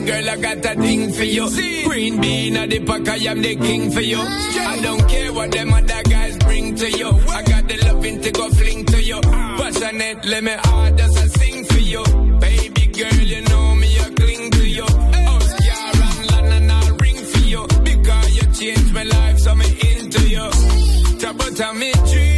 girl, I got a thing for you. See? Green bean, the pack, I am the king for you. I don't care what them other to you. I got the loving to go fling to you. Passionate, let me hard as I sing for you. Baby girl, you know me, I cling to you. Oh, House car and land and I'll ring for you. Because you changed my life, so me into you. Talk about me dream,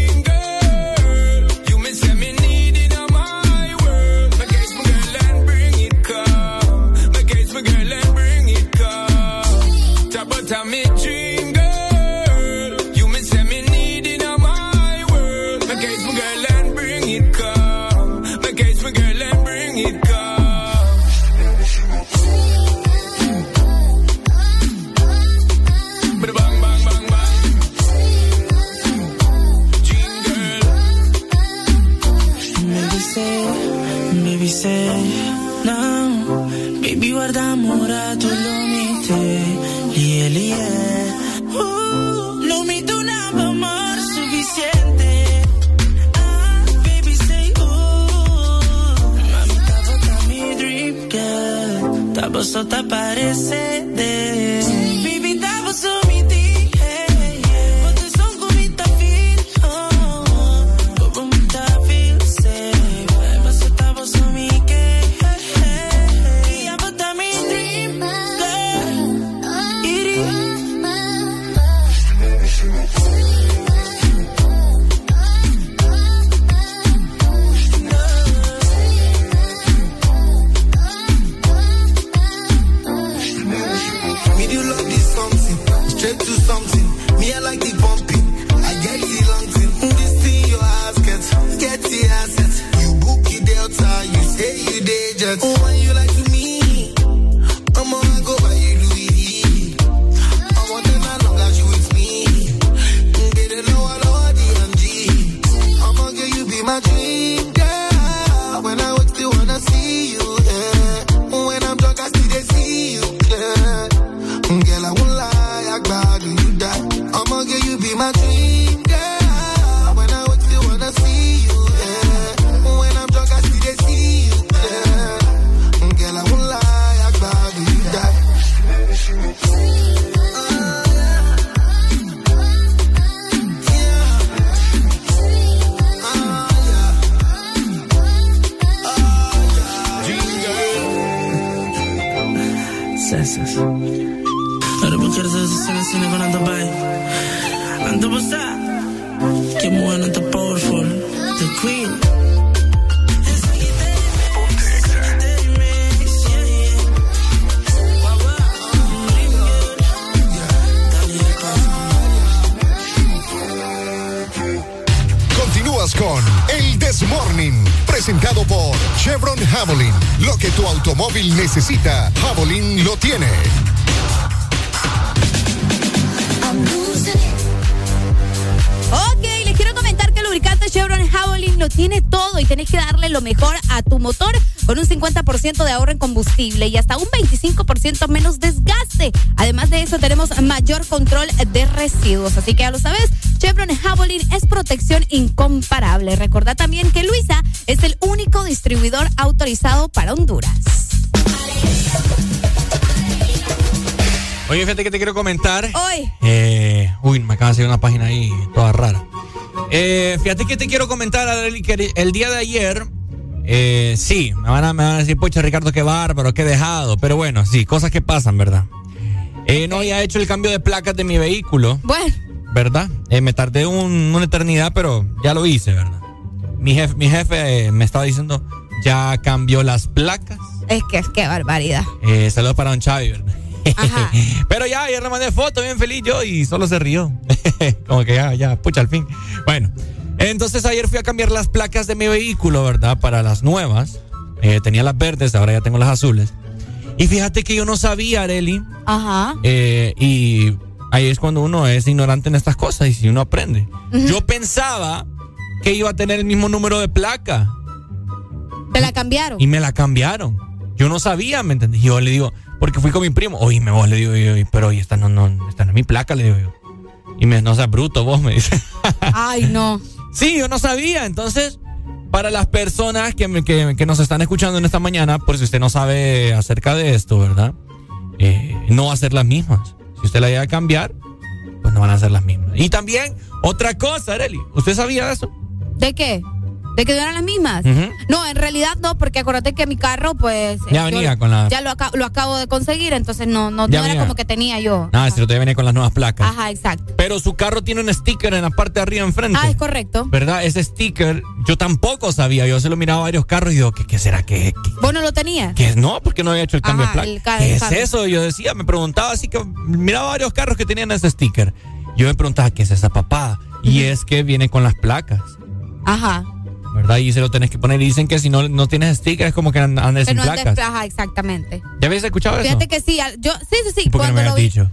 Parecede. Baby, Así que ya lo sabes, Chevron Javelin es protección incomparable. Recordá también que Luisa es el único distribuidor autorizado para Honduras. Oye, fíjate que te quiero comentar. Hoy. Eh, uy, me acaba de salir una página ahí toda rara. Eh, fíjate que te quiero comentar, Adeli, que el día de ayer, eh, sí, me van, a, me van a decir, pucha, Ricardo, qué bárbaro, qué dejado. Pero bueno, sí, cosas que pasan, ¿verdad? Eh, no había hecho el cambio de placas de mi vehículo. Bueno. ¿Verdad? Eh, me tardé un- una eternidad, pero ya lo hice, ¿verdad? Mi jefe, mi jefe eh, me estaba diciendo, ya cambió las placas. Es que es que barbaridad. Eh, saludos para Don Chavi, ¿verdad? Ajá. Pero ya, ayer le mandé foto, bien feliz yo, y solo se rió. Como que ya, ya, pucha, al fin. Bueno, entonces ayer fui a cambiar las placas de mi vehículo, ¿verdad? Para las nuevas. Eh, tenía las verdes, ahora ya tengo las azules. Y fíjate que yo no sabía, Areli, Ajá. eh, y ahí es cuando uno es ignorante en estas cosas y si uno aprende. Yo pensaba que iba a tener el mismo número de placa Te la cambiaron. y me la cambiaron. Yo no sabía, ¿me entendí? Yo le digo, porque fui con mi primo, oye, me vos le digo, yo, pero oye, esta no, no, esta no es mi placa, le digo yo. Y me, no seas bruto, vos me dice. Ay, no. Sí, yo no sabía. Entonces, para las personas que, que, que nos están escuchando en esta mañana, por si usted no sabe acerca de esto, ¿verdad? Eh, no va a ser las mismas. Si usted la llega a cambiar, pues no van a ser las mismas. Y también, otra cosa, Areli, ¿usted sabía de eso? ¿De qué? ¿De que eran las mismas? No, en realidad no, porque acuérdate que mi carro, pues. Ya yo venía con la- Ya lo, aca- lo acabo de conseguir, entonces no, no, no era venía. como que tenía yo. Nada, si usted viene con las nuevas placas. Ajá, exacto. Pero su carro tiene un sticker en la parte de arriba enfrente. Ah, es correcto. ¿Verdad? Ese sticker, yo tampoco sabía. Yo se lo miraba a varios carros y digo, ¿qué, qué será que, ¿Vos no lo tenías? que no? Porque no había hecho el cambio Ajá, de placa. ca- ¿Qué es cambio. eso? Yo decía, me preguntaba así que miraba varios carros que tenían ese sticker. Yo me preguntaba, ¿qué es esa papada? Y es que viene con las placas, Ajá. ¿Verdad? Y se lo tenés que poner. Y dicen que si no, no tienes sticker es como que and- andes Que sin no andes- placas. Ajá, exactamente. ¿Ya habías escuchado eso? Fíjate que sí, yo, sí, sí, sí. ¿Por qué no me lo vi- dicho?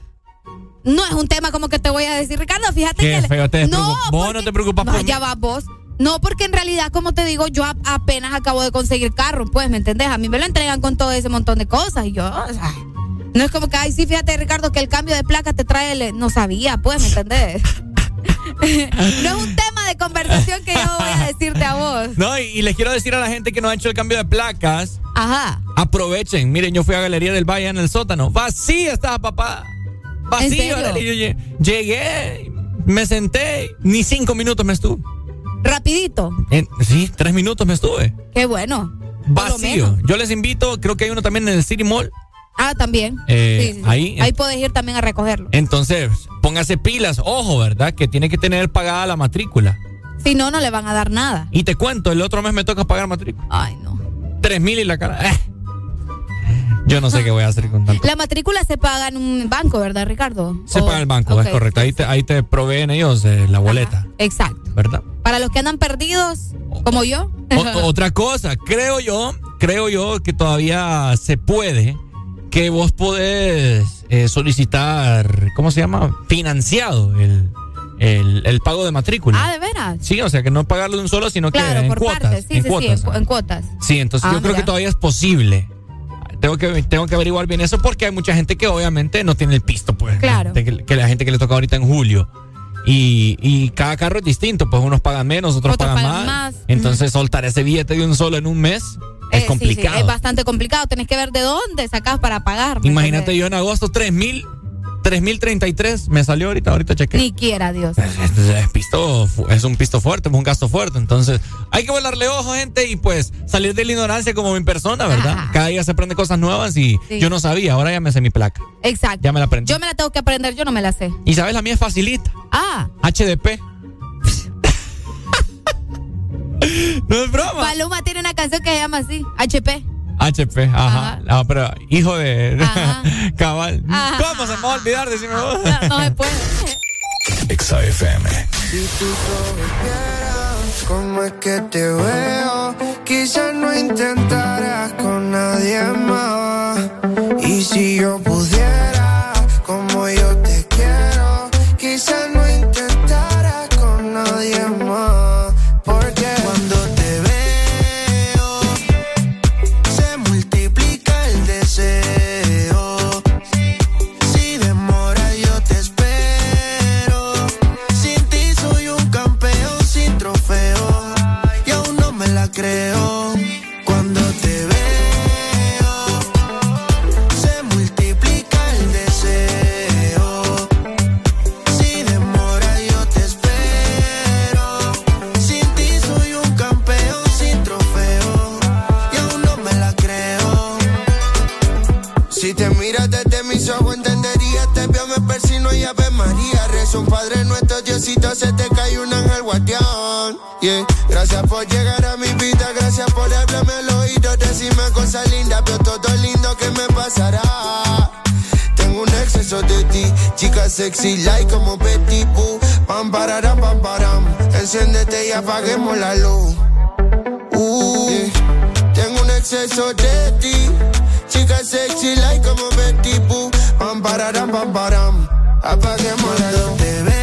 No es un tema como que te voy a decir, Ricardo, fíjate Qué que. feo, te no, preocup- vos no te preocupas no, por mí. ya va vos. No, porque en realidad, como te digo, yo a- apenas acabo de conseguir carro, pues, ¿me entendés? A mí me lo entregan con todo ese montón de cosas y yo, o sea, no es como que, ay, sí, fíjate, Ricardo, que el cambio de placa te trae, el- no sabía, pues, ¿me entendés? No es un tema de conversación que yo voy a decirte a vos. No, y, y les quiero decir a la gente que no ha hecho el cambio de placas. Ajá. Aprovechen. Miren, yo fui a Galería del Valle en el sótano. Vacía estaba papá. Vacío. yo lle- llegué, me senté, ni cinco minutos me estuve. Rapidito. En- sí, tres minutos me estuve. Qué bueno. Vacío. Yo les invito, creo que hay uno también en el City Mall. Ah, también. Eh, Sí, sí, sí. ahí- Ahí puedes ir también a recogerlo. Entonces, póngase pilas. Ojo, ¿verdad? Que tiene que tener pagada la matrícula. Si no, no le van a dar nada. Y te cuento, el otro mes me toca pagar matrícula. Ay, no. Tres mil y la cara. eh. Yo no sé qué voy a hacer con tanto. La matrícula se paga en un banco, ¿verdad, Ricardo? Se O- paga el banco, es correcto. Ahí te, ahí te proveen ellos eh, la boleta, Exacto. ¿verdad? Para los que andan perdidos, como yo. O- otra cosa, creo yo, creo yo que todavía se puede que vos podés eh, solicitar, ¿cómo se llama? Financiado el, el, el pago de matrícula. ah, ¿de veras? Sí, o sea que no pagarlo de un solo, sino Claro, que en por cuotas. partes. Sí, en sí, cuotas. sí, en, cu- en cuotas. Sí, entonces Ah, yo creo que todavía es posible. Tengo que, tengo que averiguar bien eso porque hay mucha gente que obviamente no tiene el pisto, pues. Claro. Que, que la gente que le toca ahorita en julio. Y, y cada carro es distinto, pues unos pagan menos, otros, Otros pagan, pagan más. más. Entonces soltar ese billete de un solo en un mes es sí, complicado. sí, es bastante complicado. Tenés que ver de dónde sacás para pagar. ¿me Imagínate yo en agosto 3 mil 3033 me salió ahorita, ahorita chequé. Ni quiera, Dios. Es, es pisto, es un pisto fuerte, es un gasto fuerte. Entonces, hay que volarle ojo, gente, y pues salir de la ignorancia como mi persona, ¿verdad? Cada día se aprende cosas nuevas y Sí. yo no sabía, ahora ya me sé mi placa. Exacto. Ya me la aprendí. Yo me la tengo que aprender, yo no me la sé. Y sabes, la mía es facilita. Ah, HDP. no es broma. Paloma tiene una canción que se llama así, HP. HP, ajá. Ah, pero hijo de cabal. Ajá. ¿Cómo se me va a olvidar? Decime vos. No, no se puede. Exa FM. Si tú supieras cómo es que te veo, quizás no intentaras con nadie más. Y si yo pudiera, creo. Cuando te veo, se multiplica el deseo. Si demora yo te espero. Sin ti soy un campeón sin trofeo. Y aún no me la creo. Si te miras desde mis ojos entenderías, te veo, me persino y ave María. Rezo un Padre Diosito, se te cae un ángel guardián. Yeah. Gracias por llegar a mi vida, gracias por hablarme al oído, decirme cosas lindas, veo todo lindo que me pasará. Tengo un exceso de ti, chica sexy, like como Betty Boo. Pam, pararam, pam, param. Enciéndete y apaguemos la luz. Uh. Tengo un exceso de ti, chica sexy, like como Betty Boo. Pam, pararam, pam, param. Apaguemos la luz.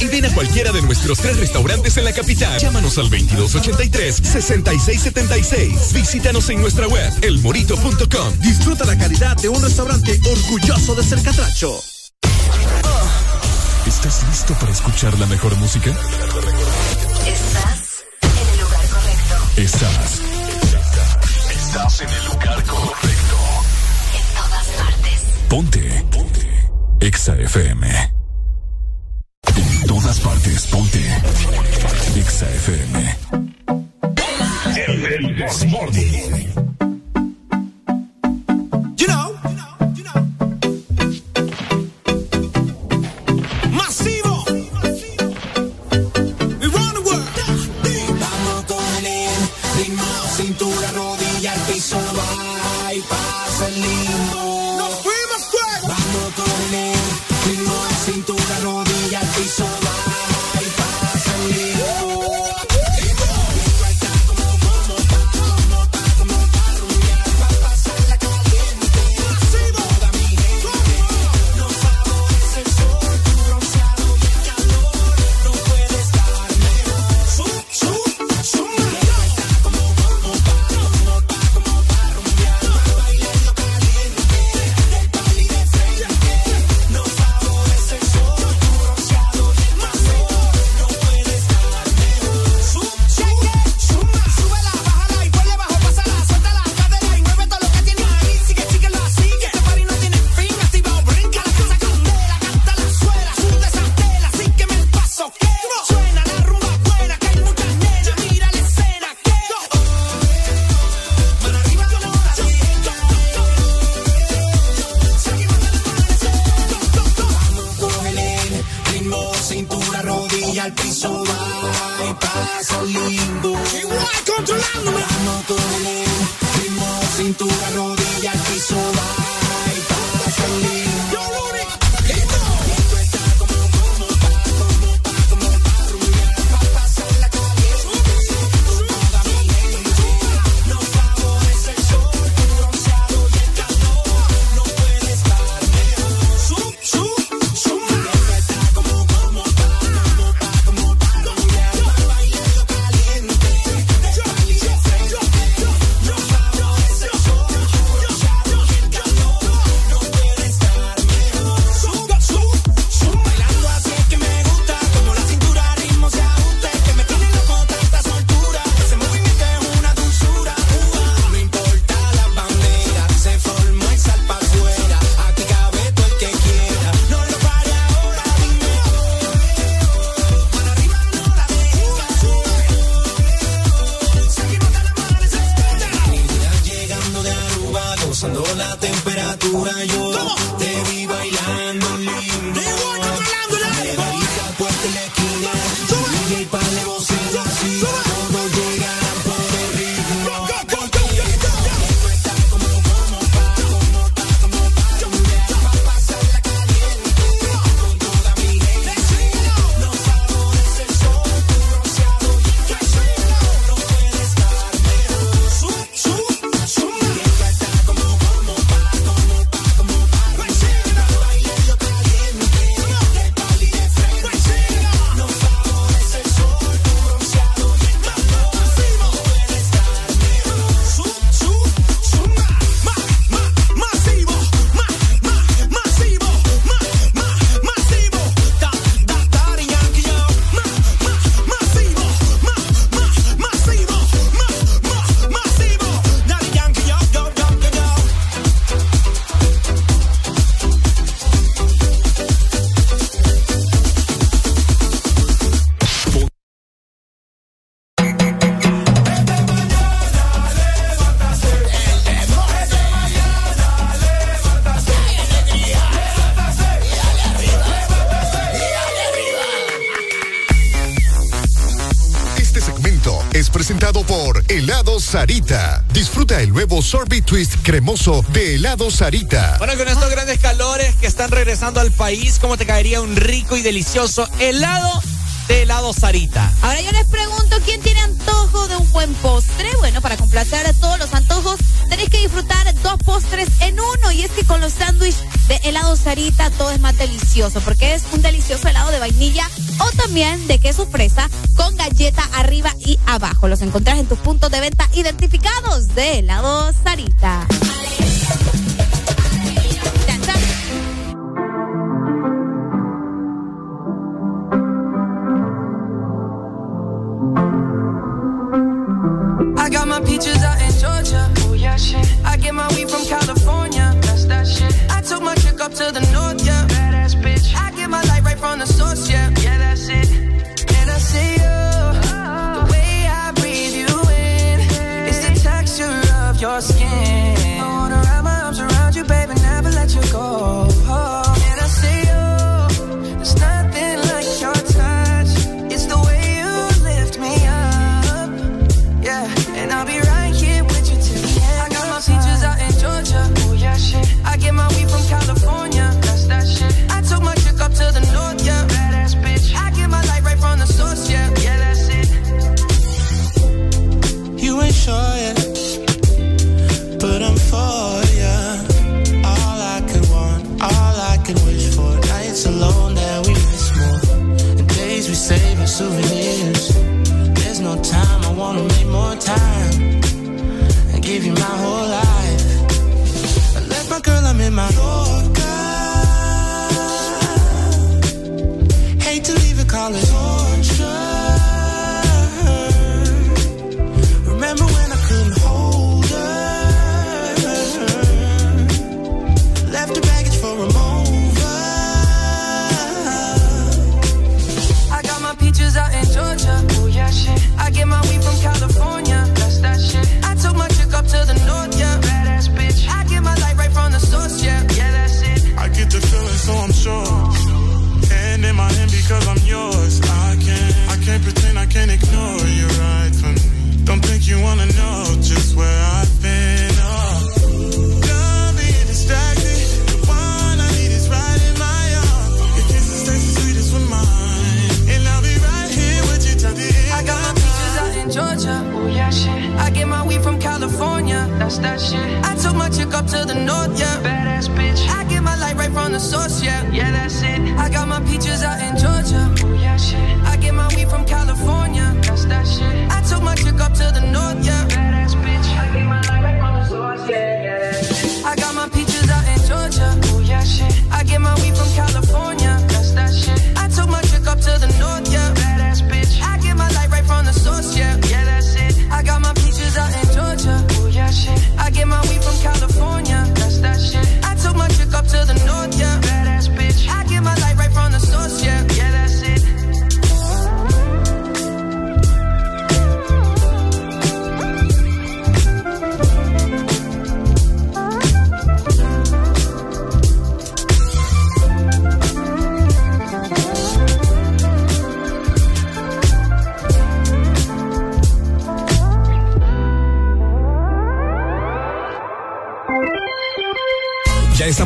Y ven a cualquiera de nuestros tres restaurantes en la capital. Llámanos al 2283-6676. Visítanos en nuestra web, elmorito.com. Disfruta la calidad de un restaurante orgulloso de ser catracho. ¿Estás listo para escuchar la mejor música? Estás en el lugar correcto. Estás. Estás en el lugar correcto. En todas partes. Ponte. Ponte. Exa FM todas partes, ponte. Exa FM. El, el, el, Sarita. Disfruta el nuevo sorbet twist cremoso de helado Sarita. Bueno, con estos grandes calores que están regresando al país, ¿cómo te caería un rico y delicioso helado? de helado Sarita. Ahora yo les pregunto quién tiene antojo de un buen postre. Bueno, para complacer a todos los antojos, tenéis que disfrutar dos postres en uno. Y es que con los sándwiches de helado Sarita todo es más delicioso, porque es un delicioso helado de vainilla o también de queso fresa con galleta arriba y abajo. Los encontrás en tus puntos de venta identificados de helado Sarita.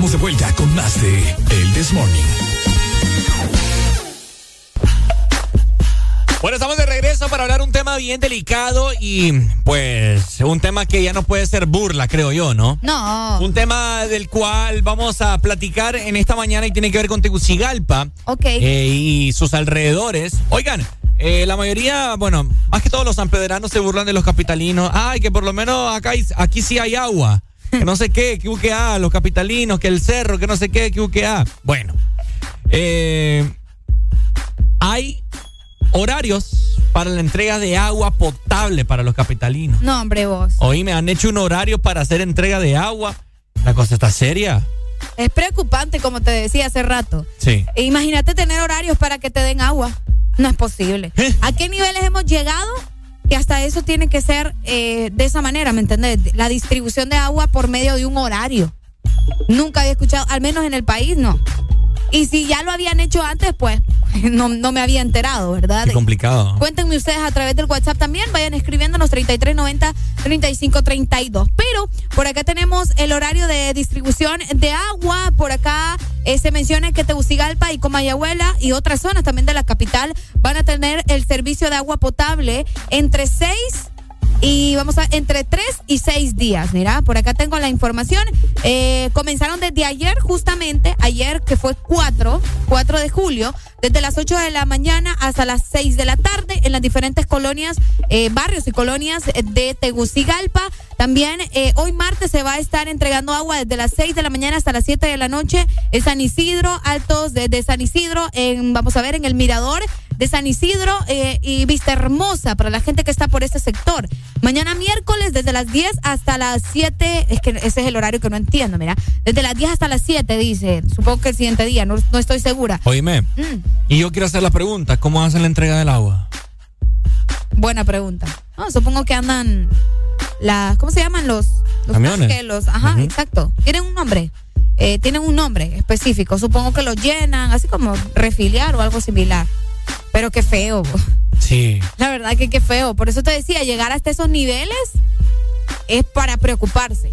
Estamos de vuelta con más de El This Morning. Bueno, estamos de regreso para hablar un tema bien delicado y pues un tema que ya no puede ser burla, creo yo, ¿no? No. Un tema del cual vamos a platicar en esta mañana y tiene que ver con Tegucigalpa. Ok. eh, y sus alrededores. Oigan, eh, la mayoría, bueno, más que todos los sanpedranos se burlan de los capitalinos. Ay, que por lo menos acá hay- aquí sí hay agua. Que no sé qué, que UQA, los capitalinos, que el cerro, que no sé qué, que UQA. Bueno, eh, hay horarios para la entrega de agua potable para los capitalinos. No, hombre, vos. Hoy me han hecho un horario para hacer entrega de agua. La cosa está seria. Es preocupante, como te decía hace rato. Sí. E Imagínate tener horarios para que te den agua. No es posible. ¿Eh? ¿A qué niveles hemos llegado? Que hasta eso tiene que ser eh, de esa manera, ¿me entendés? La distribución de agua por medio de un horario. Nunca había escuchado, al menos en el país, no. Y si ya lo habían hecho antes, pues no, no me había enterado, ¿verdad? Qué complicado. Cuéntenme ustedes a través del WhatsApp también. Vayan escribiéndonos 3390-3532. Pero por acá tenemos el horario de distribución de agua. Por acá eh, se menciona que Tegucigalpa y Comayagüela y otras zonas también de la capital van a tener el servicio de agua potable entre 6 y vamos a entre 3 y 6 días. Mira, por acá tengo la información. Eh, comenzaron desde ayer, justamente, ayer que fue 4, 4 de julio, desde las 8 de la mañana hasta las 6 de la tarde en las diferentes colonias, eh, barrios y colonias de Tegucigalpa. También eh, hoy martes se va a estar entregando agua desde las 6 de la mañana hasta las 7 de la noche en San Isidro, Altos de San Isidro, en, vamos a ver, en el Mirador de San Isidro eh, y Vista Hermosa para la gente que está por este sector. Mañana miércoles desde las 10 hasta las 7, es que ese es el horario que no entiendo, mira. Desde las 10 hasta las 7 dice, supongo que el siguiente día, no, no estoy segura. Oíme, Mm, y yo quiero hacer la pregunta, ¿cómo hacen la entrega del agua? buena pregunta. No, supongo que andan las, ¿cómo se llaman los, los Camiones. tanques? Los, ajá, exacto. Tienen un nombre. Eh, tienen un nombre específico. Supongo que lo llenan, así como refiliar o algo similar. Pero qué feo. Sí. La verdad que qué feo. Por eso te decía, llegar hasta esos niveles es para preocuparse.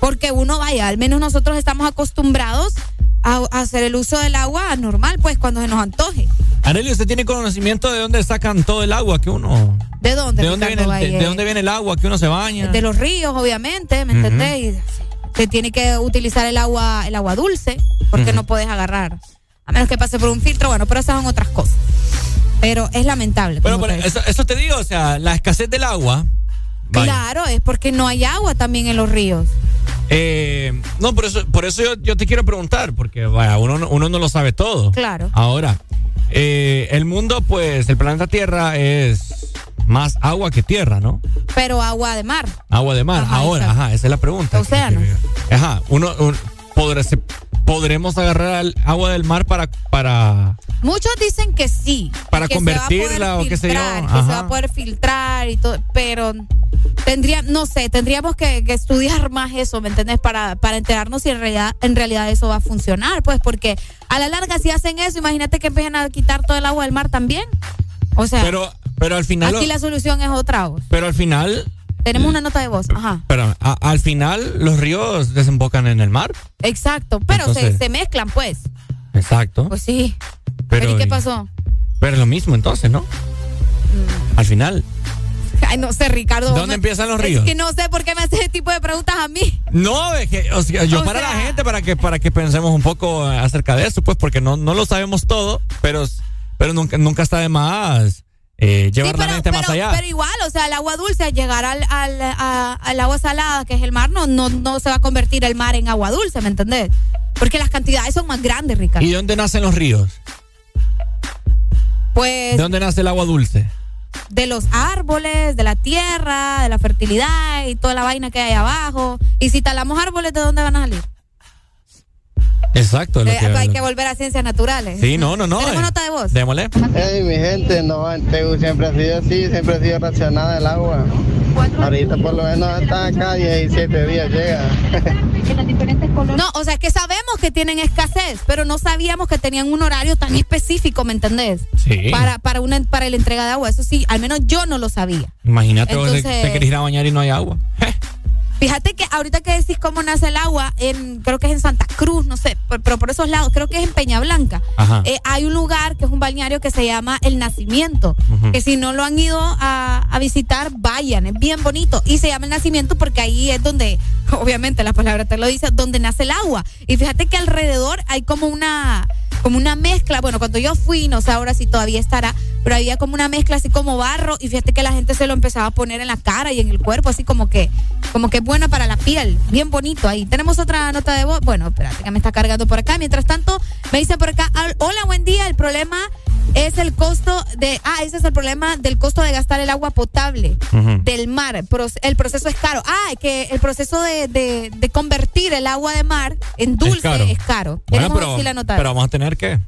Porque uno vaya, al menos nosotros estamos acostumbrados a, a hacer el uso del agua normal, pues cuando se nos antoje. Arely, ¿usted tiene conocimiento de dónde sacan todo el agua que uno... ¿De dónde? ¿De dónde, viene el, de, dónde viene el agua que uno se baña? De los ríos, obviamente, ¿me Ujú. entendés? Y se tiene que utilizar el agua, el agua dulce, porque no puedes agarrar, a menos que pase por un filtro, bueno, pero esas son otras cosas. Pero es lamentable. Pero por te eso, eso te digo, o sea, la escasez del agua. vaya, Claro, es porque no hay agua también en los ríos. eh, no, por eso, por eso yo, yo te quiero preguntar, porque vaya, uno, no- uno no lo sabe todo. Claro. Ahora, eh, el mundo, pues, el planeta Tierra es más agua que tierra, ¿no? Pero agua de mar. Agua de mar. Ajá, Ahora, exacto. ajá, esa es la pregunta. Océano. Ajá, uno, un- podrá- se- podremos agarrar el agua del mar para, para, Muchos dicen que sí. Para que convertirla o qué sé yo, Que se va a poder filtrar y todo. Pero tendría, no sé, tendríamos que, que estudiar más eso, ¿me entiendes? Para, para enterarnos si en realidad, en realidad eso va a funcionar, pues, porque a la larga si hacen eso, imagínate que empiezan a quitar todo el agua del mar también. O sea, pero, pero al final, aquí la solución es otra. pero al final, Tenemos una nota de voz, ajá. a- al final los ríos desembocan en el mar. Exacto, pero Entonces- se, se mezclan, pues. Exacto. Pues sí. Pero, ¿Y qué pasó? pero es lo mismo entonces, ¿no? Mm. Al final. Ay, no sé, Ricardo. ¿Dónde me- empiezan los Es ríos? que no sé por qué me haces ese tipo de preguntas a mí. No, es que, o sea, yo O para sea- la gente, para que, para que pensemos un poco acerca de eso, pues, porque no, no lo sabemos todo, pero, pero nunca, nunca está de más eh, llevar la mente más pero, allá. pero igual, o sea, el agua dulce llegar al, al, a- al agua salada, que es el mar, no, no, no se va a convertir el mar en agua dulce, ¿me entendés? Porque las cantidades son más grandes, Ricardo. ¿Y de dónde nacen los ríos? Pues ¿De dónde nace el agua dulce? de los árboles, de la tierra, de la fertilidad y toda la vaina que hay abajo. Y si talamos árboles, ¿de dónde van a salir? Exacto. es lo Eh, que- hay que volver a ciencias naturales. Sí, no, no, no. Tenemos eh. nota de voz. Démosle. Hey, mi gente, no, en Tegu siempre ha sido así, siempre ha sido racionada el agua. Ahorita por lo menos está acá 17 días llega. No, o sea, es que sabemos que tienen escasez, pero no sabíamos que tenían un horario tan específico, ¿me entendés? Sí. Para, para, una, para la entrega de agua. Eso sí, al menos yo no lo sabía. Imagínate, vos te- Entonces- te querés ir a bañar y no hay agua. Fíjate que ahorita que decís cómo nace el agua, en, creo que es en Santa Cruz, no sé, pero por esos lados, creo que es en Peña Blanca. Eh, hay un lugar que es un balneario que se llama El Nacimiento, que si no lo han ido a, a visitar, vayan, es bien bonito. Y se llama El Nacimiento porque ahí es donde, obviamente la palabra te lo dice, donde nace el agua. Y fíjate que alrededor hay como una como una mezcla, bueno, cuando yo fui, no sé ahora si todavía estará, pero había como una mezcla así como barro y fíjate que la gente se lo empezaba a poner en la cara y en el cuerpo, así como que como que buena para la piel, bien bonito ahí. Tenemos otra nota de voz, bueno, espérate me está cargando por acá. Mientras tanto, me dice por acá, "Al- hola, buen día, el problema es el costo de, ah, ese es el problema del costo de gastar el agua potable del mar. El proceso es caro. Ah, que el proceso de, de- de convertir el agua de mar en dulce es caro. caro. Bueno, pero, aquí la nota. pero vamos a tener que.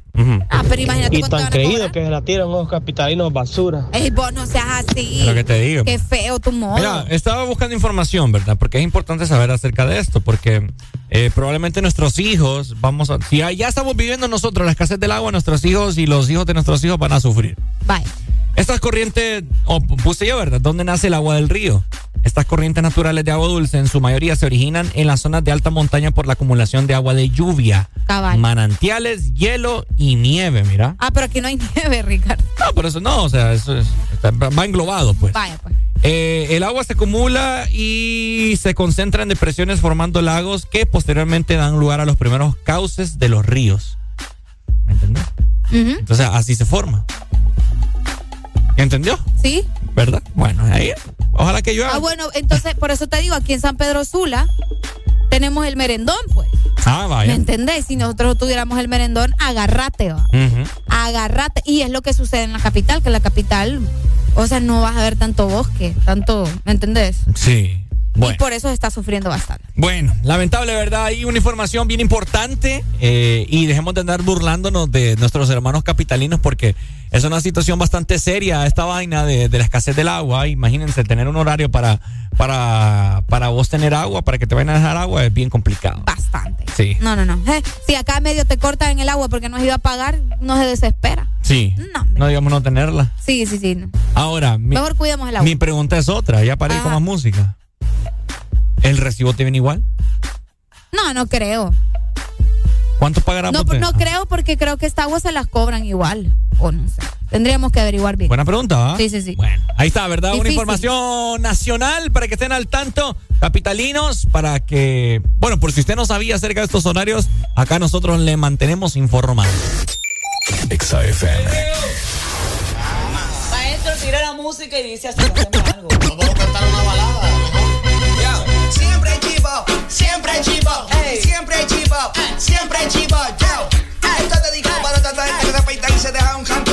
Ah, pero imagínate Y cuánto tan creído que se la tiran los capitalinos basura. Ey, vos no seas así. Es lo que te digo. Qué feo tu modo. Mira, estaba buscando información, ¿verdad? Porque es importante saber acerca de esto, porque eh, probablemente nuestros hijos, vamos a, si ya, ya estamos viviendo nosotros la escasez del agua, nuestros hijos y los hijos de nuestros hijos van a sufrir. Bye. Estas corrientes, o puse yo, ¿verdad? ¿Dónde nace el agua del río? Estas corrientes naturales de agua dulce en su mayoría se originan en las zonas de alta montaña por la acumulación de agua de lluvia, Cabal. manantiales, hielo y nieve, mira. Ah, pero aquí no hay nieve, Ricardo. No, pero eso no, o sea, eso es- está- va englobado, pues. Vaya, pues. Eh, el agua se acumula y se concentra en depresiones formando lagos que posteriormente dan lugar a los primeros cauces de los ríos. ¿Me entendés? Entonces así se forma. ¿Entendió? Sí. ¿Verdad? Bueno, ahí. Ojalá que llueva. Ah, bueno, entonces, por eso te digo, aquí en San Pedro Sula tenemos el merendón, pues. Ah, ¿Me vaya. entendés? Si nosotros tuviéramos el merendón, agarrate, va. Ujú. Agarrate. Y es lo que sucede en la capital, que en la capital, o sea, no vas a ver tanto bosque, tanto, ¿me entendés? Sí. Bueno. Y por eso se está sufriendo bastante. Bueno, lamentable, ¿verdad? Hay una información bien importante eh, y dejemos de andar burlándonos de nuestros hermanos capitalinos porque es una situación bastante seria esta vaina de, de la escasez del agua. Imagínense, tener un horario para, para, para vos tener agua, para que te vayan a dejar agua, es bien complicado. Bastante. Sí, No, no, no. Eh, si acá medio te cortan el agua porque no has ido a pagar, no se desespera. sí. No, No digamos no tenerla. Sí, sí, sí. no. Ahora, mi, Mejor cuidemos el agua. mi pregunta es otra, ya para ir con más música. ¿El recibo te viene igual? No, no creo. ¿Cuánto pagará No, no ah. creo porque creo que esta agua se las cobran igual. O no sé. Tendríamos que averiguar bien. Buena pregunta, ¿ah? Sí, sí, sí. Bueno, ahí está, ¿verdad? Una información nacional para que estén al tanto, capitalinos, para que. Bueno, por si usted no sabía acerca de estos horarios, acá nosotros le mantenemos informado. Maestro, tira la música y dice así. No puedo cortar Siempre chivo, siempre chivo, siempre chivo. Yo, usted te dijo para tanta gente que se peita y se deja un canto.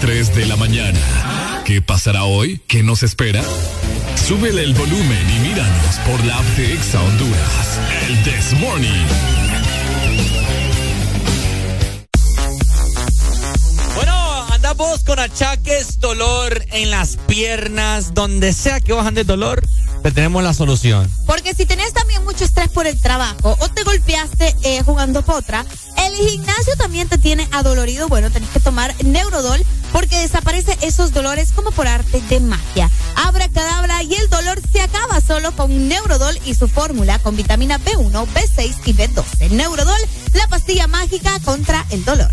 3 de la mañana. ¿Qué pasará hoy? ¿Qué nos espera? Súbele el volumen y míranos por la app de Exa Honduras. El This Morning. Bueno, andamos con achaques, dolor en las piernas, donde sea que bajan de dolor. Te tenemos la solución. Porque si tenés también mucho estrés por el trabajo o te golpeaste eh, jugando potra, el gimnasio también te tiene adolorido. Bueno, tenés que tomar Neurodol porque desaparece esos dolores como por arte de magia. Abra cadabra y el dolor se acaba solo con Neurodol y su fórmula con vitamina B1, B6 y B12. Neurodol, la pastilla mágica contra el dolor.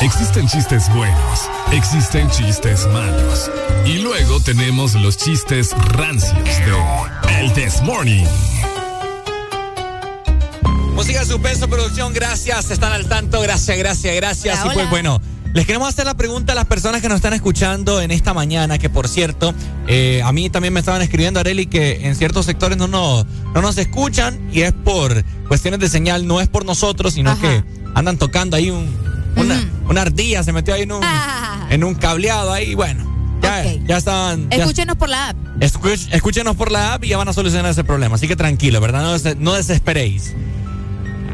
Existen chistes buenos, existen chistes malos. Y luego tenemos los chistes rancios de El This Morning. Música Suspenso Producción, gracias. Están al tanto, gracias, gracias, gracias. Hola, y pues hola. bueno, les queremos hacer la pregunta a las personas que nos están escuchando en esta mañana, que por cierto, eh, a mí también me estaban escribiendo, Areli, que en ciertos sectores no nos, no nos escuchan y es por cuestiones de señal, no es por nosotros, sino Ajá. que andan tocando ahí un, Una, una ardilla se metió ahí en un, Ah. en un cableado ahí. Bueno, ya, ya estaban. ya- Escúchenos por la app. Escuch- escúchenos por la app y ya van a solucionar ese problema. Así que tranquilo, ¿verdad? No, des- no desesperéis.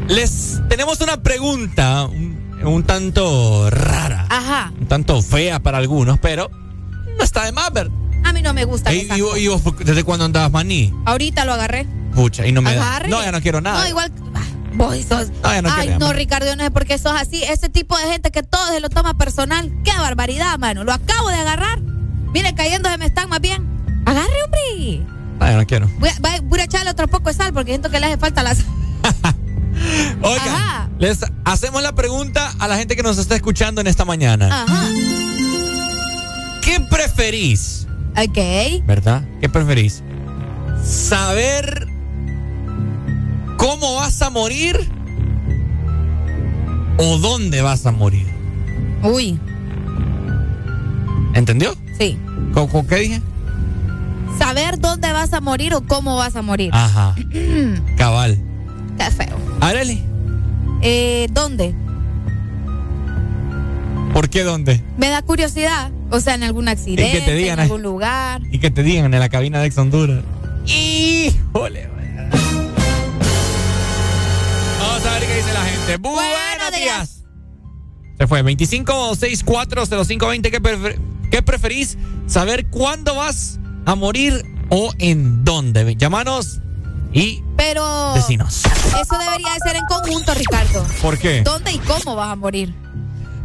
Les tenemos una pregunta un, un tanto rara, Ajá. un tanto fea para algunos, pero no está de más, ¿verdad? A mí no me gusta. ¿Y, vos- y vos desde cuándo andabas maní? Ahorita lo agarré. Pucha, y no me da. No, ya no quiero nada. No, igual. ah, Vos sos. No, ya no Ay, no, mano. Ricardo, no sé por qué sos así. Ese tipo de gente que todo se lo toma personal. Qué barbaridad, mano. Lo acabo de agarrar. Mire, cayendo se me están más bien. Agarre, hombre. No, ya no quiero. Voy a- voy a echarle otro poco de sal porque siento que le hace falta la sal. Oigan, les hacemos la pregunta a la gente que nos está escuchando en esta mañana. Ajá. ¿Qué preferís? Ok. ¿Verdad? ¿Qué preferís? ¿Saber cómo vas a morir o dónde vas a morir? Uy, ¿Entendió? sí. ¿Cómo, cómo- qué dije? Saber dónde vas a morir o cómo vas a morir. Ajá, cabal. Qué feo. Eh, ¿Dónde? ¿por qué dónde? Me da curiosidad. O sea, en algún accidente, te digan, en eh. algún lugar. Y que te digan en la cabina de Ex Honduras. Híjole. Vamos a ver qué dice la gente. Buenos, días. Se fue. 25640520. ¿Qué, prefer- ¿Qué preferís? ¿Saber cuándo vas a morir o en dónde? Llámanos y Pero Decinos. eso debería de ser en conjunto, Ricardo. ¿Por qué? ¿Dónde y cómo vas a morir?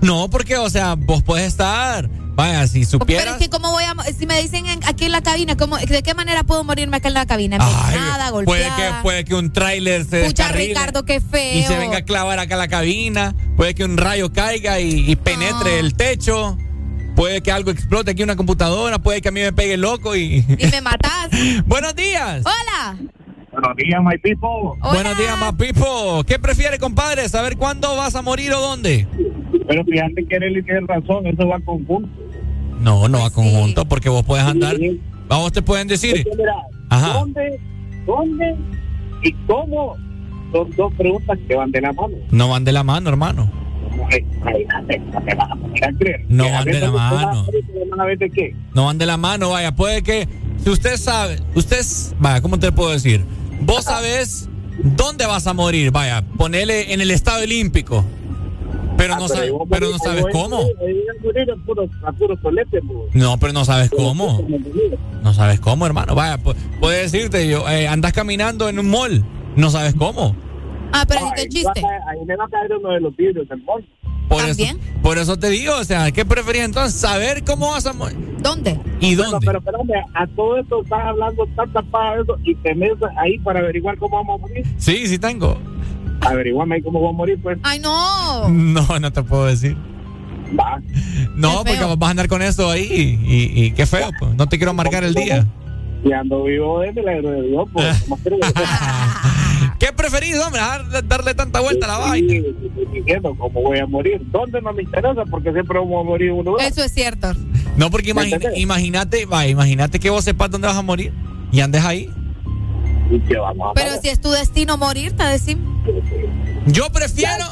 No, porque, o sea, vos puedes estar. Vaya, si Pero supieras. es que cómo voy a si me dicen en- aquí en la cabina, ¿cómo, ¿de qué manera puedo morirme acá en la cabina? Ay, Nada, puede golpeada. que, puede que un tráiler se descarrile Ricardo, qué feo. y se venga a clavar acá a la cabina. Puede que un rayo caiga y, y penetre el techo. Puede que algo explote aquí en una computadora. Puede que a mí me pegue loco y. Y me matas. Buenos días. Hola. Buenos días, my people. Buenos días, más Pipo. ¿Qué prefiere, compadre? ¿Saber cuándo vas a morir o dónde? Pero fíjate que Arely tiene razón, eso va conjunto. No, no a conjunto, porque vos puedes andar. A vos te pueden decir. Mira, Ajá. ¿dónde, ¿Dónde y cómo? Son dos preguntas que van de la mano. No van de la mano, hermano. No van de la va mano. No van de la mano, vaya. Puede que. Si usted sabe. Usted. Vaya, ¿cómo te puedo decir? Vos sabés dónde vas a morir. Vaya, ponele en el estado olímpico. Pero no, Ah, sabes, yo pero no sabes cómo. No, pero no sabes cómo. No sabes cómo, hermano. Vaya, pu- puede decirte, yo, eh, andas caminando en un mall. No sabes cómo. Ah, pero Ay, qué va a chiste. caer- Ahí le va a caer uno de los vidrios del mall. Por eso, por eso te digo, o sea, ¿qué preferís entonces? Saber cómo vas a morir. ¿Dónde? ¿Y Bueno, dónde? pero espérame, a todo esto estás hablando tanta paja de eso y tenés ahí para averiguar cómo vamos a morir. Sí, sí tengo. Averiguame ahí cómo vamos a morir, pues. Ay, no. No, no te puedo decir. Va. No, porque vas a andar con eso ahí y, y qué feo, pues. No te quiero amargar el día. Y ando vivo de milagro de Dios, pues. ¿cómo crees? ¿Qué preferís, hombre? Dar- darle tanta vuelta a la vaina. Diciendo cómo voy a morir. ¿Dónde no me interesa? Porque siempre vamos a morir en un lugar. Eso es cierto. No, porque imagínate, va, imagínate que vos sepas dónde vas a morir y andes ahí. ¿Y qué vamos a Pero si es tu destino morir, te decimos. Yo prefiero.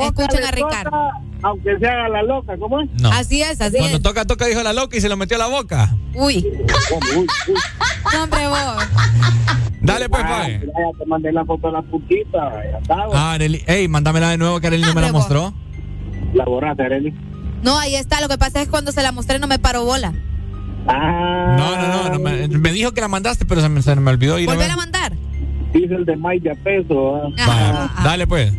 Escuchen a Ricardo. Aunque se haga la loca, ¿cómo es? No. Así es, así Cuando es. toca, toca, dijo la loca y se lo metió a la boca. Uy. Uy, uy. No, hombre, vos. Dale, pues, Ah, ya te mandé la foto de la putita, ya. Ah, Arely. Ey, mándamela de nuevo que Arely no me la vos. mostró. La borraste, Arely. No, ahí está. Lo que pasa es que cuando se la mostré no me paró bola. Ah. No, no, no. no me, me dijo que la mandaste, pero se me, se me olvidó ir a Volver ver. a mandar. Dice el de Mike de a peso. ¿ah? Vaya, dale, pues.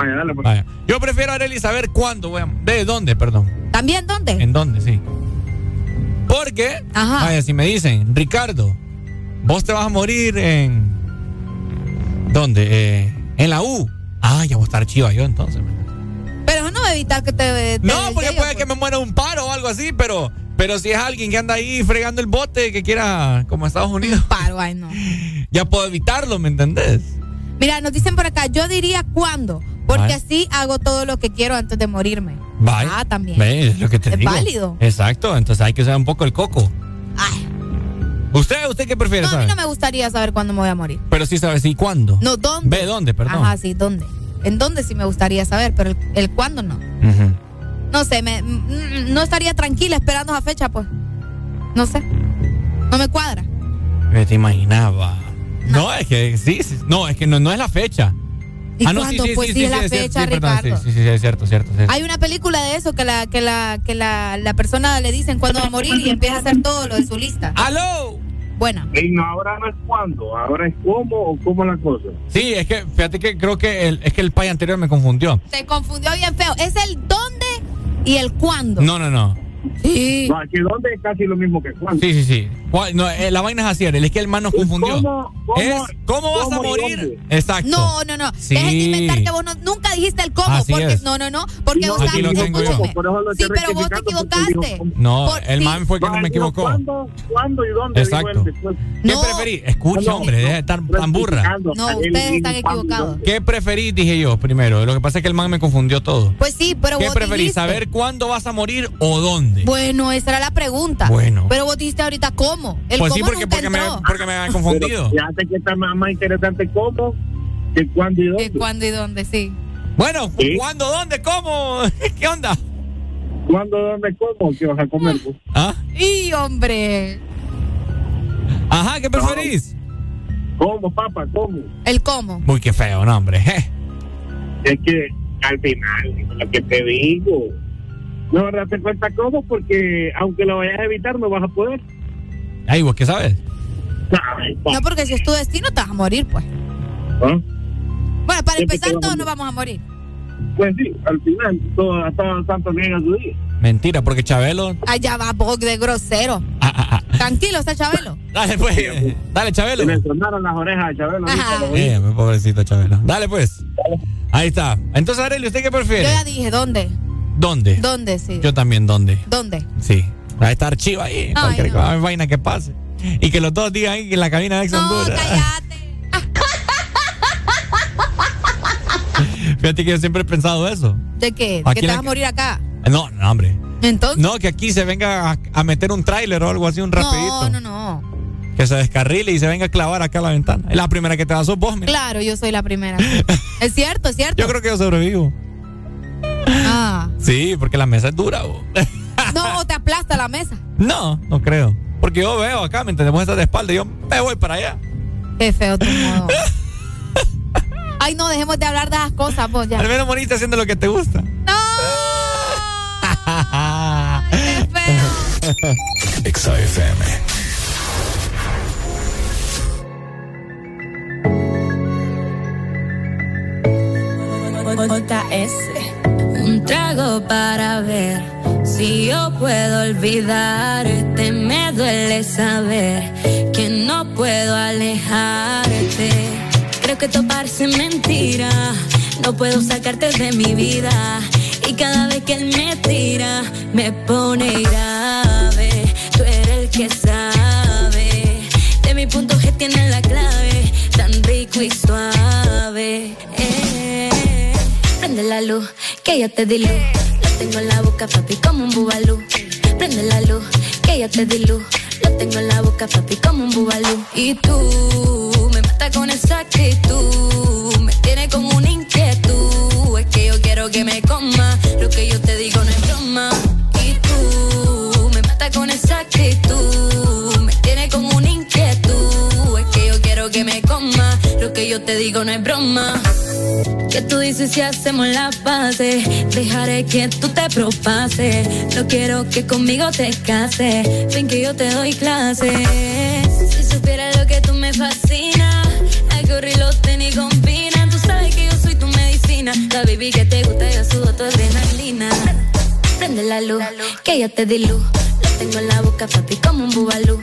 Vaya, dale, pues. Vaya. Yo prefiero, Arely, saber cuándo voy a. ¿De dónde, perdón? ¿También dónde? ¿En dónde? Sí. Porque, Ajá. vaya, si me dicen, Ricardo, vos te vas a morir en. ¿Dónde? Eh, en la U. Ah, ya voy a estar chiva yo entonces. Pero eso no va a evitar que te. te No, porque yello, puede que me muera un paro o algo así, pero. Pero si es alguien que anda ahí fregando el bote que quiera, como Estados Unidos, pues. Paro, ay, no. ya puedo evitarlo, ¿me entendés? Mira, nos dicen por acá, yo diría cuándo, porque Vaya. así hago todo lo que quiero antes de morirme. Ah, también. Es lo que te Es digo. válido. Exacto, entonces hay que usar un poco el coco. ¿Usted, usted qué prefiere No, a mí no me gustaría saber cuándo me voy a morir. Pero sí sabe sí cuándo. No, ¿dónde? Ve dónde, perdón. Ajá, sí, ¿dónde? En dónde sí me gustaría saber, pero el, el cuándo no. No sé, me, no estaría tranquila esperando esa fecha, pues. No sé. No me cuadra. Me te imaginaba. No, es que sí, sí. no, es que no, no es la fecha. ¿Y Ah, no, cuándo? Pues sí es la fecha, Ricardo. Sí, sí, sí, es cierto, cierto, cierto. Hay una película de eso que la que la que la, la persona le dicen cuándo va a morir y empieza a hacer todo lo de su lista. ¡Aló! Buena. Ey, no, ahora no es cuándo, ahora es cómo o cómo la cosa. Sí, es que fíjate que creo que el, es que el pay anterior me confundió. Se confundió bien feo. Es el dónde y el cuándo. No, no, no. Sí. No, que dónde es casi lo mismo que cuándo. Sí, sí, sí. No, eh, la vaina es así, Ariel, es que el man nos confundió. ¿Cómo, cómo, es ¿cómo vas a cómo morir? Exacto. No, no, no. Sí. Dejen de inventar que vos no- nunca dijiste el cómo. Así porque, es. No, no, no. Porque No, vos aquí lo sabes- tengo yo. escúchame. Por eso lo Sí, pero vos te equivocaste. No, Por- el sí. man fue que no me equivocó. ¿Cuándo, cuándo y dónde? dijo Exacto. él. ¿Qué No. preferís? Escucha, hombre, deja de estar tan burra. No, ustedes están equivocados. ¿Qué preferís? Dije yo primero. Lo que pasa es que el man me confundió todo. Pues sí, pero ¿Qué preferís? ¿Saber cuándo vas a morir o dónde? Bueno, esa era la pregunta. Bueno. Pero vos dijiste ahorita cómo. El pues sí, cómo porque, nunca porque, me, porque me han confundido. Pero fíjate que está más, más interesante cómo que cuándo y dónde. ¿Qué, ¿Cuándo y dónde? Sí. Bueno, Sí. ¿cuándo? ¿Dónde? ¿Cómo? ¿Qué onda? ¿Cuándo, dónde, cómo? ¿Qué vas a comer? vos? ¿Ah? Y hombre, Ajá, ¿qué preferís? ¿Cómo, papá? ¿Cómo? el cómo. Uy, qué feo, no, hombre. Es que al final, lo que te digo, no date cuenta cómo, porque aunque lo vayas a evitar, no vas a poder. Ay, ¿vos qué sabes? No, porque si es tu destino, te vas a morir, pues. ¿Ah? Bueno, para empezar, te a todos nos vamos a morir. Pues sí, al final, todo, hasta santo llega su día. Mentira, porque Chabelo. Allá va vos de grosero. Ah, Tranquilo, está Chabelo. Dale, pues. Dale, Chabelo. Se le sonaron las orejas a Chabelo. Eh, mi pobrecito Chabelo. Dale, pues. Ahí está. Entonces, Arely, ¿usted qué Yo prefiere? ya dije, ¿dónde? ¿Dónde? ¿Dónde, sí? Yo también, ¿dónde? ¿Dónde? Sí. Va a estar chiva ahí. cualquier no. cosa, vaina que pase. Y que los dos digan ahí que en la cabina de Ex No, Honduras. cállate. Fíjate que yo siempre he pensado eso. ¿De qué? ¿De Aquí que te vas a morir acá? No, no, hombre. Entonces. No, que aquí se venga a, a meter un tráiler o algo así, un rapidito. No, no, no. Que se descarrile y se venga a clavar acá a la ventana. Es la primera que te da sos vos, mira. Claro, yo soy la primera. es cierto, es cierto. Yo creo que yo sobrevivo. Ah. Sí, porque la mesa es dura. vos. No, o te aplasta la mesa. no, no creo. Porque yo veo acá, me entendemos esta de espalda y yo me voy para allá. Qué feo tu modo. Ay, no, dejemos de hablar de esas cosas, vos ya. Al menos moriste haciendo lo que te gusta. Qué feo. Exa FM. Un trago para ver si yo puedo olvidarte. Me duele saber que no puedo alejarte. Creo que esto parece mentira. No puedo sacarte de mi vida. Y cada vez que él me tira, me pone grave. Tú eres el que sabe. De mi punto G tiene la clave. Tan rico y suave. Eh. Prende la luz, que ya te di luz. Lo tengo en la boca, papi, como un bubalú. Prende la luz, que ya te di luz. Lo tengo en la boca, papi, como un bubalú. Y tú me matas con esa actitud. Me tiene como una inquietud. Es que yo quiero que me coma. Lo que yo te digo no es broma. Lo que yo te digo no es broma. ¿Qué tú dices si hacemos la pase? Dejaré que tú te propases. No quiero que conmigo te cases. Ven que yo te doy clases. Si supieras lo que tú me fascina, algo lo tenis combina. Tú sabes que yo soy tu medicina. La baby que te gusta, yo subo tu adrenalina. Prende la luz, que ya te di luz. Lo tengo en la boca, papi, como un bubalú.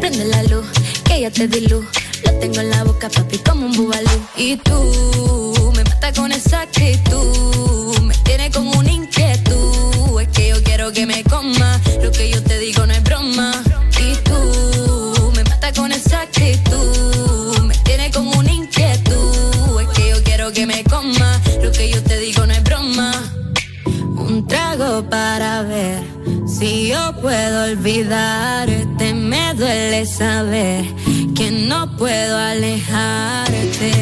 Prende la luz, que ya te di luz. Lo tengo en la boca, papi, como un bubalú. Y tú me matas con esa actitud. Me tiene como una inquietud. Es que yo quiero que me coma. Lo que yo te digo no es broma. Y tú me matas con esa actitud. Me tiene como una inquietud. Es que yo quiero que me coma. Lo que yo te digo no es broma. Un trago para ver si yo puedo olvidarte. Me duele saber que no puedo alejarte.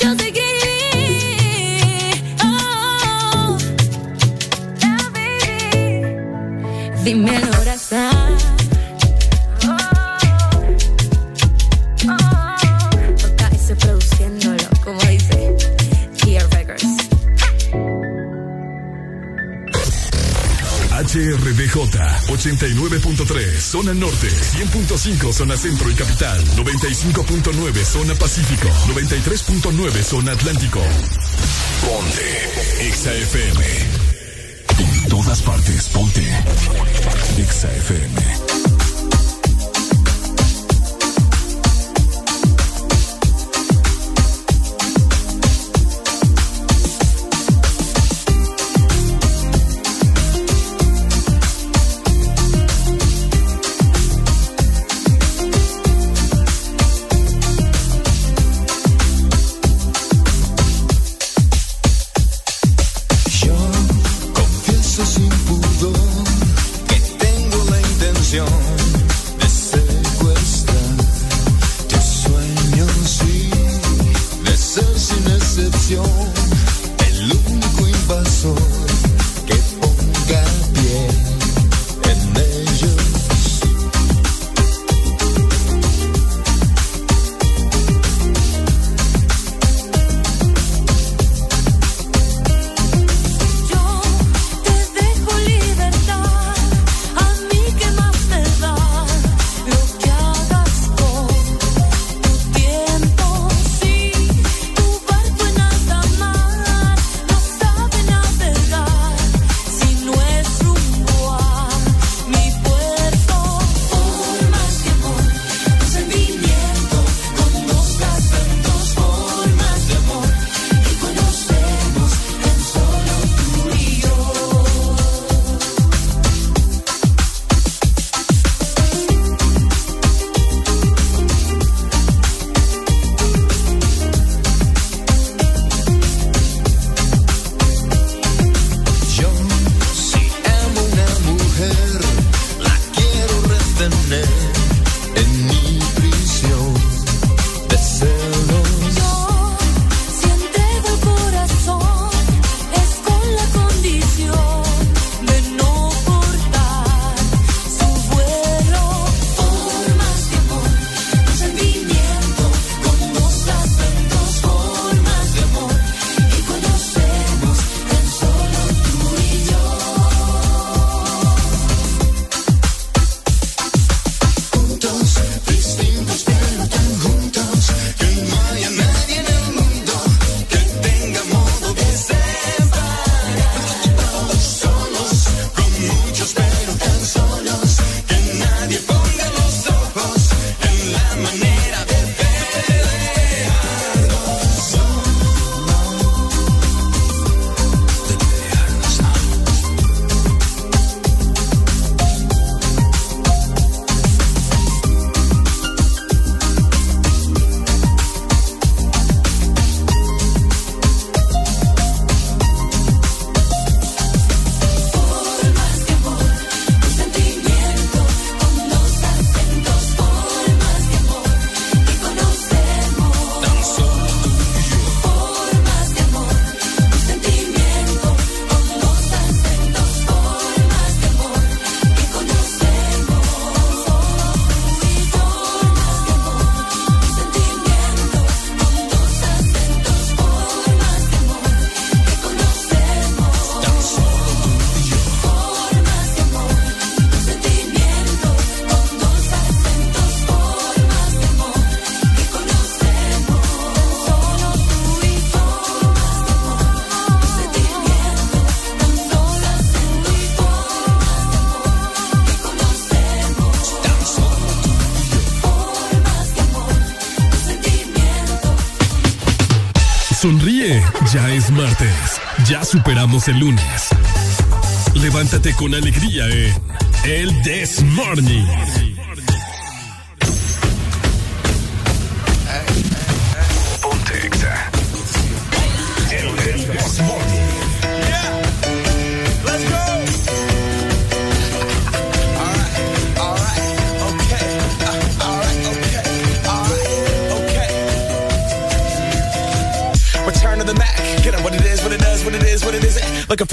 Yo te creí, oh, oh, oh. Dímelo. 89.3 zona norte, 100.5 zona centro y capital, 95.9 zona pacífico, 93.9 zona atlántico. Ponte Exa FM. En todas partes, ponte Exa FM. el lunes. Levántate con alegría en El This Morning.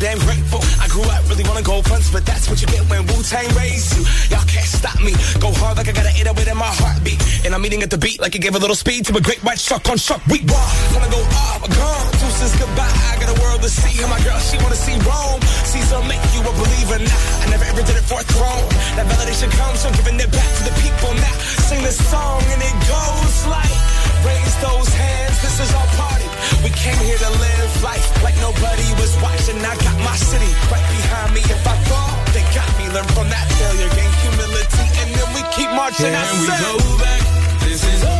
Damn grateful. I grew up really wanna go fronts, but that's what you get when Wu Tang raised you. Y'all can't stop me. Go hard like I gotta an 808 in my heartbeat. And I'm eating at the beat like it gave a little speed to a great white shark on shark week. Wanna go off, gone. Deuces goodbye. I got a world to see. And my girl, she wanna see Rome. Caesar make you a believer. Nah, I never ever did it for a throne. That validation comes from giving it back to the people. Now, sing this song and it goes like, raise those hands. This is our party. We came here to live life like nobody was watching. I got my city right behind me. If I fall, they got me. Learn from that failure, gain humility, and then we keep marching. I Can we go back? This is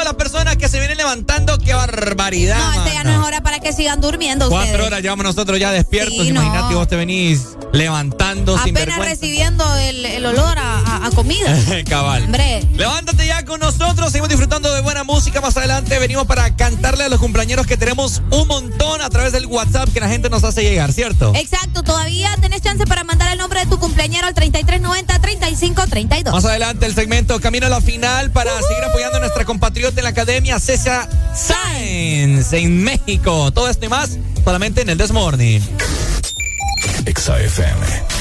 todas las personas que se vienen levantando, qué barbaridad. No, esta ya no es hora para que sigan durmiendo. Cuatro horas llevamos nosotros ya despiertos. Sí, Imagínate no. vos te venís levantando Apenas sin vergüenza. recibiendo el, olor a, comida. Cabal. Hombre. Levántate ya con nosotros. Seguimos disfrutando de buena música. Más adelante venimos para cantarle a los cumpleañeros que tenemos un montón a través del WhatsApp que la gente nos hace llegar, ¿cierto? Exacto. Todavía tenés chance para mandar el nombre de tu cumpleañero al 3390-3532. Más adelante el segmento Camino a la Final para seguir apoyando a nuestra compatriota en la Academia César Sáenz en México. Todo esto y más solamente en el Desmorning. XFM.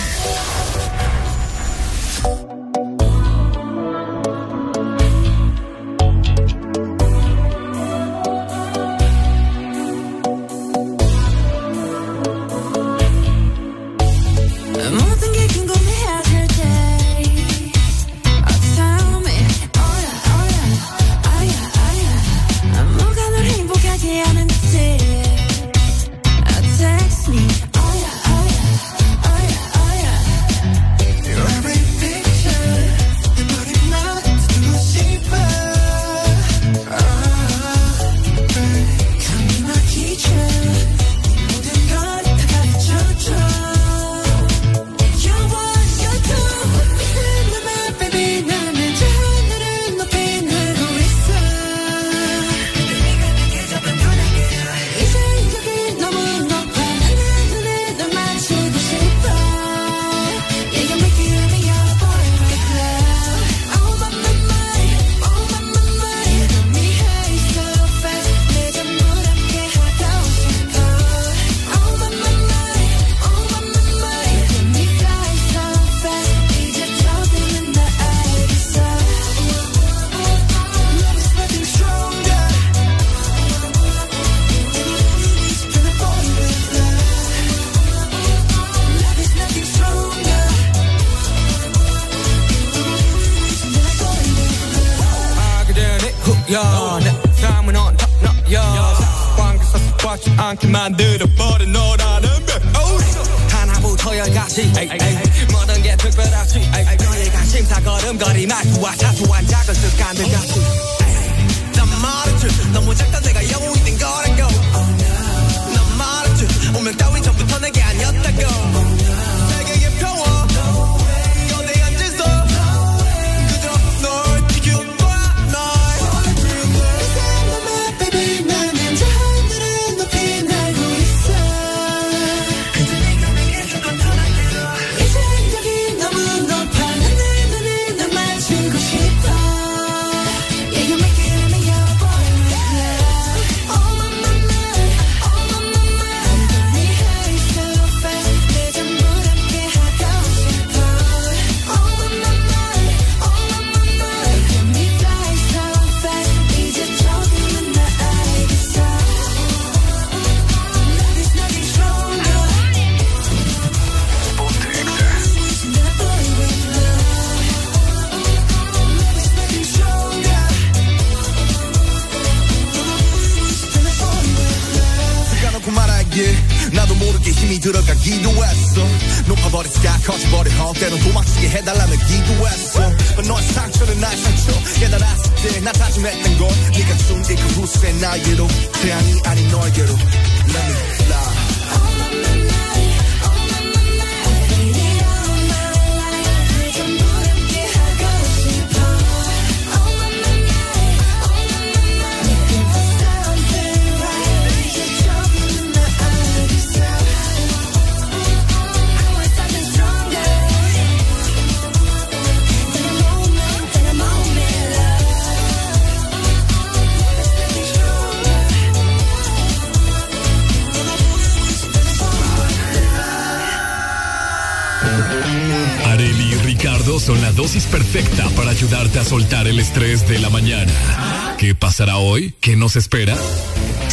Nos espera?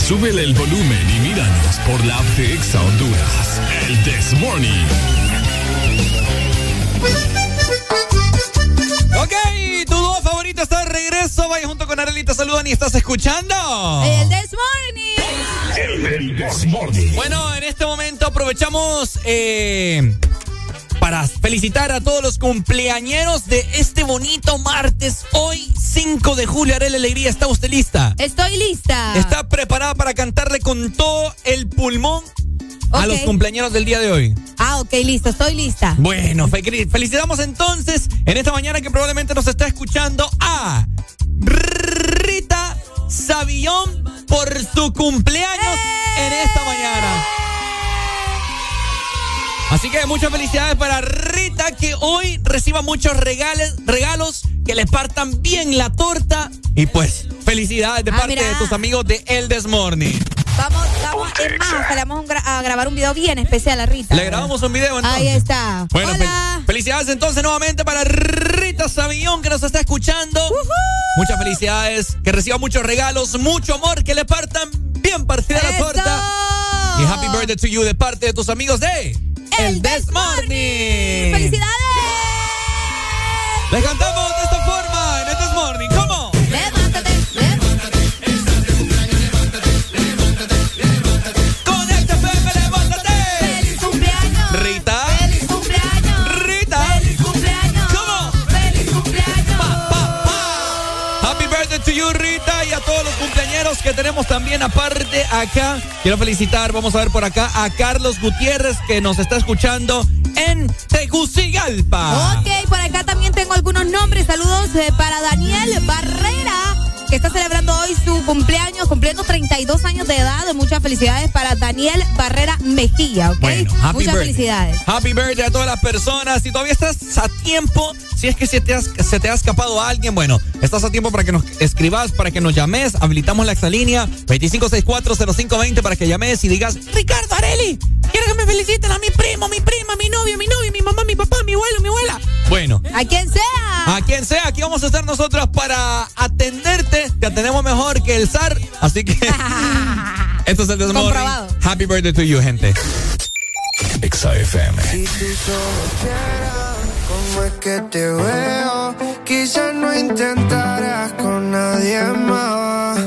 Súbele el volumen y míranos por la app de Exa Honduras. El This Morning. Ok, tu dúo favorito está de regreso. Vaya junto con Arely, te saludan y estás escuchando. El This Morning. El This Morning. Bueno, en este momento aprovechamos eh, para felicitar a todos los cumpleañeros de este bonito martes. Hoy, 5 de julio, Arely Alegría. ¿Está usted lista? Estoy lista. ¿Está preparada para cantarle con todo el pulmón a los cumpleaños del día de hoy? Ah, ok, listo, estoy lista. Bueno, fe- felicitamos entonces en esta mañana que probablemente nos está escuchando a Rita Savillón por su cumpleaños en esta mañana. Así que muchas felicidades para Rita que hoy reciba muchos regales, regalos, que le partan bien la torta y pues felicidades de Ah, parte mira. de tus amigos de El This Morning. Vamos, vamos, es más, hasta le vamos a gra- a grabar un video bien especial a Rita. Le grabamos un video entonces. Ahí está. Bueno, Hola. fel- felicidades entonces nuevamente para Rita Savillón que nos está escuchando. Muchas felicidades, que reciba muchos regalos, mucho amor, que le partan bien partida la torta. Y happy birthday to you de parte de tus amigos de El This Morning. ¡Felicidades! Les cantamos de esta forma en el This Morning. ¿Cómo? Con este FM, levántate. ¡Feliz cumpleaños! Rita. ¡Feliz cumpleaños! Rita. ¡Feliz cumpleaños! ¿Cómo? ¡Feliz cumpleaños! Happy birthday to you, Rita, y a todos los cumpleaños que tenemos también aparte acá. Quiero felicitar, vamos a ver por acá, a Carlos Gutiérrez que nos está escuchando en Tegucigalpa. Ok, algunos nombres. Saludos eh, para Daniel Barrera, que está celebrando hoy su cumpleaños, cumpliendo 32 años de edad. Muchas felicidades para Daniel Barrera Mejía, ¿ok? Bueno, Muchas birthday. felicidades. Happy birthday a todas las personas. Si todavía estás a tiempo, si es que se te, has- se te ha escapado a alguien, bueno, estás a tiempo para que nos escribas, para que nos llames. Habilitamos la exalínea 25640520 para que llames y digas, Ricardo Areli, quiero que me feliciten a mi primo, mi prima, mi novio, mi novio, mi mamá, mi papá, mi abuelo, mi abuela. Bueno. A quien sea. A quien sea, aquí vamos a estar nosotros para atenderte. Te atendemos mejor que el zar. Así que. esto es el desmorning. Comprobado. Happy birthday to you, gente. Exa FM. Si tú cómo es que te veo, quizás no intentarás con nadie más.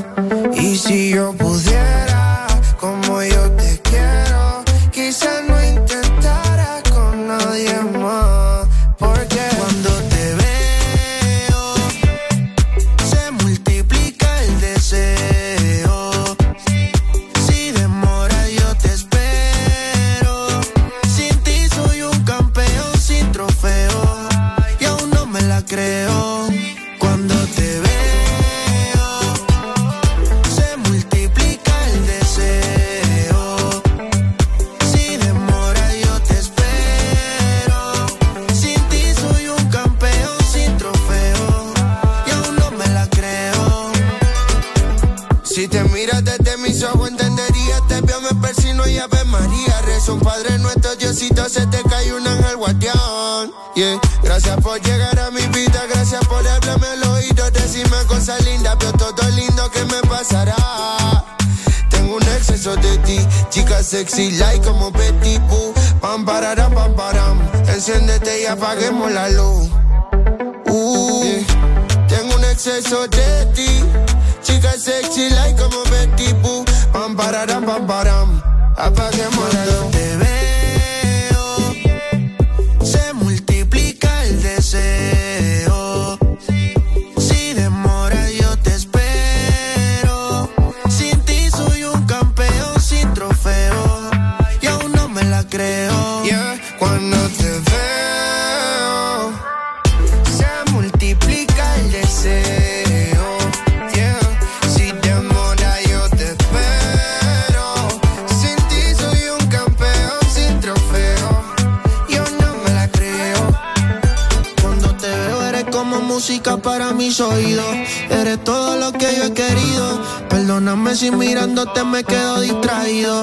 Y si yo pudiera, se te cae un ángel guardián. Yeah. Gracias por llegar a mi vida, gracias por hablarme al oído, decirme cosas lindas, veo todo lindo que me pasará. Tengo un exceso de ti, chica sexy, like como Betty Boo. Pam, pararam, pam, param. Enciéndete y apaguemos la luz. Uh. Tengo un exceso de ti, chica sexy, like como Betty Boo. Pam, pararam, pam, param. Apaguemos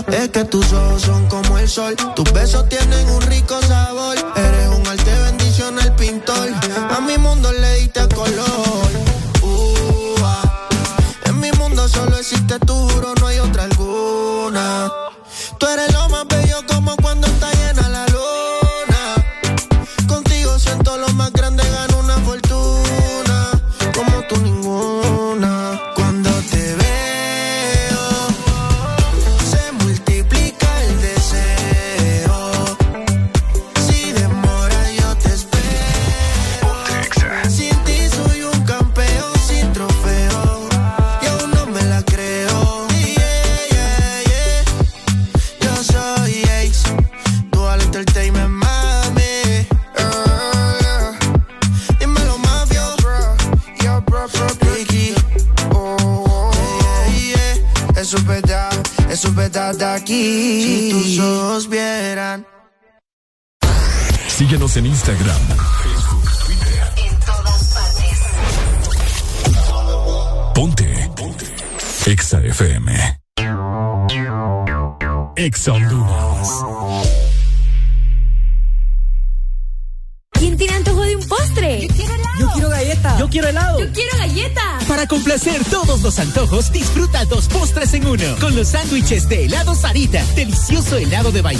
Es que tus ojos son como el sol. Tus besos tienen un rico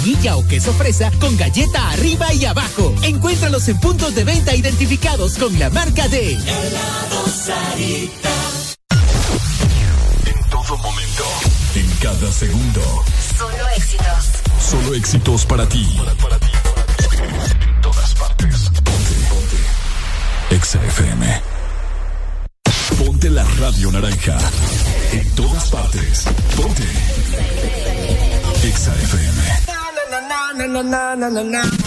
vainilla o queso fresa con galleta arriba y abajo. Encuéntralos en puntos de venta identificados con la marca de Helado Sarita. En todo momento, en cada segundo. Solo éxitos. Solo éxitos para ti. na na na na.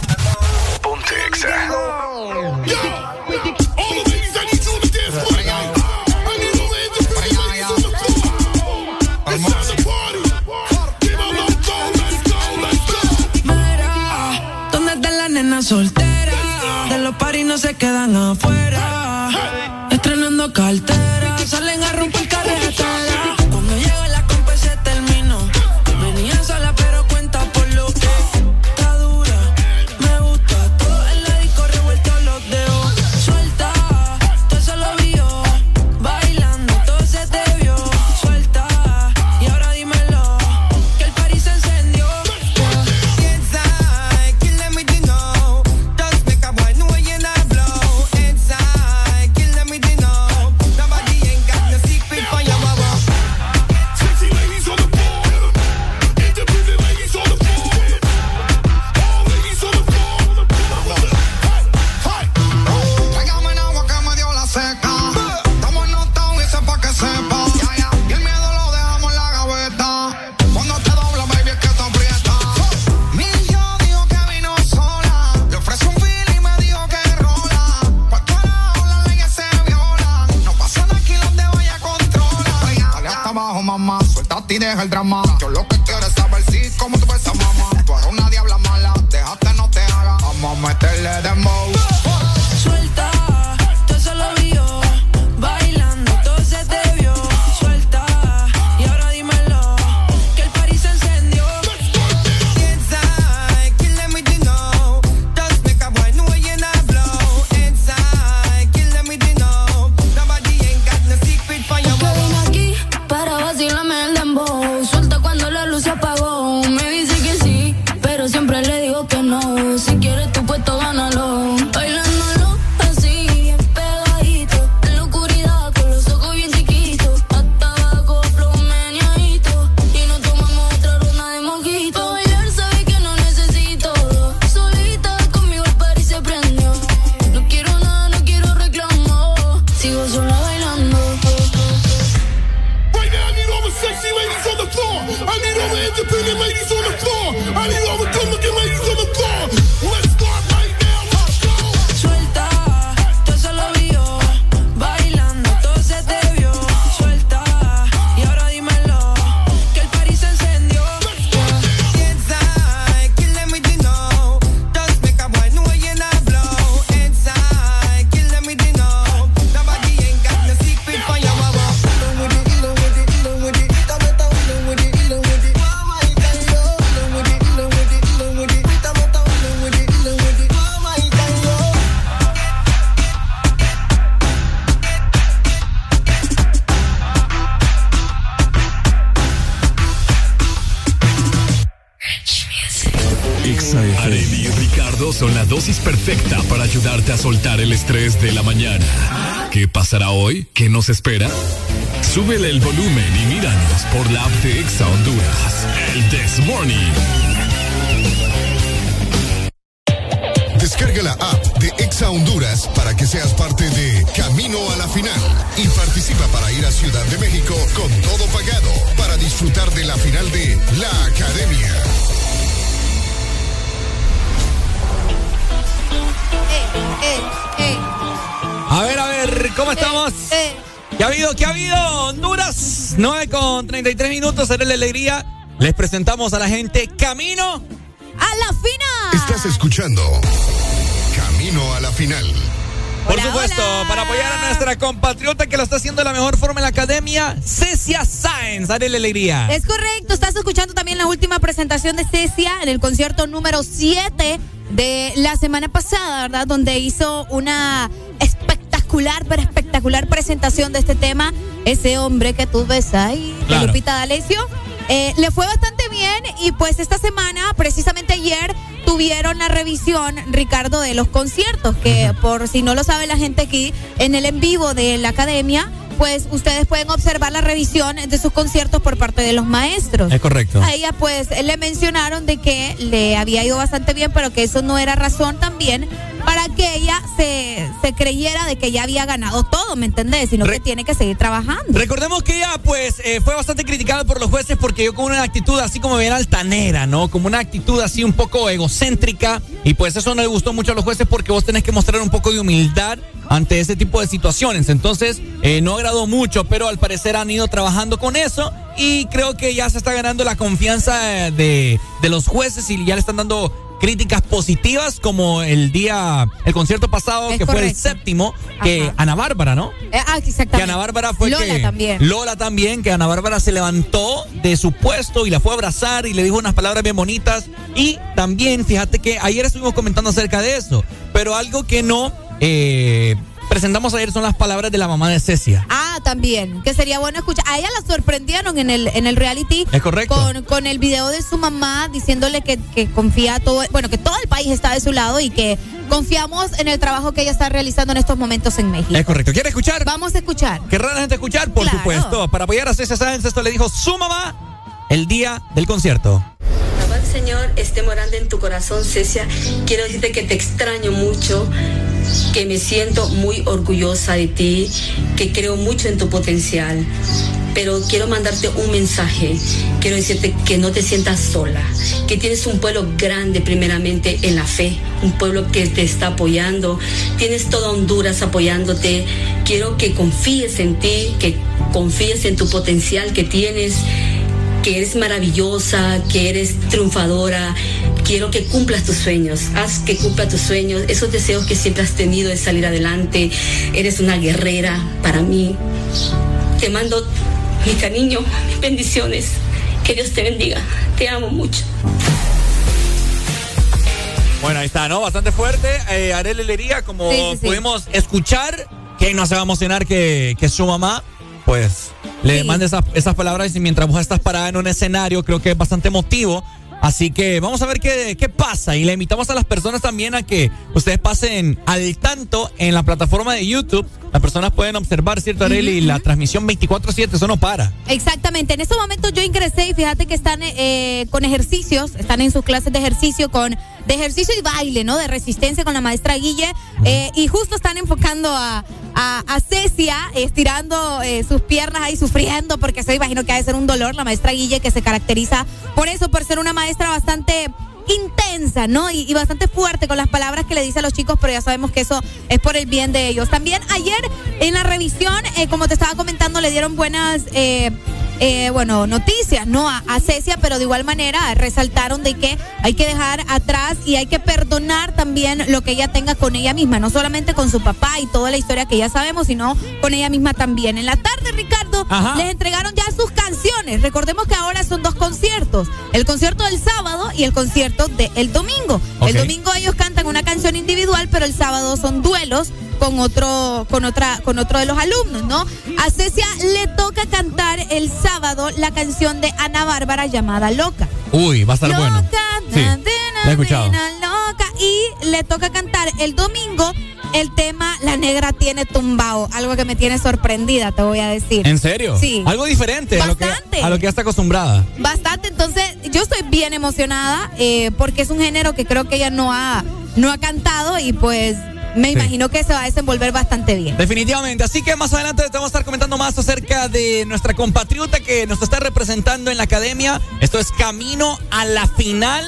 Con 33 minutos, será la alegría. Les presentamos a la gente Camino a la final. Estás escuchando Camino a la Final. Por supuesto, para apoyar a nuestra compatriota que lo está haciendo de la mejor forma en la academia, Cecia Sáenz, la alegría. Es correcto, estás escuchando también la última presentación de Cecia en el concierto número 7 de la semana pasada, ¿verdad? Donde hizo una espectacular, pero espectacular presentación de este tema. Ese hombre que tú ves ahí, de Claro. Lupita D'Alessio. Eh, le fue bastante bien y pues esta semana, precisamente ayer, tuvieron la revisión, Ricardo, de los conciertos, que por si no lo sabe la gente aquí, en el en vivo de la academia, pues ustedes pueden observar la revisión de sus conciertos por parte de los maestros. Es correcto. A ella pues le mencionaron de que le había ido bastante bien, pero que eso no era razón también se, creyera de que ya había ganado todo, ¿me entendés? Sino que tiene que seguir trabajando. Recordemos que ella, pues, eh, fue bastante criticada por los jueces porque yo con una actitud así como bien altanera, ¿no? Como una actitud así un poco egocéntrica. Y pues eso no le gustó mucho a los jueces porque vos tenés que mostrar un poco de humildad ante ese tipo de situaciones. Entonces, eh, no agradó mucho, pero al parecer han ido trabajando con eso. Y creo que ya se está ganando la confianza eh, de, de los jueces y ya le están dando críticas positivas como el día, el concierto pasado Es que fue el séptimo, que Ajá. Ana Bárbara, ¿no? Eh, ah, exactamente. Que Ana Bárbara fue Lola que también. Lola también, que Ana Bárbara se levantó de su puesto y la fue a abrazar y le dijo unas palabras bien bonitas. Y también, fíjate que ayer estuvimos comentando acerca de eso, pero algo que no eh, presentamos ayer son las palabras de la mamá de Cecia. También, que sería bueno escuchar. A ella la sorprendieron en el, en el reality. Es correcto. Con, con el video de su mamá diciéndole que, que confía todo, bueno, que todo el país está de su lado y que confiamos en el trabajo que ella está realizando en estos momentos en México. Es correcto. ¿Quiere escuchar? Vamos a escuchar. ¿Querrá la gente escuchar? Por Claro. supuesto. Para apoyar a Cecia Sáenz, esto le dijo su mamá el día del concierto. Señor esté morando en tu corazón, Cecia. Quiero decirte que te extraño mucho, que me siento muy orgullosa de ti, que creo mucho en tu potencial. Pero quiero mandarte un mensaje. Quiero decirte que no te sientas sola, que tienes un pueblo grande primeramente en la fe, un pueblo que te está apoyando. Tienes toda Honduras apoyándote. Quiero que confíes en ti, que confíes en tu potencial que tienes que eres maravillosa, que eres triunfadora. Quiero que cumplas tus sueños, haz que cumpla tus sueños, esos deseos que siempre has tenido de salir adelante. Eres una guerrera para mí. Te mando mi cariño, mis bendiciones. Que Dios te bendiga. Te amo mucho. Bueno, ahí está, ¿no? Bastante fuerte. Eh, Lería, como Sí, sí, sí. pudimos escuchar, que no se va a emocionar que, que su mamá, pues, le mande esas, esas palabras y mientras vos estás parada en un escenario, creo que es bastante emotivo. Así que vamos a ver qué, qué pasa. Y le invitamos a las personas también a que ustedes pasen al tanto en la plataforma de YouTube. Las personas pueden observar, ¿cierto, Arely? La transmisión 24-7, eso no para. Exactamente, en estos momentos yo ingresé y fíjate que están eh, con ejercicios, están en sus clases de ejercicio con de ejercicio y baile, ¿no? De resistencia con la maestra Guille eh, y justo están enfocando a, a, a Cecia estirando eh, sus piernas ahí sufriendo porque se imagino que ha de ser un dolor la maestra Guille que se caracteriza por eso, por ser una maestra bastante intensa, ¿no? Y, y bastante fuerte con las palabras que le dice a los chicos, pero ya sabemos que eso es por el bien de ellos. También ayer en la revisión, eh, como te estaba comentando, le dieron buenas, eh, eh, bueno, noticias, ¿no? A, a Cecia, pero de igual manera resaltaron de que hay que dejar atrás y hay que perdonar también lo que ella tenga con ella misma, no solamente con su papá y toda la historia que ya sabemos, sino con ella misma también. En la tarde, Ricardo, Ajá. les entregaron ya sus canciones. Recordemos que ahora son dos conciertos, el concierto del sábado y el concierto del domingo. El domingo ellos cantan una canción individual, pero el sábado son duelos con otro, con otra, con otro de los alumnos, ¿no? A Cecia le toca cantar el sábado la canción de Ana Bárbara llamada Loca. Uy, va a estar bueno. Loca, Sí. na, na, La he escuchado. loca. Y le toca cantar el domingo el tema La negra tiene tumbao. Algo que me tiene sorprendida, te voy a decir. ¿En serio? Sí. Algo diferente a lo, que, Bastante. a lo que ya está acostumbrada. Bastante, entonces yo estoy bien emocionada eh, porque es un género que creo que ella no ha, no ha cantado y pues me Sí. imagino que se va a desenvolver bastante bien. Definitivamente. Así que más adelante te vamos a estar comentando más acerca de nuestra compatriota que nos está representando en la academia. Esto es Camino a la Final.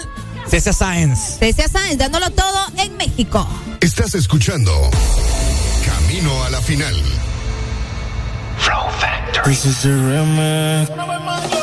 Cecia Sáenz. Cecia Sáenz dándolo todo en México. Estás escuchando Camino a la final. This is the.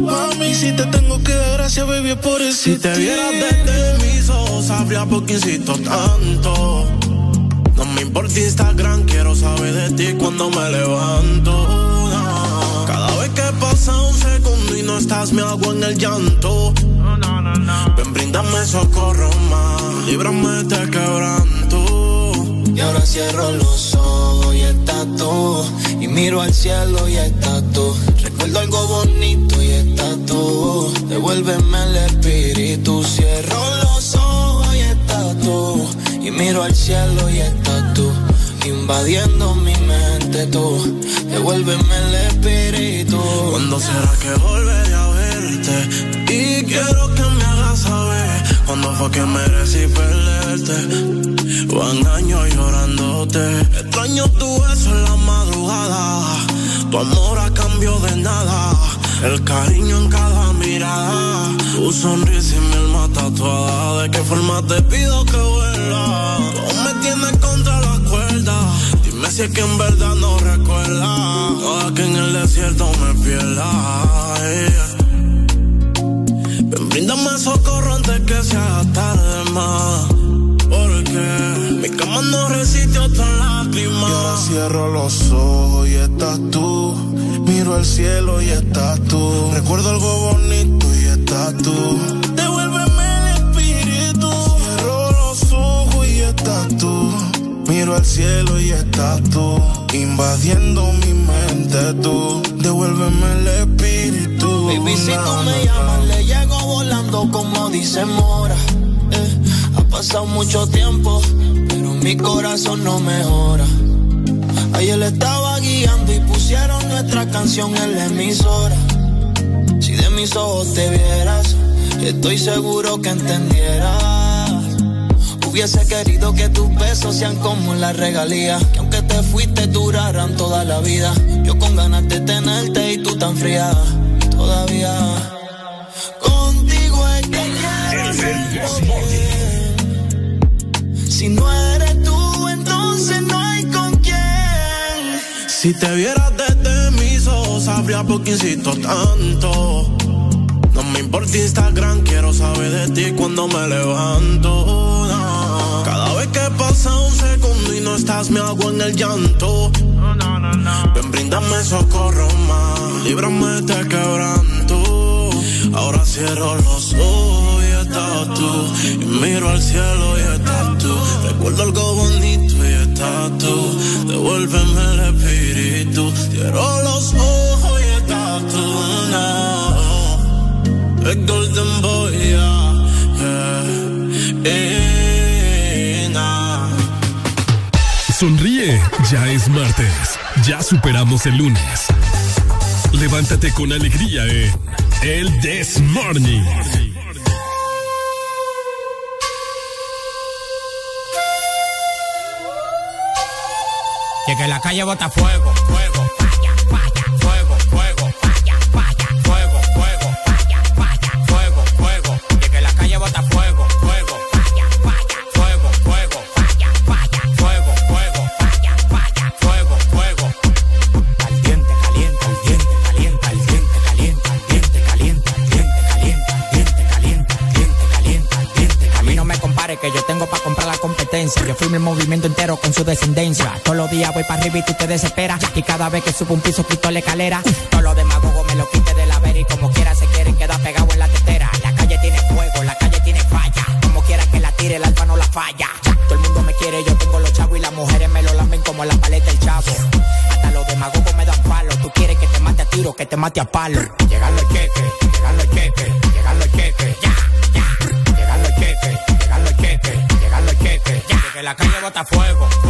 Mami. Si te tengo que dar gracias, baby, por eso. Si te vieras desde mis ojos, sabría por qué insisto tanto. No me importa Instagram, quiero saber de ti cuando me levanto. no. Cada vez que pasa un segundo y no estás, me hago en el llanto. Ven, bríndame socorro más, líbrame de quebranto. Y ahora cierro los ojos y estás tú. Y miro al cielo y estás tú. Recuerdo algo bonito y estás tú. Devuélveme el espíritu. Cierro los ojos y estás tú. Y miro al cielo y estás tú. Invadiendo mi mente tú. Devuélveme el espíritu. ¿Cuándo será que volveré Y quiero que me hagas saber cuándo fue que merecí perderte. Van años llorándote. Extraño tu beso en la madrugada. Tu amor a cambio de nada. El cariño en cada mirada. Tu sonrisa y mi alma tatuada. ¿De qué forma te pido que vuelva? Tú me tienes contra la cuerda. Dime si es que en verdad no recuerda. Toda que en el desierto me pierda. yeah. Ven, bríndame socorro antes que sea tarde más. Porque mi cama no resiste otra lágrima. Y ahora cierro los ojos y estás tú. Miro al cielo y estás tú. Recuerdo algo bonito y estás tú. Devuélveme el espíritu. Cierro los ojos y estás tú. Miro al cielo y estás tú. Invadiendo mi mente tú. Devuélveme el espíritu. Baby, si tú me llamas, le llego volando como dice Mora. Eh, ha pasado mucho tiempo, pero mi corazón no mejora. Ayer estaba guiando y pusieron nuestra canción en la emisora. Si de mis ojos te vieras, estoy seguro que entendieras. Hubiese querido que tus besos sean como la regalía. Que aunque te fuiste duraran toda la vida. Yo con ganas de tenerte y tú tan fría. Todavía. Contigo es que quiero bien. Si no eres tú, entonces no hay con quién. Si te vieras desde mis ojos, sabría por qué insisto tanto. No me importa Instagram, quiero saber de ti cuando me levanto. no. Cada vez que pasa un segundo no estás, me hago en el llanto. Ven, bríndame socorro más, líbrame de quebranto. Ahora cierro los ojos y estás tú. Y miro al cielo y estás tú. Recuerdo algo bonito y estás tú. Devuélveme el espíritu. Cierro los ojos y estás tú. No. El Golden Boy, yeah. yeah. Sonríe, ya es martes. Ya superamos el lunes. Levántate con alegría en El This Morning. Que que la calle bota fuego, fuego, Yo firmo el movimiento entero con su descendencia. Todos los días voy para arriba y tú te desesperas. Y cada vez que subo un piso quito la escalera. Todos los demagogos me lo quite de la vera y como quiera se quieren quedar pegados en la tetera. La calle tiene fuego, la calle tiene falla. Como quiera que la tire, el alfa no la falla. Todo el mundo me quiere, yo tengo los chavos y las mujeres me lo lamen como la paleta del chavo. Hasta los demagogos me dan palo. Tú quieres que te mate a tiro, que te mate a palo. Llegan los cheques, llegan los cheques, trata fuego.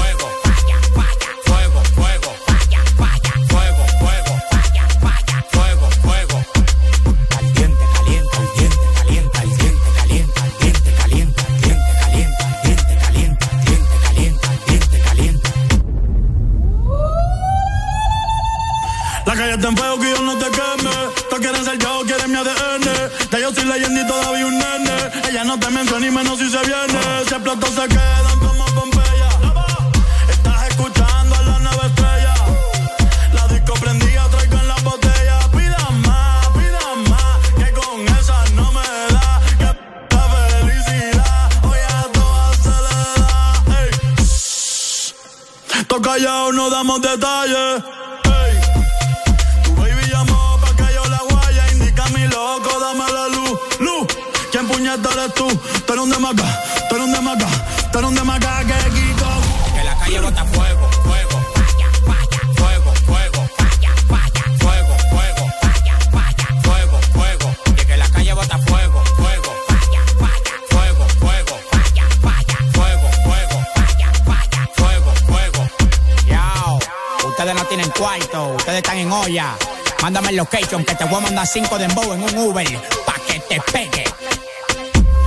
El location que te voy a mandar cinco de embow en un Uber pa' que te pegue.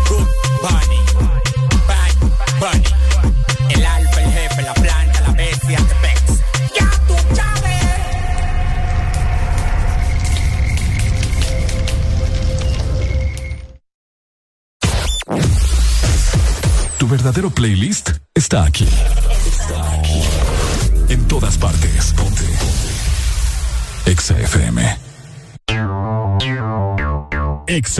Good Bunny, Bad Bunny. El alfa, el jefe, la planta, la bestia, the Bex. ¡Ya tú sabes! Tu verdadero playlist está aquí. Está aquí. En todas partes. FM. Ex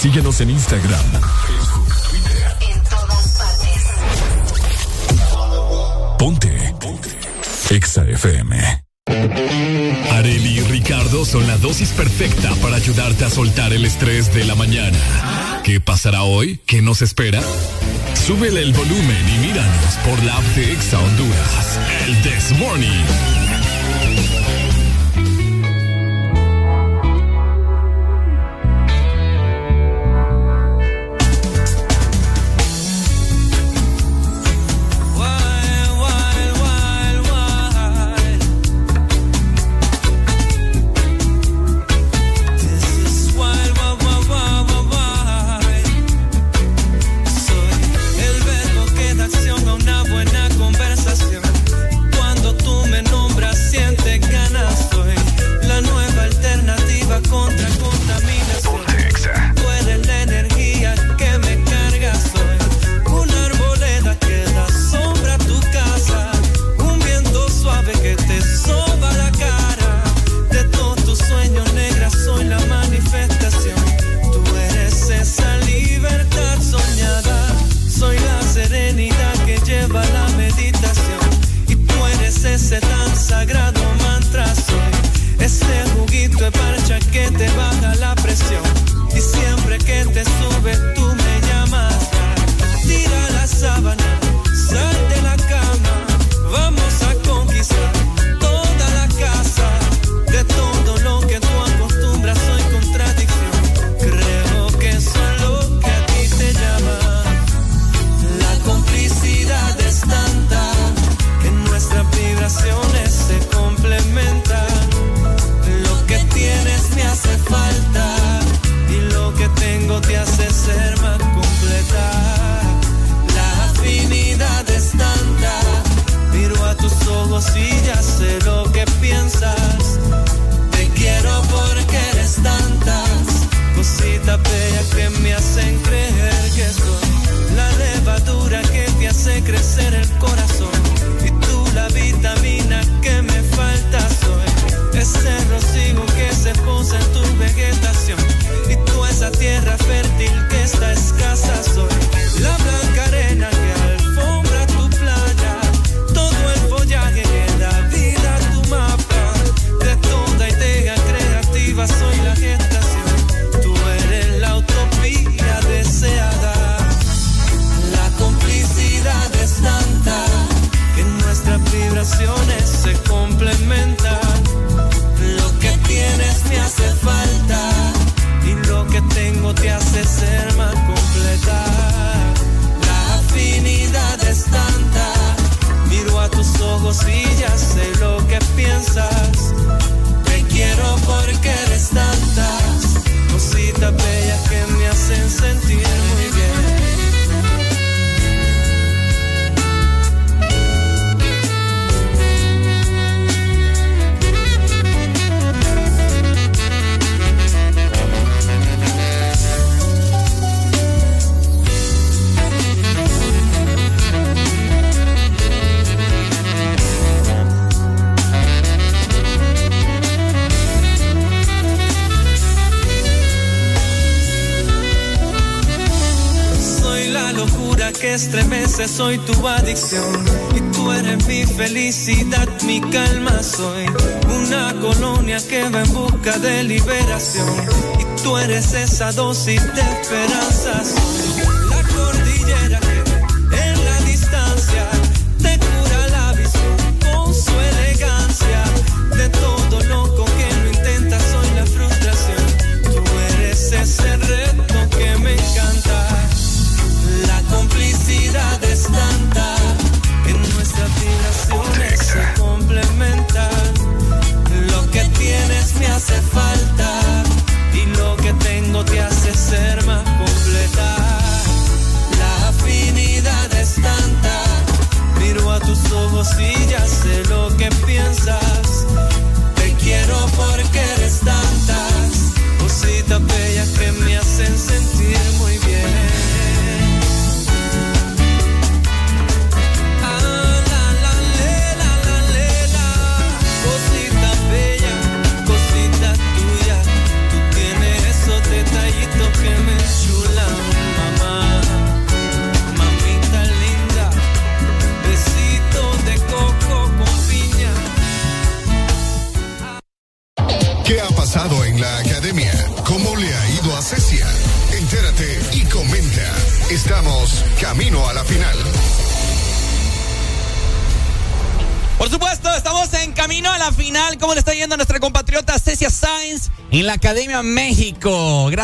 Síguenos en Instagram, Facebook, Twitter. Ponte. Ponte. Exa FM. Areli y Ricardo son la dosis perfecta para ayudarte a soltar el estrés de la mañana. ¿Qué pasará hoy? ¿Qué nos espera? Súbele el volumen y míranos por la app de Exa Honduras. El This Morning.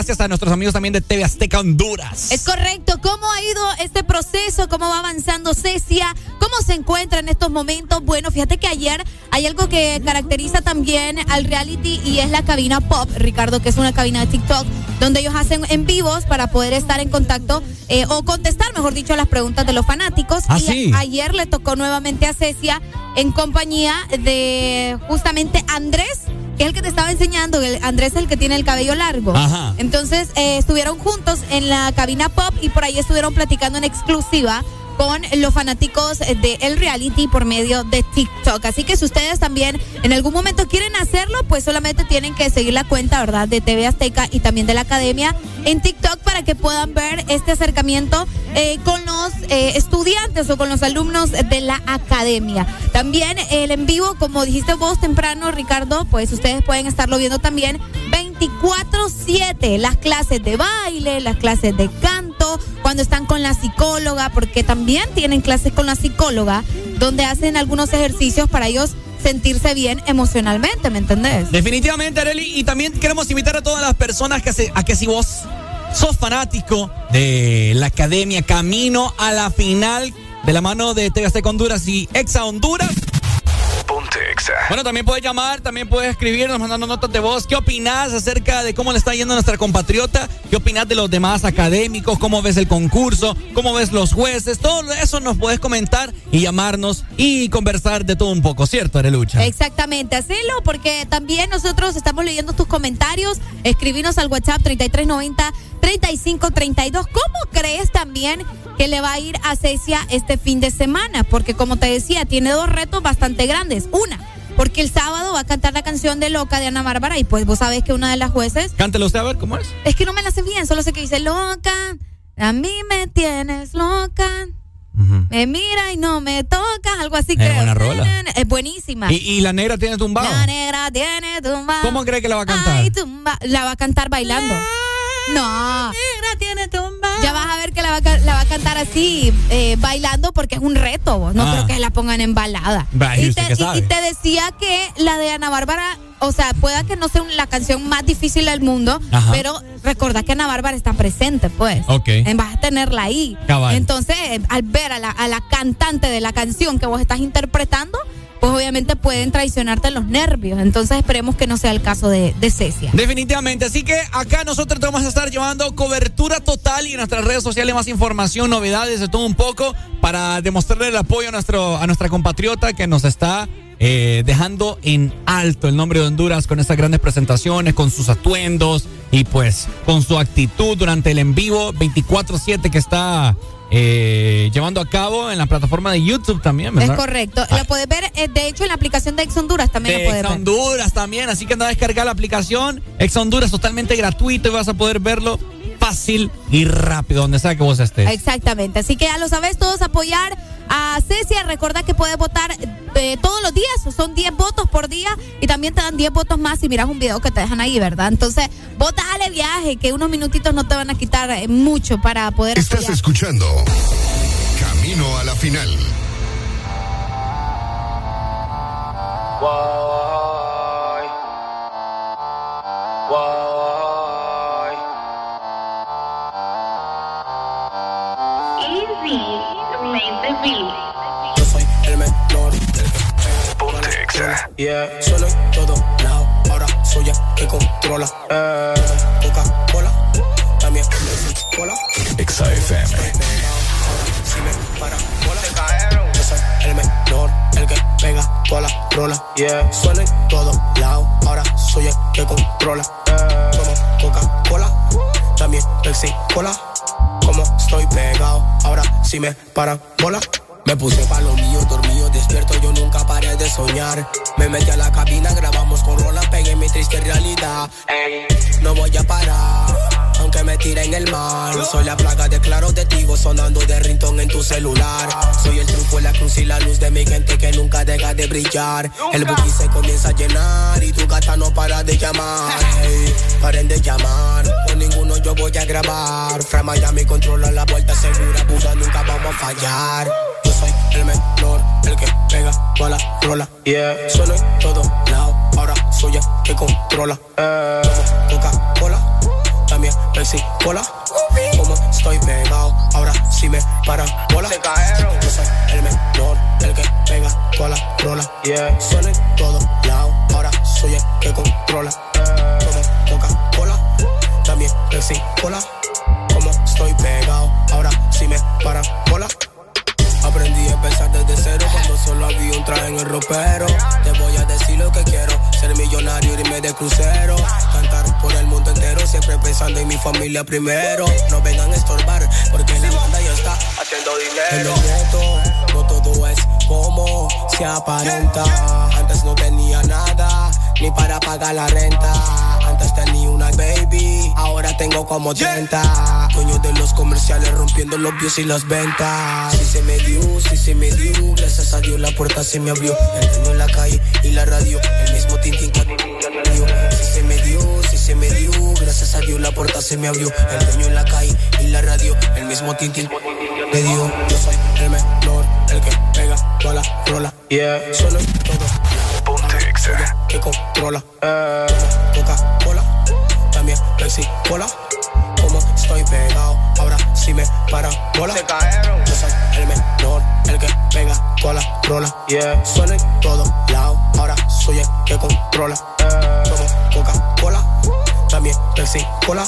Gracias a nuestros amigos también de TV Azteca Honduras. Es correcto. ¿Cómo ha ido este proceso? ¿Cómo va avanzando Cecia? ¿Cómo se encuentra en estos momentos? Bueno, fíjate que ayer hay algo que caracteriza también al reality y es la cabina pop, Ricardo, que es una cabina de TikTok donde ellos hacen en vivos para poder estar en contacto eh, o contestar, mejor dicho, a las preguntas de los fanáticos. Ah, y sí. ayer le tocó nuevamente a Cecia en compañía de justamente Andrés, estaba enseñando. El Andrés es el que tiene el cabello largo. Ajá. Entonces eh, estuvieron juntos en la cabina pop y por ahí estuvieron platicando en exclusiva con los fanáticos de el reality por medio de TikTok. Así que si ustedes también en algún momento quieren hacerlo, pues solamente tienen que seguir la cuenta, ¿verdad? De TV Azteca y también de la Academia en TikTok para que puedan ver este acercamiento eh, con los eh, estudiantes o con los alumnos de la Academia. También el en vivo, como dijiste vos temprano, Ricardo, pues ustedes pueden estarlo viendo también 24/7, las clases de baile, las clases de canto, cuando están con la psicóloga, porque también tienen clases con la psicóloga, donde hacen algunos ejercicios para ellos sentirse bien emocionalmente, ¿me entendés? Definitivamente, Areli. Y también queremos invitar a todas las personas que se- a que si vos sos fanático de la Academia Camino a la final de la mano de TV Azteca Honduras y Exa Honduras. Bueno, también puedes llamar, también puedes escribirnos mandando notas de voz. ¿Qué opinas acerca de cómo le está yendo a nuestra compatriota? ¿Qué opinas de los demás académicos? ¿Cómo ves el concurso? ¿Cómo ves los jueces? Todo eso nos puedes comentar y llamarnos y conversar de todo un poco, ¿cierto, Arelucha? Exactamente, hacelo porque también nosotros estamos leyendo tus comentarios. Escribinos al WhatsApp 3390-3532. ¿Cómo crees también que le va a ir a Cecia este fin de semana? Porque como te decía, tiene dos retos bastante grandes. Una, porque el sábado va a cantar la canción de Loca de Ana Bárbara y pues vos sabés que una de las jueces... Cántelo usted a ver cómo es. Es que no me la sé bien, solo sé que dice Loca, a mí me tienes loca. Me mira y no me toca, algo así Es creo. buena rola. Es buenísima. ¿Y, y la negra tiene tumbado? La negra tiene tumba. ¿Cómo cree que la va a cantar? Ay, tumba. La va a cantar bailando. No. negra tiene tumba. Ya vas a ver que la va la va a cantar así, eh, bailando, porque es un reto. vos. No Ah. creo que la pongan en balada. ¿y te, qué y- sabe? y te decía que la de Ana Bárbara, o sea, pueda que no sea la canción más difícil del mundo, Ajá. pero recordá que Ana Bárbara está presente, pues. Ok. Vas a tenerla ahí. Cabal. Entonces, eh, al ver a la, a la cantante de la canción que vos estás interpretando, pues obviamente pueden traicionarte los nervios. Entonces esperemos que no sea el caso de, de Cecia. Definitivamente, así que acá nosotros te vamos a estar llevando cobertura total y en nuestras redes sociales más información, novedades, de todo un poco para demostrarle el apoyo a, nuestro, a nuestra compatriota que nos está eh, dejando en alto el nombre de Honduras con estas grandes presentaciones, con sus atuendos y pues con su actitud durante el en vivo 24/7 que está eh, llevando a cabo en la plataforma de YouTube también, Es ¿verdad? correcto. Lo puedes ver, eh, de hecho, en la aplicación de Ex Honduras también lo de puedes Ex ver. Honduras también, así que anda a descargar la aplicación Ex Honduras totalmente gratuito y vas a poder verlo fácil y rápido donde sea que vos estés. Exactamente. Así que ya lo sabes, todos apoyar a Cecia. Recuerda que puedes votar eh, todos los días. Son 10 votos por día y también te dan 10 votos más si miras un video que te dejan ahí, ¿verdad? Entonces, vota dale viaje, que unos minutitos no te van a quitar eh, mucho para poder Estás apoyar. escuchando Camino a la final. Why? Yeah, solo en todo lado. Ahora soy el que controla. Eh, Coca-Cola, también cola. XFM. Si me para bola, yo soy el menor, el que pega toda la rola. Yeah, suena en todo lado. Ahora soy el que controla. Como Coca-Cola, también Pepsi Cola. Como estoy pegado, ahora si me paran bola. Me puse pa' lo mío, dormido, despierto, yo nunca paré de soñar. Me metí a la cabina, grabamos con rola, pegué mi triste realidad. Ey, no voy a parar, aunque me tire en el mar. Soy la plaga de claro de tigo, sonando de rintón en tu celular. Soy el truco, la cruz y la luz de mi gente que nunca deja de brillar. El buggy se comienza a llenar y tu gata no para de llamar. Ey, paren de llamar, con ninguno yo voy a grabar. Fra Miami controla la vuelta segura, Buda, nunca vamos a fallar. Soy el menor, el que pega toda la rola. Yeah. Sueno en todo lado, ahora soy el que controla. Como Coca-Cola, también Pepsi Cola. Como estoy pegado, ahora si me paran bola. Yo soy el menor, el que pega toda la rola. Yeah. Sueno en todo lado, ahora soy el que controla. Como Coca-Cola, también Pepsi Cola. Como estoy pegado, ahora si me paran bola. Aprendí a empezar desde cero cuando solo había un traje en el ropero. Te voy a decir lo que quiero, ser millonario, irme de crucero. Cantar por el mundo entero, siempre pensando en mi familia primero. No vengan a estorbar, porque la banda ya está haciendo dinero. El no todo es como se aparenta. Antes no tenía nada, ni para pagar la renta. Antes tenía una baby, ahora tengo como 30. Dueño de los comerciales rompiendo los views y las ventas. Si se me dio, si se me dio, gracias a Dios la puerta se me abrió. El dueño en la calle y la radio, el mismo tintín que dio. Si se me dio, si se me dio, gracias a Dios la puerta se me abrió. El dueño en la calle y la radio, el mismo tintín me dio. Yo soy el menor, el que pega toda la rola. Yeah, solo todo. Que controla. Como Coca-Cola, también Pepsi Cola. Como estoy pegado, ahora si me paran bola. Yo soy el menor, el que pega toda la rola. Yeah. Suena en todos lados, ahora soy el que controla. Como Coca-Cola, también Pepsi Cola.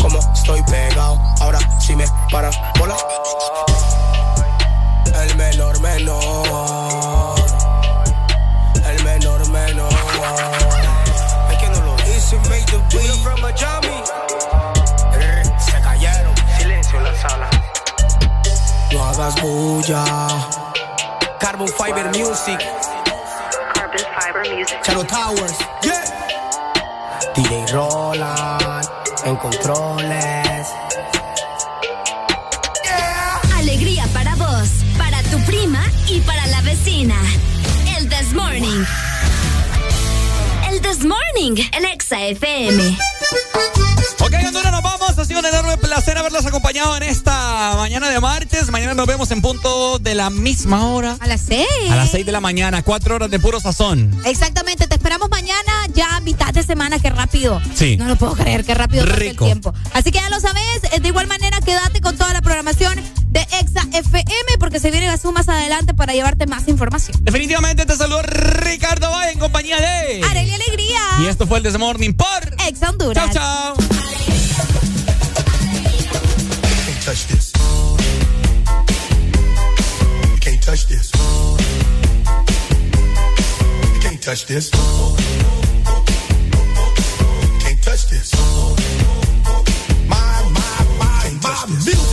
Como estoy pegado, ahora si me paran bola. El menor menor. From Miami. Eh, Se cayeron. Silencio en la sala. No hagas bulla. Carbon Fiber Music. Carbon Fiber Music. Charo Towers. Yeah. DJ Roland. En controles. Alegría para vos, para tu prima y para la vecina. El This Morning. This Morning, el Exa FM. Ok, Honduras, nos vamos. Ha sido un enorme placer haberlos acompañado en esta mañana de martes. Mañana nos vemos en punto de la misma hora. A las seis. A las 6 de la mañana, cuatro horas de puro sazón. Exactamente, te esperamos mañana ya a mitad de semana, qué rápido. Sí. No lo puedo creer, qué rápido pasa el Rico. tiempo. Así que ya lo sabes, eh, de igual manera quédate con toda la programación de Exa FM porque se viene Gazú más adelante para llevarte más información. Definitivamente te saludo Ricardo Valle en compañía de. Arely Alegría. Y esto fue el Desmorning por. Exa Honduras. Chao, chao. can't touch this. You can't touch this. You can't touch this. You can't touch this. My, my, my, my music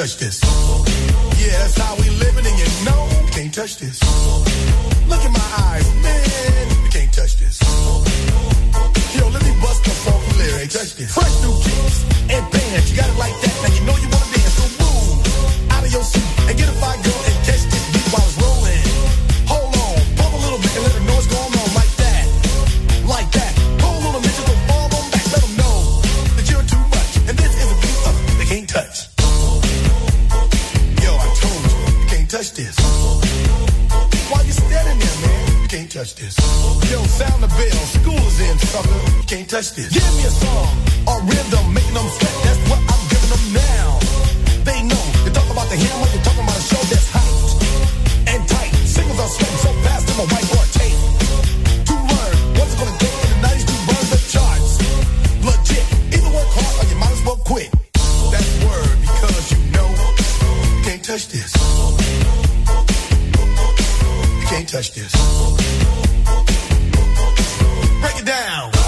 touch this. Yeah, that's how we living, and you know you can't touch this. Look in my eyes, man, you can't touch this. Yo, let me bust the funky lyrics. Touch this. Fresh new kicks and bands, you got it like that. Now you know touch this. Yo, sound the bell, school is in, sucker. Can't touch this. Give me a song or rhythm, making them sweat. That's what I'm giving them now. They know. You talk about the hammer, you're talking about a show that's hyped and tight. Singles are sweating so fast in my whiteboard tape. Touch this. Break it down.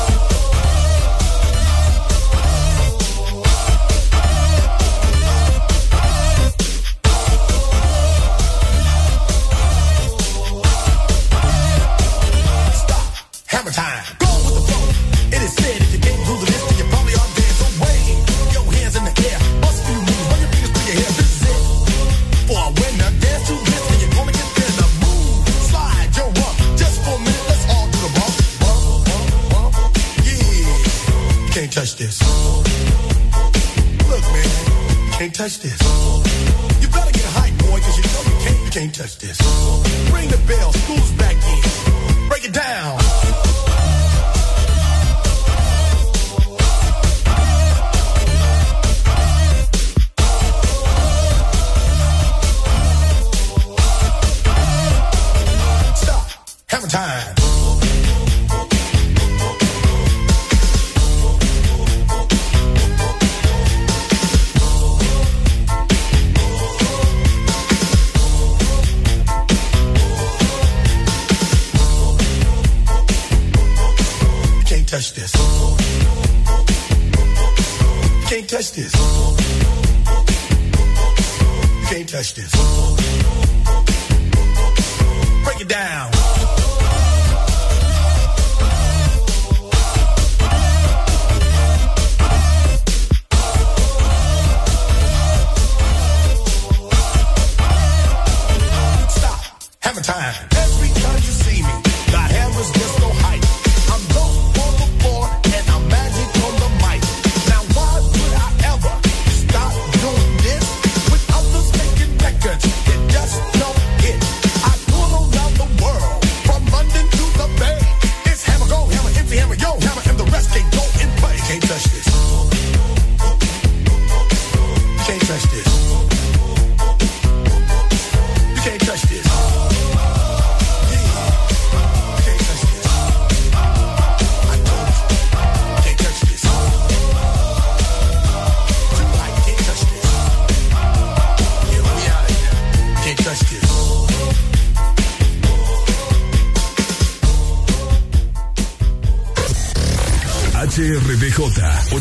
Touch this.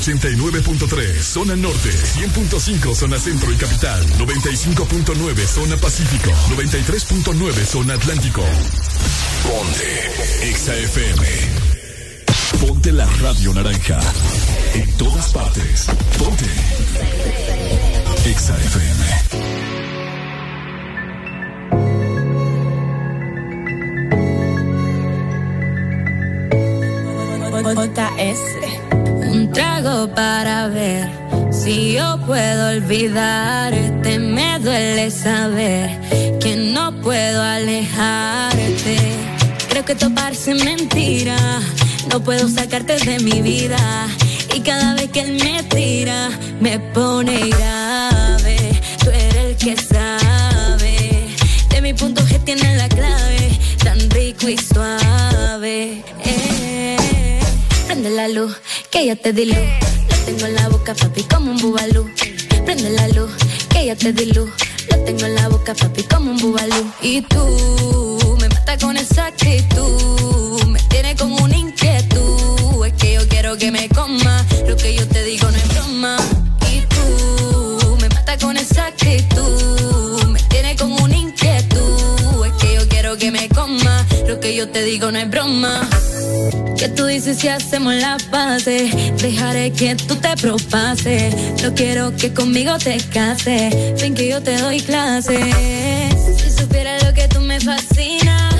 89.3 Zona Norte 100.5 Zona Centro y Capital 95.9 Zona Pacífico 93.9 Zona Atlántico. Ponte Exa FM Ponte la radio naranja En todas partes. Ponte Exa FM JS. Para ver si yo puedo olvidarte. Me duele saber que no puedo alejarte. Creo que toparse mentira. No puedo sacarte de mi vida. Y cada vez que él me tira, me pone grave. Tú eres el que sabe. De mi punto G tiene la clave. Tan rico y suave. Eh. Prende la luz, que ya te di luz. Tengo en la boca, papi, como un bubalú. Prende la luz, que ya te di luz. Lo tengo en la boca, papi, como un bubalú. Y tú me mata con esa actitud. Me tiene con una inquietud. Es que yo quiero que me coma. Lo que yo te digo no es broma. Y tú me mata con esa actitud. Me tiene con una inquietud. Es que yo quiero que me coma. Lo que yo te digo no es broma. Que tú dices si hacemos la base. Dejaré que tú te propases No quiero que conmigo te cases Ven que yo te doy clases Si supieras lo que tú me fascinas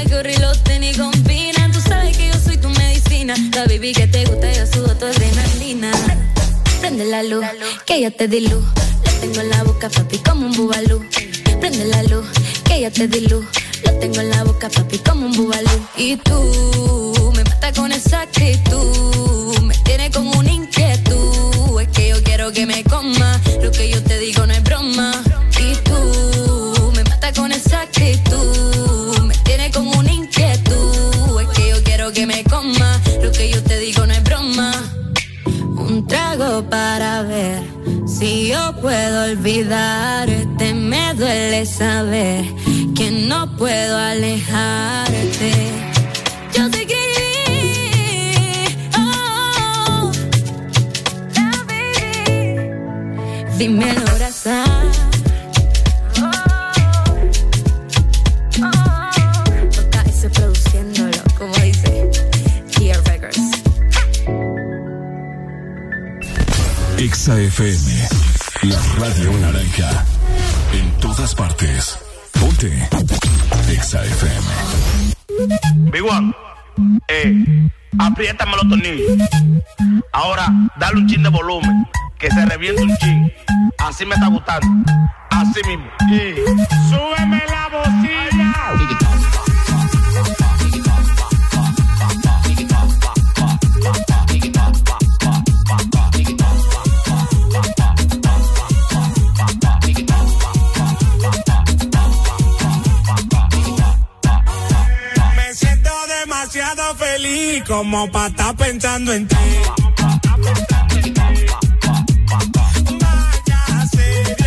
El gorro y los tenis combinan Tú sabes que yo soy tu medicina. La baby que te gusta yo sudo tu adrenalina. Prende la luz, que ya te di luz. Lo tengo en la boca papi como un bubalú Prende la luz, que ya te di luz Lo tengo en la boca papi como un bubalú. Y tú me mata con esa actitud. Me tiene con una inquietud. Es que yo quiero que me coma. Lo que yo te digo no es broma. Y tú me mata con esa actitud. Me tiene con una inquietud. Es que yo quiero que me coma. Lo que yo te digo no es broma. Un trago para ver si yo puedo olvidarte. Me duele saber que no puedo alejarte. Yo te oh, baby. Dímelo, abrazar. JS produciéndolo, como dice Gear Records. Exa FM La radio naranja En todas partes Ponte Exa FM Big One, eh, apriétame los tornillos. Ahora, dale un chin de volumen, que se reviente un chin. Así me está gustando. Así mismo. Y súbeme la bocina. Como para estar pensando en ti. Váyase de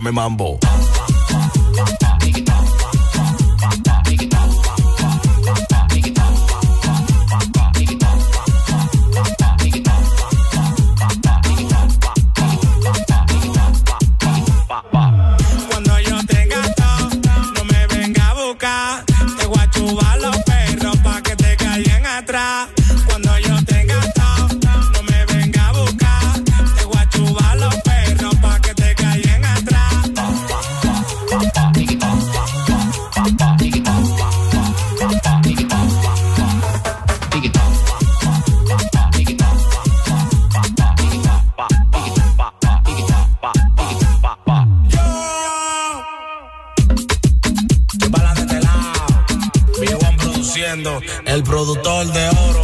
Dame mambo. el productor de oro.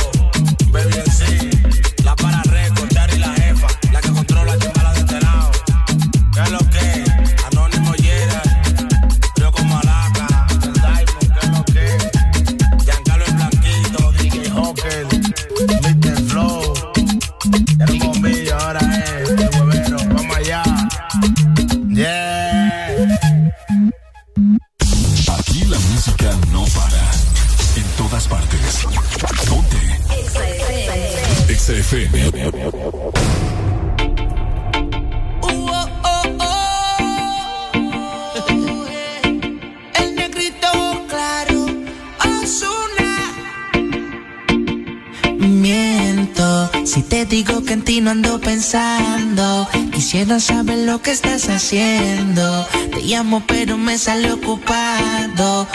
FM. Si te digo que en ti no ando pensando, quisiera saber lo que estás haciendo. Te llamo pero me sale ocupado.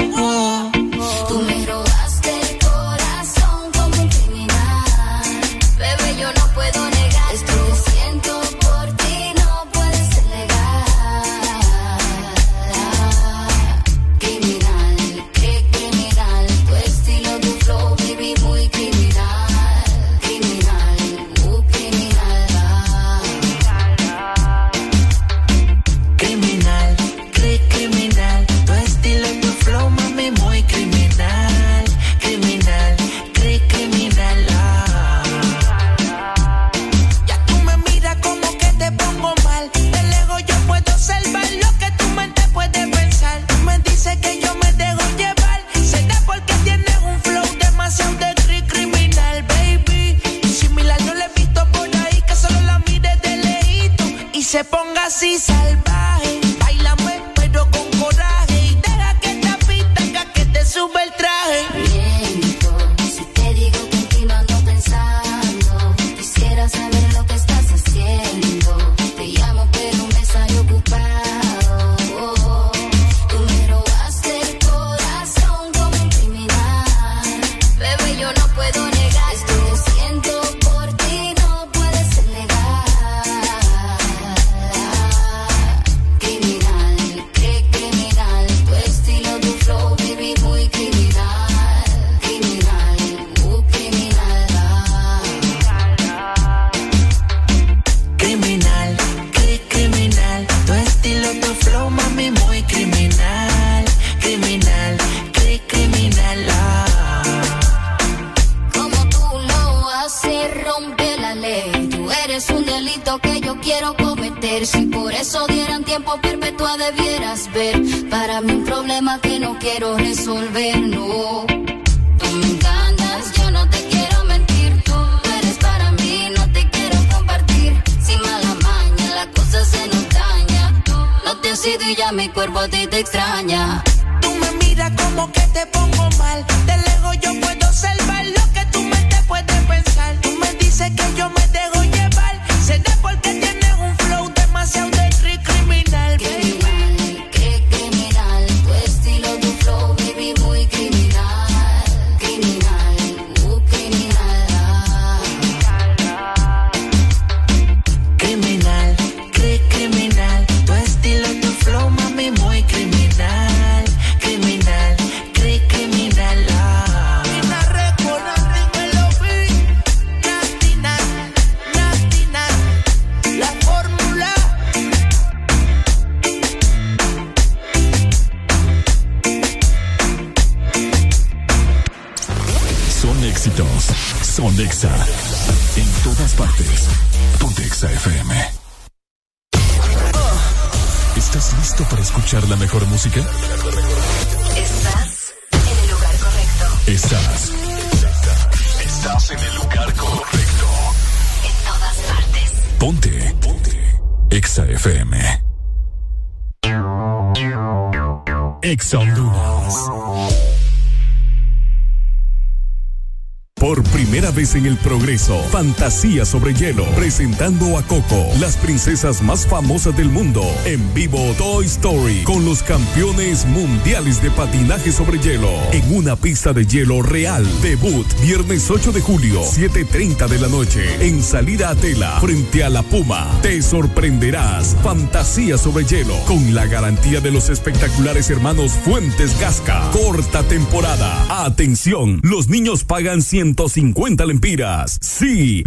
Progreso, Fantasía sobre hielo, presentando a Coco, las princesas más famosas del mundo. En vivo Toy Story con los campeones mundiales de patinaje sobre hielo en una pista de hielo real. Debut viernes 8 de julio, 7:30 de la noche en salida a tela frente a la Puma. Te sorprenderás. Fantasía sobre hielo con la garantía de los espectaculares hermanos Fuentes Gasca. Corta temporada. Atención, los niños pagan 150 lempiras. Sí,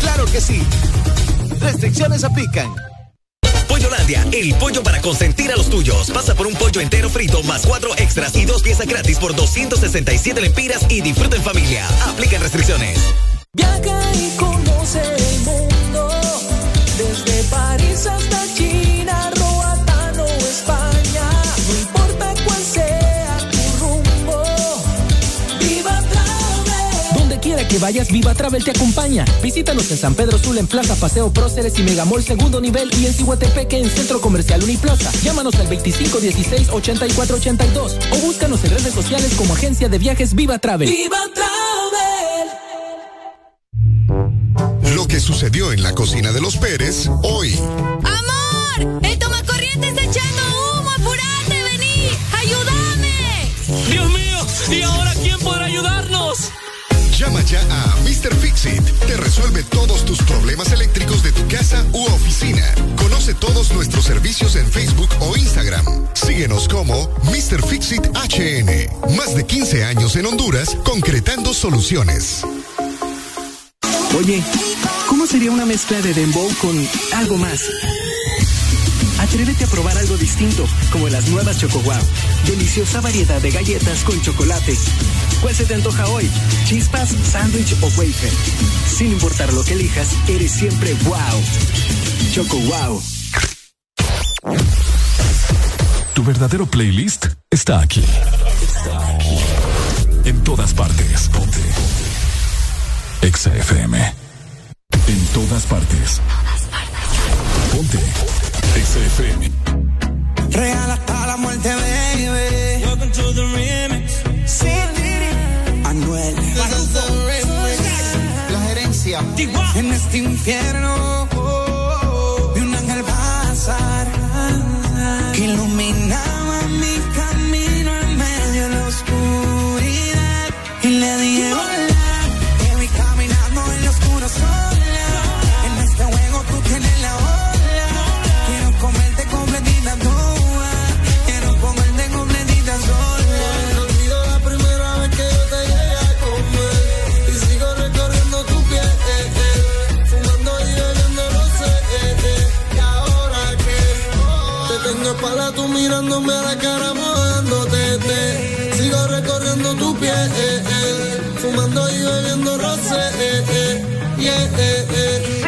Claro que sí. Restricciones aplican. Pollolandia, el pollo para consentir a los tuyos. Pasa por un pollo entero frito más cuatro extras y dos piezas gratis por 267 lempiras y disfruta en familia. Aplican restricciones. Viaja y conoce el mundo, desde París hasta China, que vayas, Viva Travel te acompaña. Visítanos en San Pedro Sula, en Plaza Paseo Próceres y Megamall Segundo Nivel y en Cihuatepeque en Centro Comercial Uniplaza. Llámanos al 2516-8482 o búscanos en redes sociales como Agencia de Viajes Viva Travel. Viva Travel. Lo que sucedió en la cocina de los Pérez hoy. ¡Amor! ¡El tomacorriente está echando humo! ¡Apurate! ¡Vení! ¡Ayúdame! Dios mío, ¿y ahora quién podrá ayudarnos? Llama ya a Mr. Fixit. Te resuelve todos tus problemas eléctricos de tu casa u oficina. Conoce todos nuestros servicios en Facebook o Instagram. Síguenos como Mr. Fixit HN. Más de 15 años en Honduras concretando soluciones. Oye, ¿cómo sería una mezcla de dembow con algo más? Atrévete a probar algo distinto, como las nuevas Choco Wow. Deliciosa variedad de galletas con chocolate. ¿Cuál se te antoja hoy? ¿Chispas, sándwich o wafer? Sin importar lo que elijas, eres siempre wow. Choco Wow. Tu verdadero playlist está aquí. En todas partes. Ponte. Exa FM. En todas partes. Ponte. Exa FM. Real hasta la muerte, baby. Welcome to the remix. Anuel. La gerencia. En este infierno mirándome a la cara mojándote, te sigo recorriendo tu piel, eh, eh, fumando y bebiendo roce, eh, eh, yeah,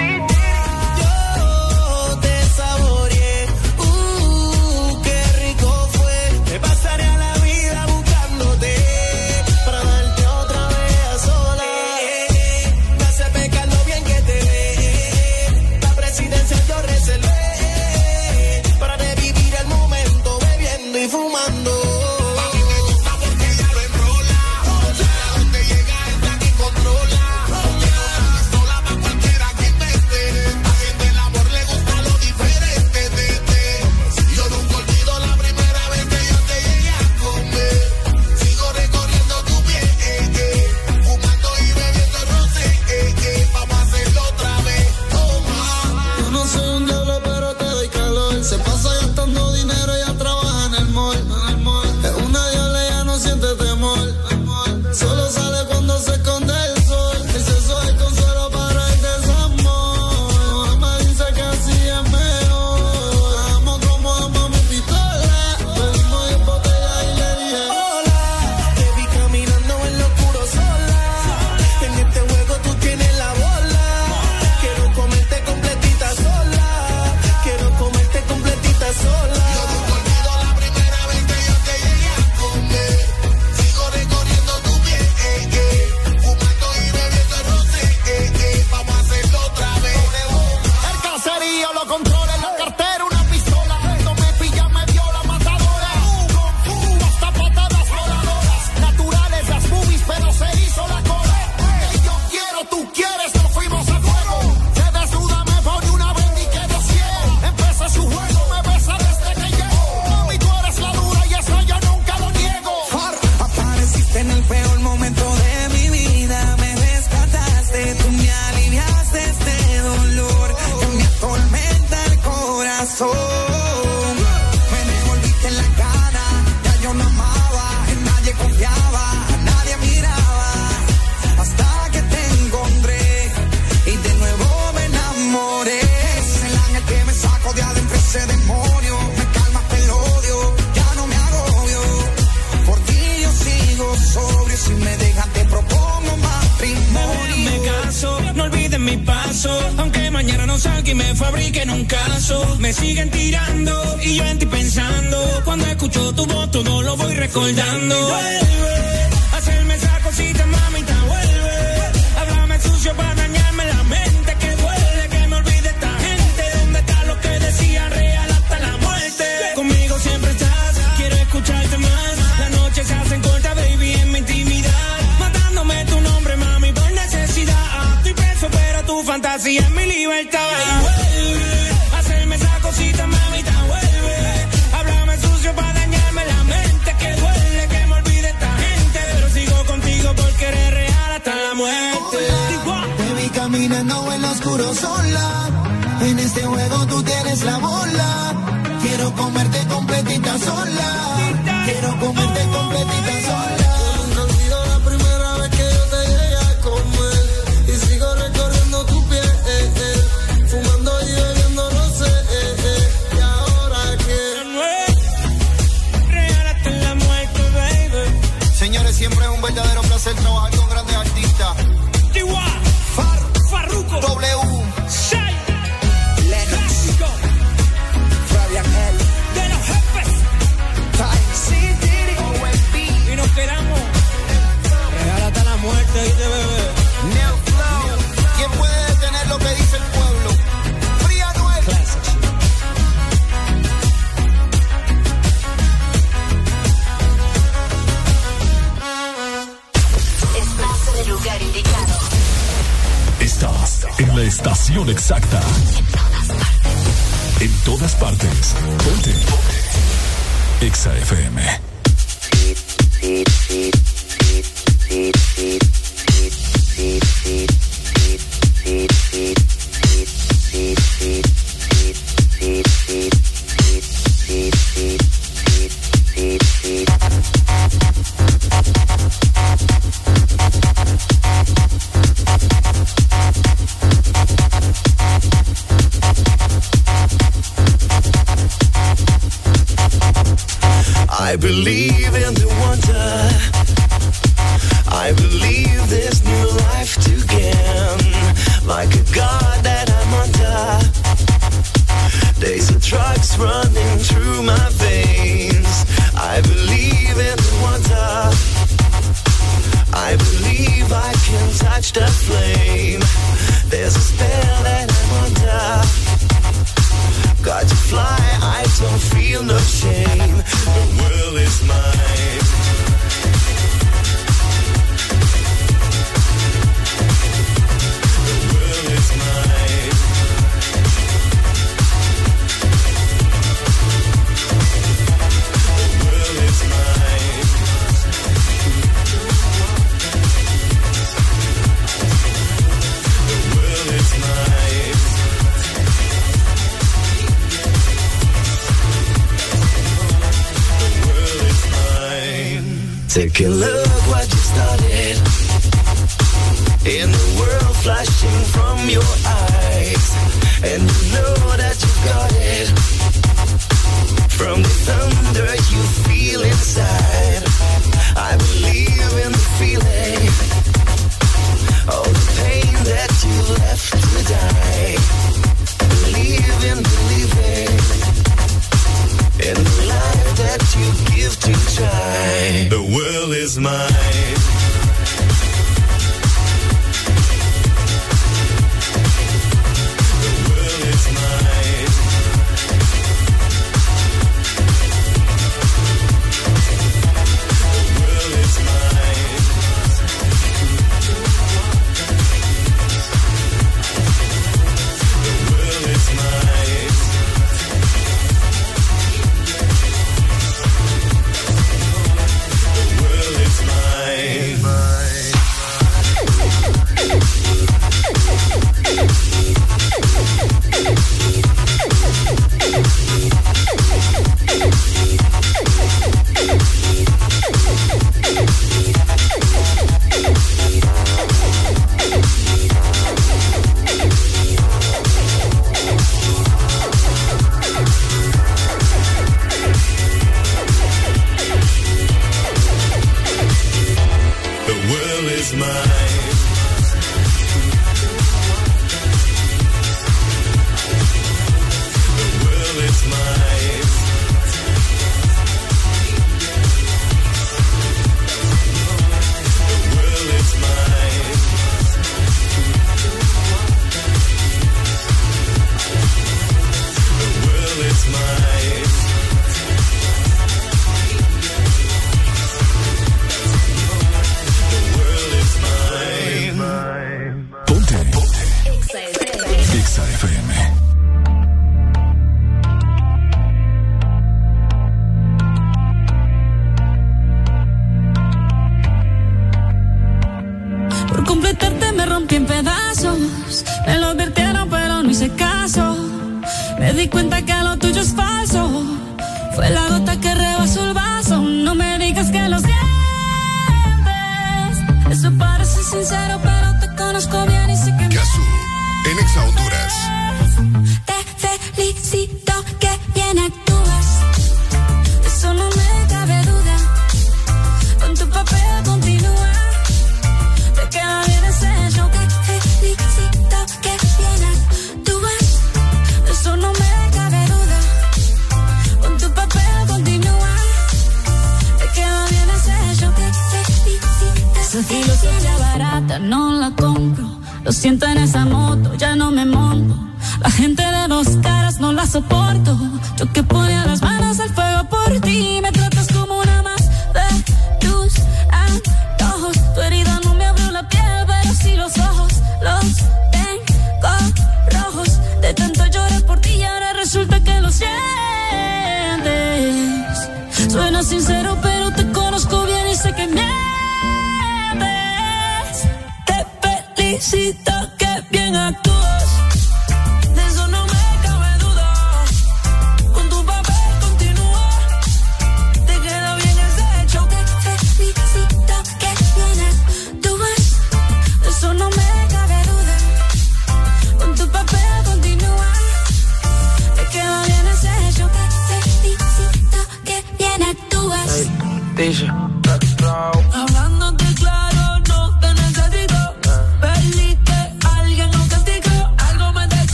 is mine.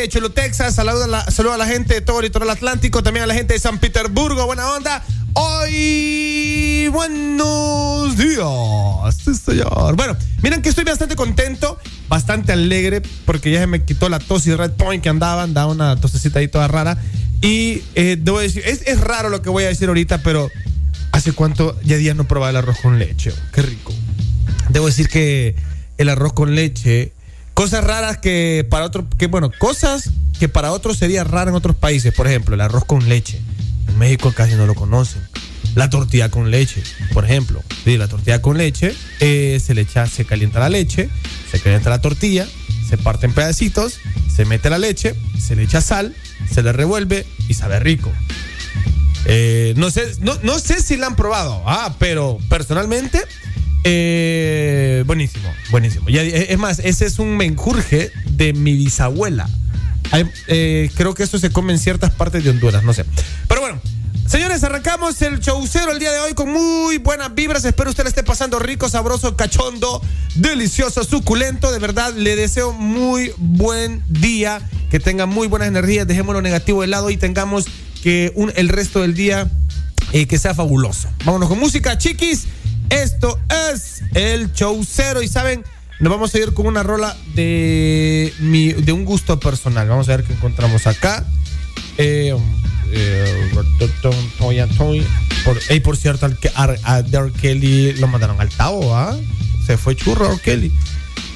De Cholo, Texas, saludo a saludo a la gente de todo el litoral atlántico, también a la gente de San Petersburgo, buena onda. Hoy, buenos días, señor. Bueno, miren que estoy bastante contento, bastante alegre, porque ya se me quitó la tos y red point que andaba, andaba una tosecita ahí toda rara. Y eh, debo decir, es, es raro lo que voy a decir ahorita, pero ¿hace cuánto ya días no probaba el arroz con leche? Qué rico. Debo decir que el arroz con leche, cosas raras que para otros, que bueno, cosas que para otros sería raro en otros países. Por ejemplo, el arroz con leche. En México casi no lo conocen. La tortilla con leche, por ejemplo. Sí, la tortilla con leche, eh, se le echa, se calienta la leche, se calienta la tortilla, se parte en pedacitos, se mete la leche, se le echa sal, se le revuelve y sabe rico. Eh, no, sé, no, no sé si la han probado, ah, pero personalmente, eh, buenísimo, buenísimo. Ya, eh, es más, ese es un menjurje de mi bisabuela. Eh, creo que esto se come en ciertas partes de Honduras, no sé. Pero bueno, señores, arrancamos el showcero el día de hoy con muy buenas vibras. Espero usted le esté pasando rico, sabroso, cachondo, delicioso, suculento. De verdad, le deseo muy buen día, que tenga muy buenas energías. Dejemos lo negativo de lado y tengamos que un, el resto del día eh, que sea fabuloso. Vámonos con música, chiquis. Esto es el show cero y saben, nos vamos a ir con una rola de, mi, de un gusto personal. Vamos a ver qué encontramos acá. Eh, eh, toy, toy. por, ey, por cierto, al a. Kelly lo mandaron al Tao, ¿ah? Se fue churro R. Kelly.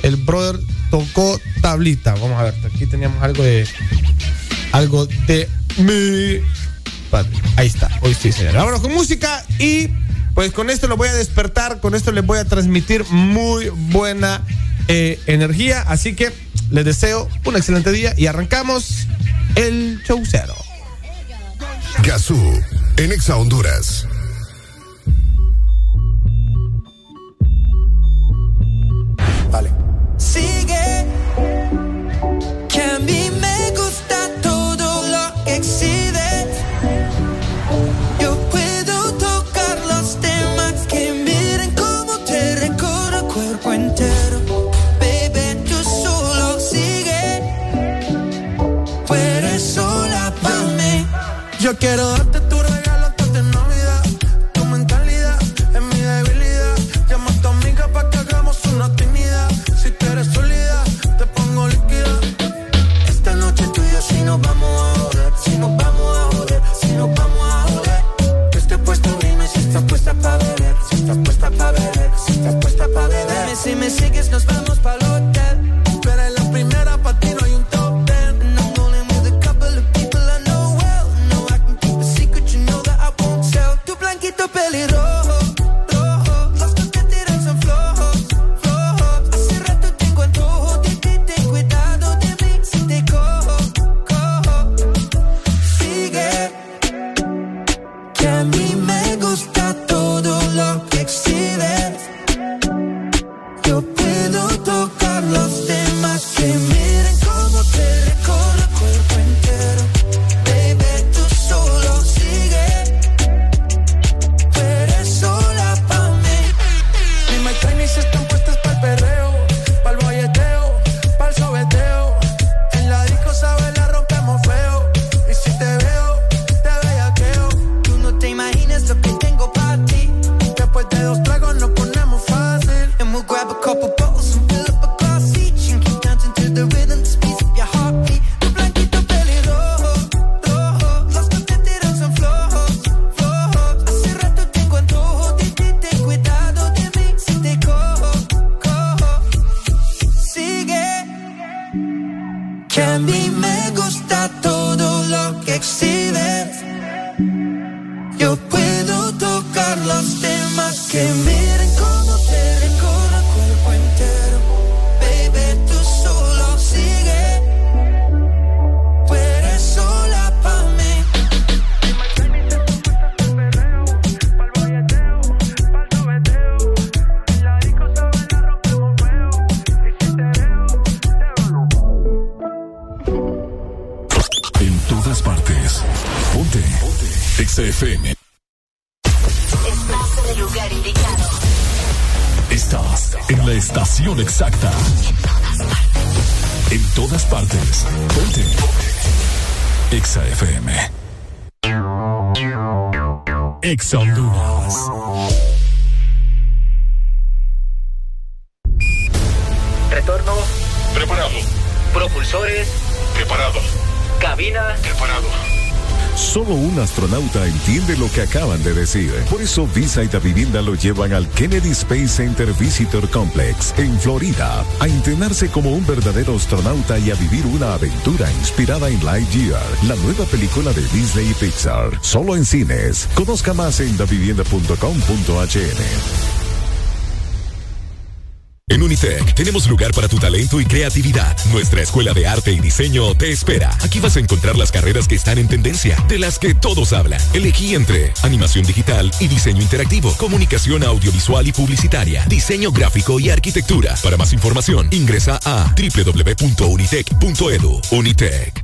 El brother tocó tablita. Vamos a ver, aquí teníamos algo de. Algo de mi. Ahí está, hoy sí, señor. Vámonos con música y pues con esto lo voy a despertar, con esto les voy a transmitir muy buena eh, energía. Así que les deseo un excelente día y arrancamos el show cero. Gazú, en Exa Honduras. Yo quiero astronauta entiende lo que acaban de decir. Por eso Visa y Da Vivienda lo llevan al Kennedy Space Center Visitor Complex en Florida a entrenarse como un verdadero astronauta y a vivir una aventura inspirada en Lightyear, la nueva película de Disney y Pixar. Solo en cines. Conozca más en davivienda.com.hn. En Unitec tenemos lugar para tu talento y creatividad. Nuestra escuela de arte y diseño te espera. Aquí vas a encontrar las carreras que están en tendencia, de las que todos hablan. Elegí entre animación digital y diseño interactivo, comunicación audiovisual y publicitaria, diseño gráfico y arquitectura. Para más información, ingresa a www.unitec.edu. Unitec.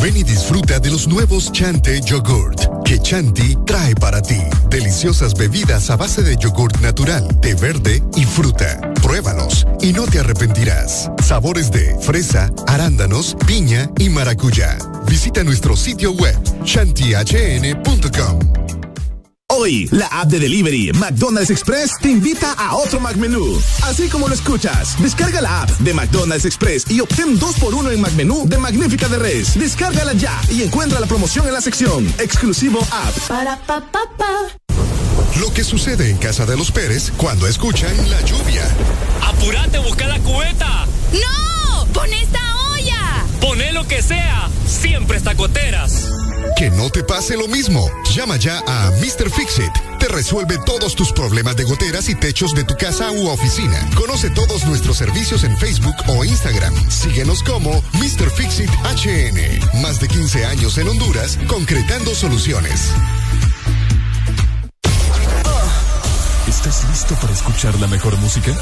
Ven y disfruta de los nuevos Chante Yogurt que Chanti trae para ti. Deliciosas bebidas a base de yogurt natural, de verde y fruta. Pruébalos y no te arrepentirás. Sabores de fresa, arándanos, piña y maracuyá. Visita nuestro sitio web chantihn.com. Hoy, la app de delivery McDonald's Express te invita a otro McMenú. Así como lo escuchas, descarga la app de McDonald's Express y obtén 2x1 en McMenú de Magnífica de Res. Descárgala ya y encuentra la promoción en la sección Exclusivo App. Para pa pa pa. Lo que sucede en casa de los Pérez cuando escuchan la lluvia. ¡Apurate, busca la cubeta! ¡No! ¡Pon esta! Poné lo que sea, siempre está goteras. Que no te pase lo mismo. Llama ya a Mr. Fixit. Te resuelve todos tus problemas de goteras y techos de tu casa u oficina. Conoce todos nuestros servicios en Facebook o Instagram. Síguenos como Mr. Fixit HN. Más de 15 años en Honduras, concretando soluciones. ¿Estás listo para escuchar la mejor música?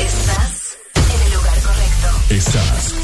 Estás en el lugar correcto. Estás.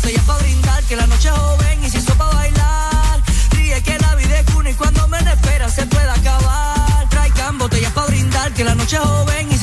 botellas para brindar, que la noche es joven y si hizo para bailar. Ríe que la vida es cuna y cuando menos espera se puede acabar. Traigan botellas para brindar, que la noche es joven y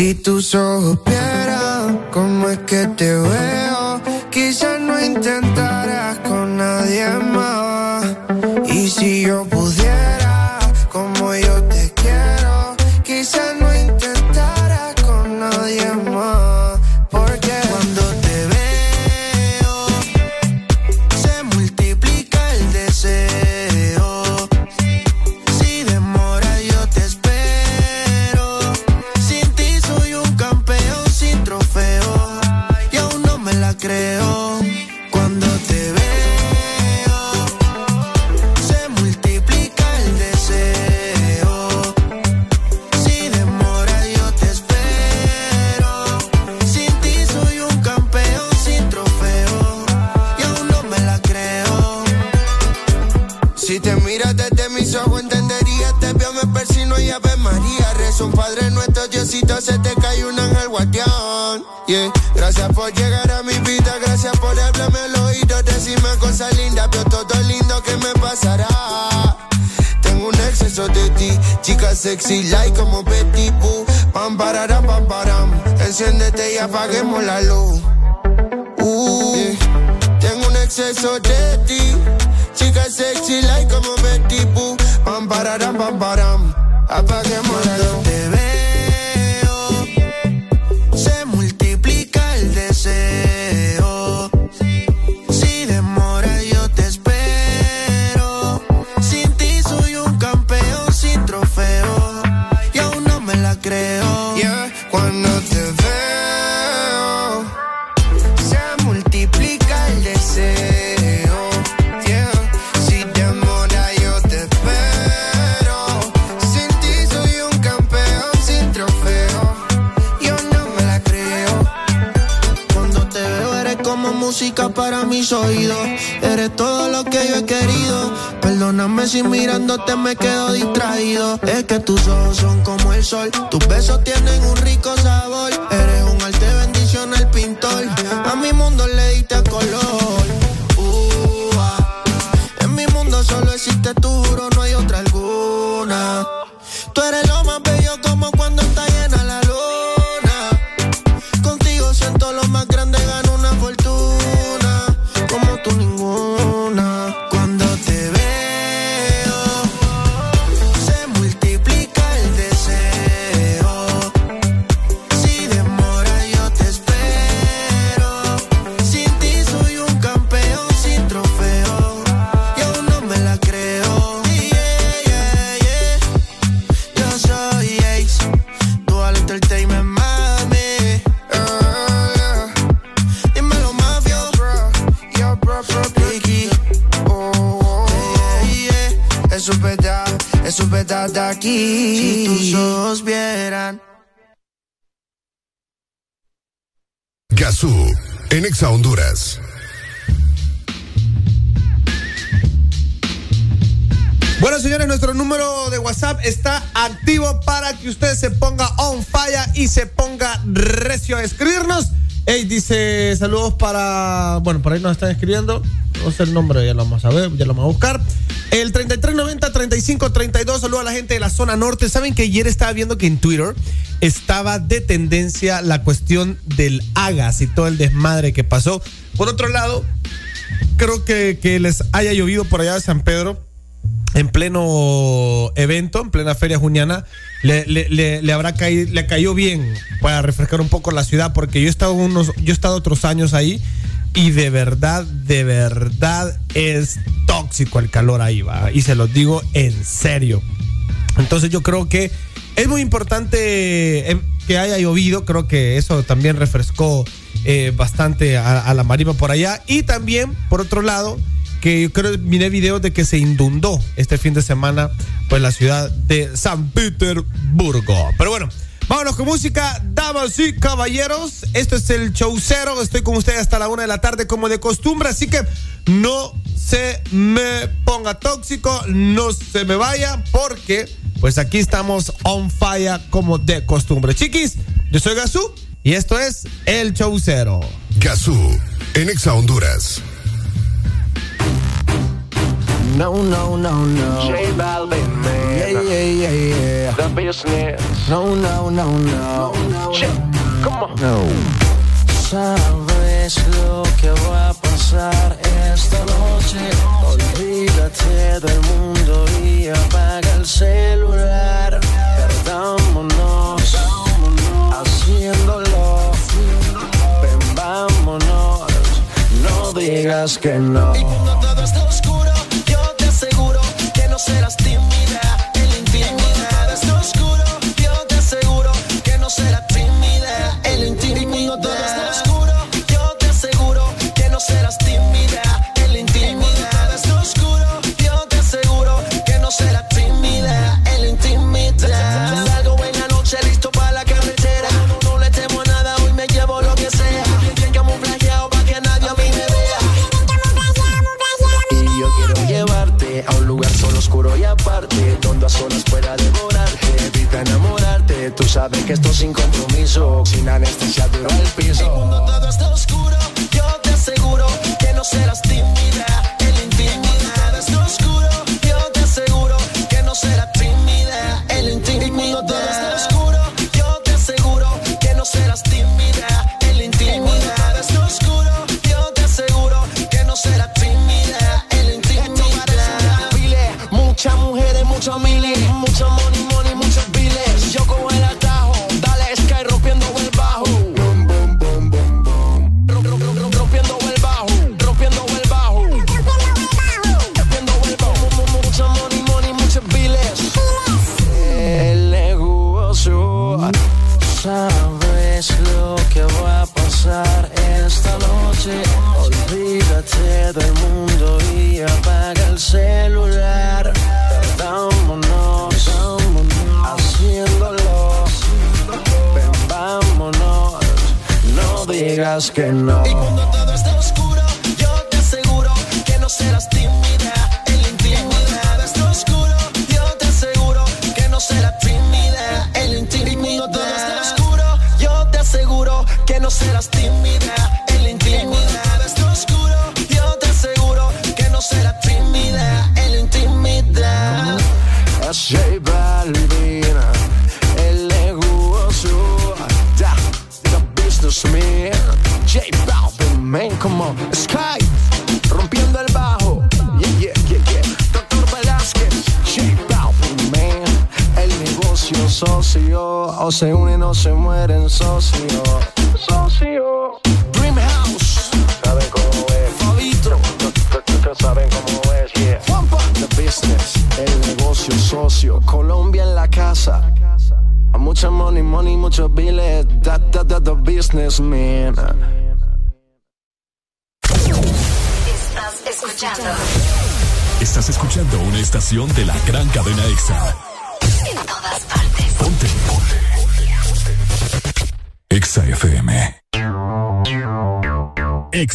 Si tú supieras saludos para. Bueno, por ahí nos están escribiendo. No sé el nombre, ya lo vamos a ver, ya lo vamos a buscar. El 3390-3532, saludos a la gente de la zona norte. Saben que ayer estaba viendo que en Twitter estaba de tendencia la cuestión del Agas y todo el desmadre que pasó. Por otro lado, creo que, que les haya llovido por allá de San Pedro en pleno evento, en plena feria juniana, le, le, le, le habrá caído, le cayó bien para refrescar un poco la ciudad, porque yo he estado unos, yo he estado otros años ahí y de verdad, de verdad es tóxico el calor ahí, va. Y se los digo en serio. Entonces yo creo que es muy importante eh, que haya llovido, creo que eso también refrescó eh, bastante a, la marima por allá. Y también, por otro lado, que yo creo miré videos de que se inundó este fin de semana pues la ciudad de San Petersburgo. Pero bueno, vámonos con música, damas y caballeros. Esto es el show cero. Estoy con ustedes hasta la una de la tarde como de costumbre, así que no se me ponga tóxico, no se me vaya, porque pues aquí estamos on fire como de costumbre. Chiquis, yo soy Gazú y esto es el show cero. Gazú, en Exa Honduras. No, no, no, no. J Balvin, man. Yeah, yeah, yeah, Yeah. The business. No, no, no, no. Check. Come on. No. Sabes lo que va a pasar esta noche. Olvídate del mundo y apaga el celular. Perdámonos haciéndolo. Ven, vámonos. No digas que no. Y cuando todo está oscuro, yo te aseguro que no serás tímida. Esto sin compromiso, sin anestesia al piso.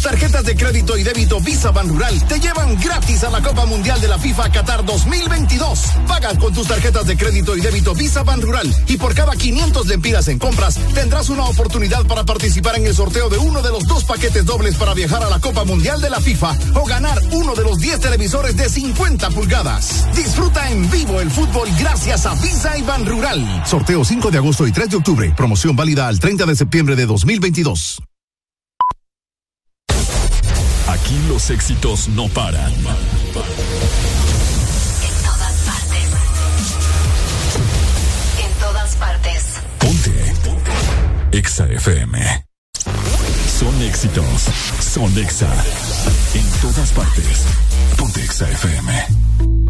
Tus tarjetas de crédito y débito Visa Ban Rural te llevan gratis a la Copa Mundial de la FIFA Qatar 2022. Paga con tus tarjetas de crédito y débito Visa Ban Rural y por cada 500 lempiras en compras tendrás una oportunidad para participar en el sorteo de uno de los dos paquetes dobles para viajar a la Copa Mundial de la FIFA o ganar uno de los 10 televisores de 50 pulgadas. Disfruta en vivo el fútbol gracias a Visa y Ban Rural. Sorteo 5 de agosto y 3 de octubre. Promoción válida al 30 de septiembre de 2022. Aquí los éxitos no paran. En todas partes. En todas partes. Ponte. Ponte. Exa FM. Son éxitos. Son Exa. En todas partes. Ponte Exa FM.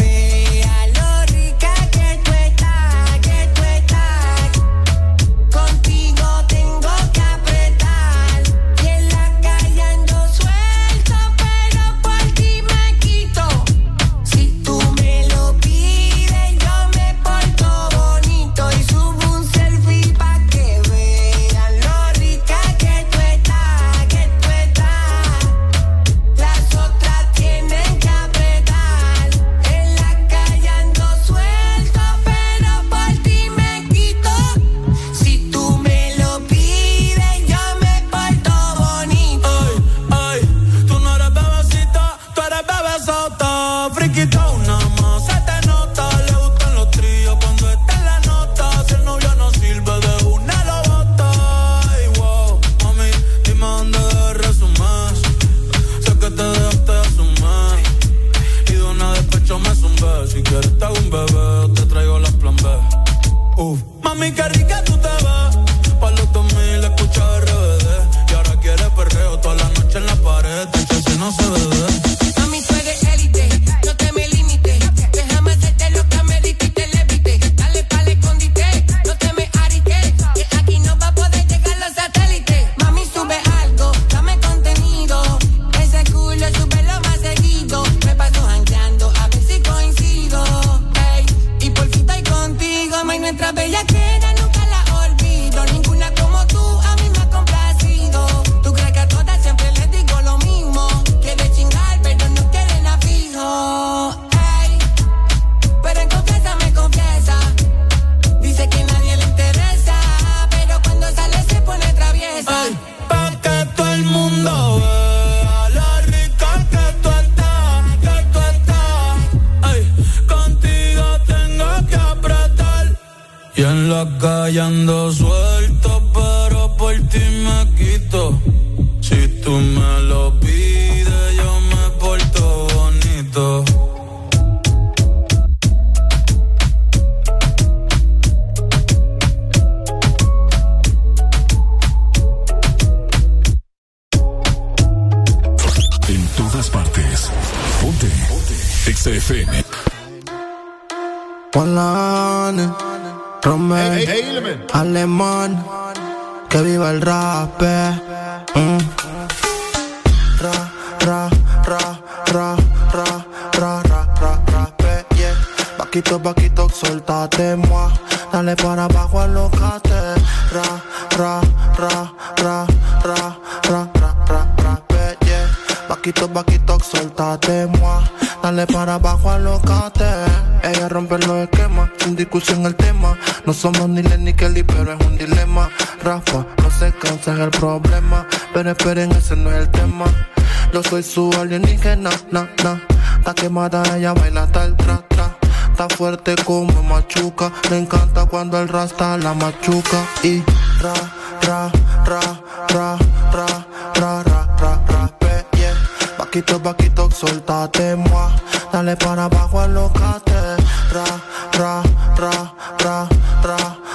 I'm a true